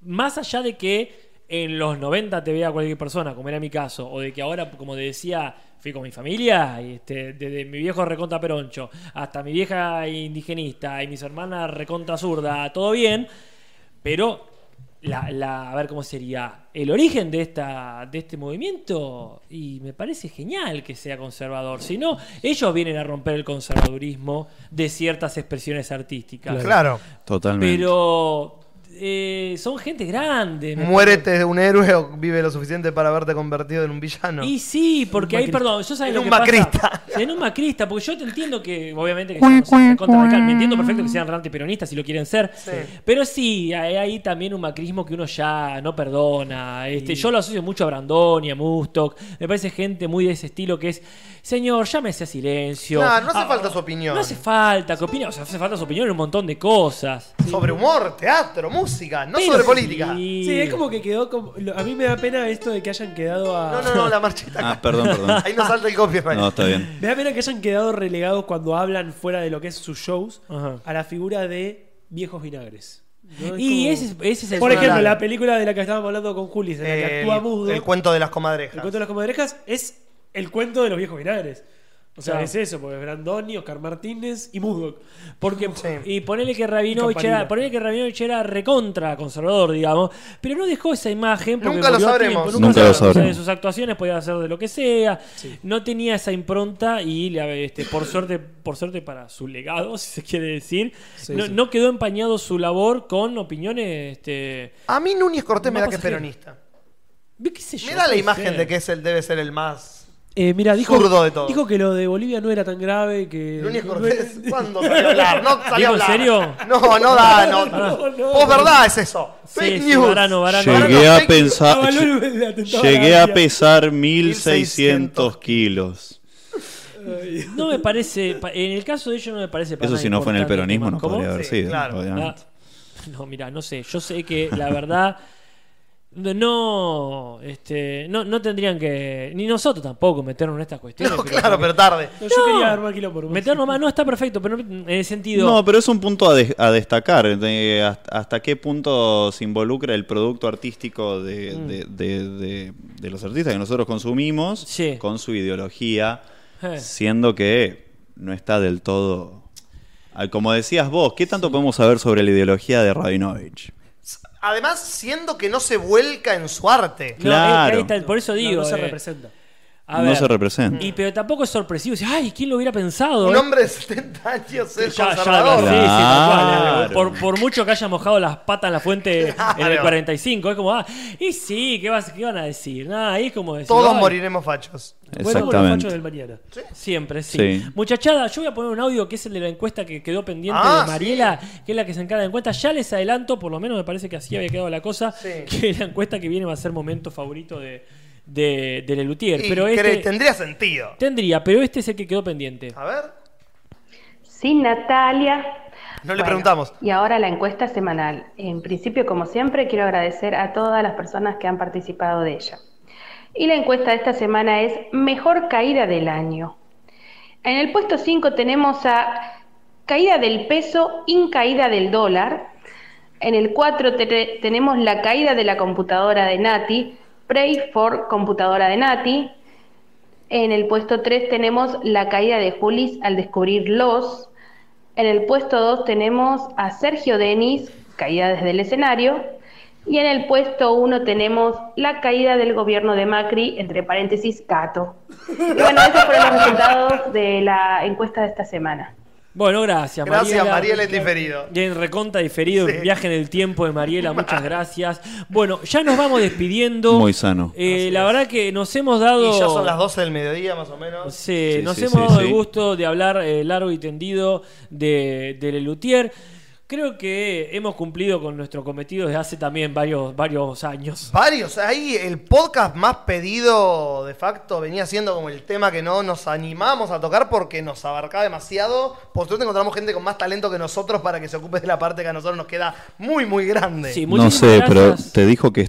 Más allá de que en los 90 te vea cualquier persona, como era mi caso, o de que ahora, como te decía, fui con mi familia, y este, desde mi viejo recontra peroncho hasta mi vieja indigenista y mis hermanas recontra zurda, todo bien, pero la, la- a ver cómo sería el origen de esta de este movimiento y me parece genial que sea conservador si no ellos vienen a romper el conservadurismo de ciertas expresiones artísticas Claro. Totalmente. pero eh, son gente grande Muérete de un héroe o vive lo suficiente para haberte convertido en un villano. y sí porque ahí perdón yo sabes En lo un que pasa macrista. En un macrista, porque yo te entiendo que, obviamente, que sean sean recontra radical. Me entiendo perfecto que sean realmente peronistas si lo quieren ser. Pero sí, hay ahí también un macrismo que uno ya no perdona. Este, Yo lo asocio mucho a Brandoni, a Mustok. Me parece gente muy de ese estilo que es, señor, llámese a silencio. Claro, no hace Ah, falta su opinión. No hace falta que opine, o sea, hace falta su opinión en un montón de cosas. Sobre humor, teatro, música, no Pero sobre política. sí. Sí, es como que quedó como. lo- A mí me da pena esto de que hayan quedado a. No, no, no, la marchita. Ah, perdón, perdón. Ahí no salta el copyright. No, está bien. Me da pena que hayan quedado relegados cuando hablan fuera de lo que es sus shows Ajá. a la figura de viejos vinagres. ¿no? Es Y como- ese, es- ese es el Por ejemplo, la película de la que estábamos hablando con Julis, en la que actúa mudo. el cuento de las comadrejas. El cuento de las comadrejas es el cuento de los viejos vinagres. O sea, Claro. es eso, porque es Brandoni, Oscar Martínez y Mudok. Porque, Sí. y ponele que Rabinovich era, ponele que Rabinovich era recontra conservador, digamos, pero no dejó esa imagen porque Nunca lo sabremos. tiempo, Nunca se- lo o sea, sabremos. de sus actuaciones podía hacer de lo que sea, no tenía esa impronta y este, por suerte, por suerte para su legado, si se quiere decir, Sí, no, sí. no quedó empañado su labor con opiniones, este, A mí Núñez Cortés me da que es peronista. qué sé yo, Me da la imagen ser. de que es el, debe ser el más. Eh, mira, dijo, Zurdo de todo. dijo que lo de Bolivia no era tan grave. Que Núñez no Cortés, ¿cuándo salió a hablar? No salió a ¿Dijo en hablar. serio? No, no da, no. No, no. Vos verdad es eso. Sí, Fake sí, news. Varano, Varano. Llegué a pensar. Avaló el- el atentado a Llegué la a pesar 1600 1600 kilos. No me parece, pa- en el caso de ellos no me parece para Eso nada si no fue en el importante peronismo tema. no ¿Cómo? podría haber Sí, sido, claro. obviamente. Ah, no, mira, no sé. Yo sé que la verdad no, este, no, no tendrían que ni nosotros tampoco meternos en estas cuestiones. No, claro, pero tarde. No, yo No. quería armar quilombo. nomás. meternos más no está perfecto, pero en el sentido. No, pero es un punto a, de- a destacar, de hasta, hasta qué punto se involucra el producto artístico de, Mm. de- de- de- de los artistas que nosotros consumimos Sí. con su ideología, Eh. siendo que no está del todo... al- Como decías vos, ¿qué tanto podemos saber sobre la ideología de Rabinovich? Además, siendo que no se vuelca en su arte. No, Claro. eh, ahí está, por eso No, digo. no se eh, representa. A no ver, se representa. Y pero tampoco es sorpresivo. Decir, Ay, ¿quién lo hubiera pensado? Un eh?" hombre de 70 años es Ya, ya, conservador. sí, sí, cual, eh. Claro. por, por mucho que haya mojado las patas en la fuente en el Claro. 45, es como, ah, y sí, ¿qué, vas, qué van a decir? Nada, ahí es como decir, Todos "Ay, moriremos fachos. Bueno, Exactamente. fachos del mañana. Siempre, sí. Sí. Muchachada, yo voy a poner un audio que es el de la encuesta que quedó pendiente Ah, de Mariela, que es la que se encarga de encuesta. Ya les adelanto, por lo menos me parece que así había quedado la cosa, Sí. que la encuesta que viene va a ser momento favorito de, de, de Lelutier. Pero este tendría sentido. tendría, pero este es el que quedó pendiente. A ver. Sí, Natalia. No le preguntamos. Y ahora la encuesta semanal. En principio, como siempre, quiero agradecer a todas las personas que han participado de ella. Y la encuesta de esta semana es Mejor caída del año. En el puesto 5 tenemos a Caída del peso, Incaída del dólar. En el 4 tenemos la caída de la computadora de Nati, Pray for computadora de Nati. En el puesto 3 tenemos la caída de Julis al descubrir los. En el puesto 2 tenemos a Sergio Denis, caída desde el escenario. Y en el puesto 1 tenemos la caída del gobierno de Macri, entre paréntesis, Cato. Y bueno, esos fueron los resultados de la encuesta de esta semana. Bueno, gracias, Gracias, Mariela. Mariela, en diferido. Bien, reconta diferido, Sí. viaje en el tiempo de Mariela, muchas gracias. Bueno, ya nos vamos despidiendo. Muy sano. Eh, la verdad que nos hemos dado. Y ya son las 12 del mediodía, más o menos. Sí, Sí, nos sí, hemos sí, dado el gusto de hablar eh, largo y tendido de, de Lelutier. Creo que hemos cumplido con nuestro cometido desde hace también varios, varios años. Varios. Ahí el podcast más pedido de facto venía siendo como el tema que no nos animamos a tocar porque nos abarcaba demasiado. Por suerte encontramos gente con más talento que nosotros para que se ocupe de la parte que a nosotros nos queda muy, muy grande. Sí, No sé, pero te dijo que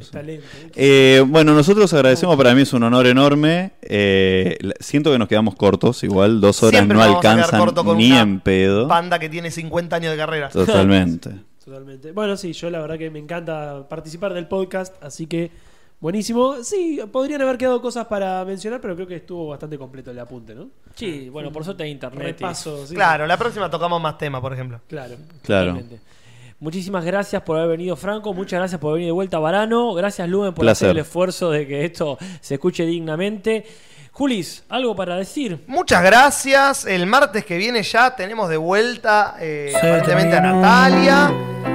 está lento. Talento. Eh, bueno, nosotros agradecemos, para mí es un honor enorme. Eh, siento que nos quedamos cortos, igual dos horas Siempre no nos vamos a quedar alcanzan corto con ni una en pedo. Banda que tiene 50 años de carrera. Totalmente. Totalmente. Bueno, sí, yo la verdad que me encanta participar del podcast, así que buenísimo. Sí, podrían haber quedado cosas para mencionar, pero creo que estuvo bastante completo el apunte, ¿no? Sí, bueno, por suerte hay internet. y- Repaso, sí. Claro, la próxima tocamos más temas, por ejemplo. Claro. Claro. Totalmente. Muchísimas gracias por haber venido, Franco. Muchas gracias por venir de vuelta, Varano. Gracias, Lumen, por Placer. hacer el esfuerzo de que esto se escuche dignamente. Julis, ¿algo para decir? Muchas gracias. El martes que viene ya tenemos de vuelta eh, aparentemente a Natalia.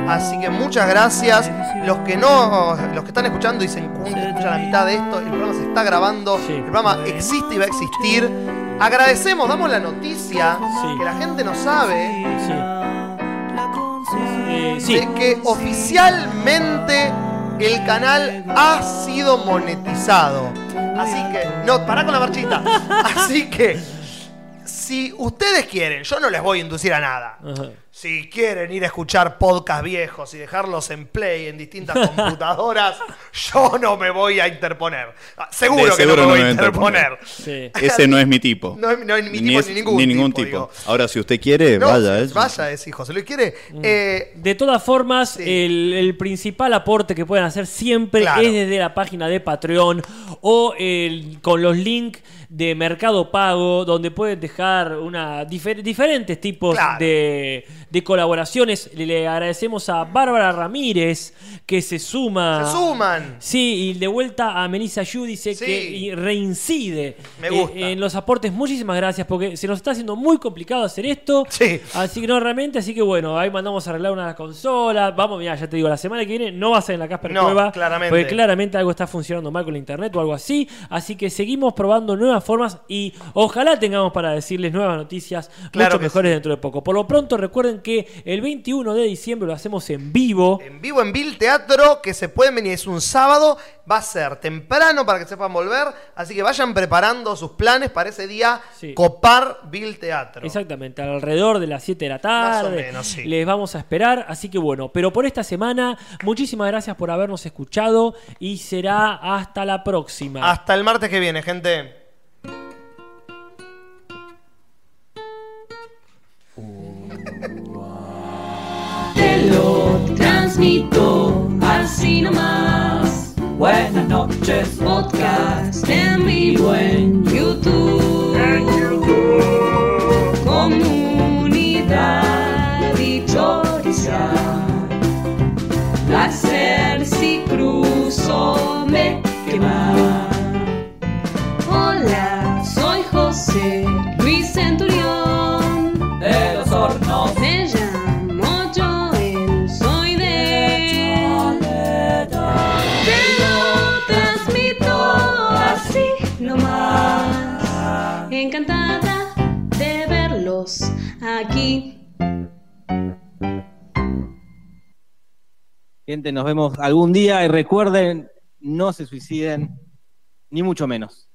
Así que muchas gracias. Los que no, los que están escuchando dicen "Cun, escuchan la mitad de esto. El programa se está grabando. Sí. El programa existe y va a existir. Agradecemos, damos la noticia Sí. que la gente no sabe Sí. Eh, sí. de que oficialmente el canal ha sido monetizado. Así que, no, pará con la marchita. Así que, si ustedes quieren, yo no les voy a inducir a nada. Ajá. Si quieren ir a escuchar podcast viejos y dejarlos en play en distintas computadoras, yo no me voy a interponer. Ah, Seguro De que seguro no me no voy me a interponer. interponer. Sí. Ese no es mi tipo. No, es- no es mi tipo es- ni ningún tipo. Ahora, si usted quiere, No, vaya. ¿eh? vaya, es hijo. Se lo quiere. eh, De todas formas, Sí. el, el principal aporte que pueden hacer siempre Claro. es desde la página de Patreon o el- con los links de Mercado Pago, donde pueden dejar una difer- diferentes tipos Claro. de, de colaboraciones. Le, agradecemos a Bárbara Ramírez que se suma. se suman. Sí, y de vuelta a Melissa Yu dice Sí. que reincide Me eh, gusta. en los aportes. Muchísimas gracias porque se nos está haciendo muy complicado hacer esto. Sí. Así que no, realmente, así que bueno, ahí mandamos a arreglar una consola. Vamos, mira, ya te digo, la semana que viene no va a ser en la Casper No, Cueva. claramente. Porque claramente algo está funcionando mal con la internet o algo así. Así que seguimos probando nuevas formas y ojalá tengamos para decirles nuevas noticias Claro mucho mejores sí. dentro de poco. Por lo pronto, recuerden que el 21 de diciembre lo hacemos en vivo. En vivo en Bill Teatro, que se pueden venir, es un sábado, va a ser temprano para que sepan volver, así que vayan preparando sus planes para ese día Sí. copar Bill Teatro. Exactamente, alrededor de las 7 de la tarde. Más o menos, sí. Les vamos a esperar, así que bueno, pero por esta semana, muchísimas gracias por habernos escuchado y será hasta la próxima. Hasta el martes que viene, gente. Así nomás. Buenas noches, podcast en vivo en YouTube. Comunidad y. Placer si cruzo me Gente, nos vemos algún día y recuerden, no se suiciden, ni mucho menos.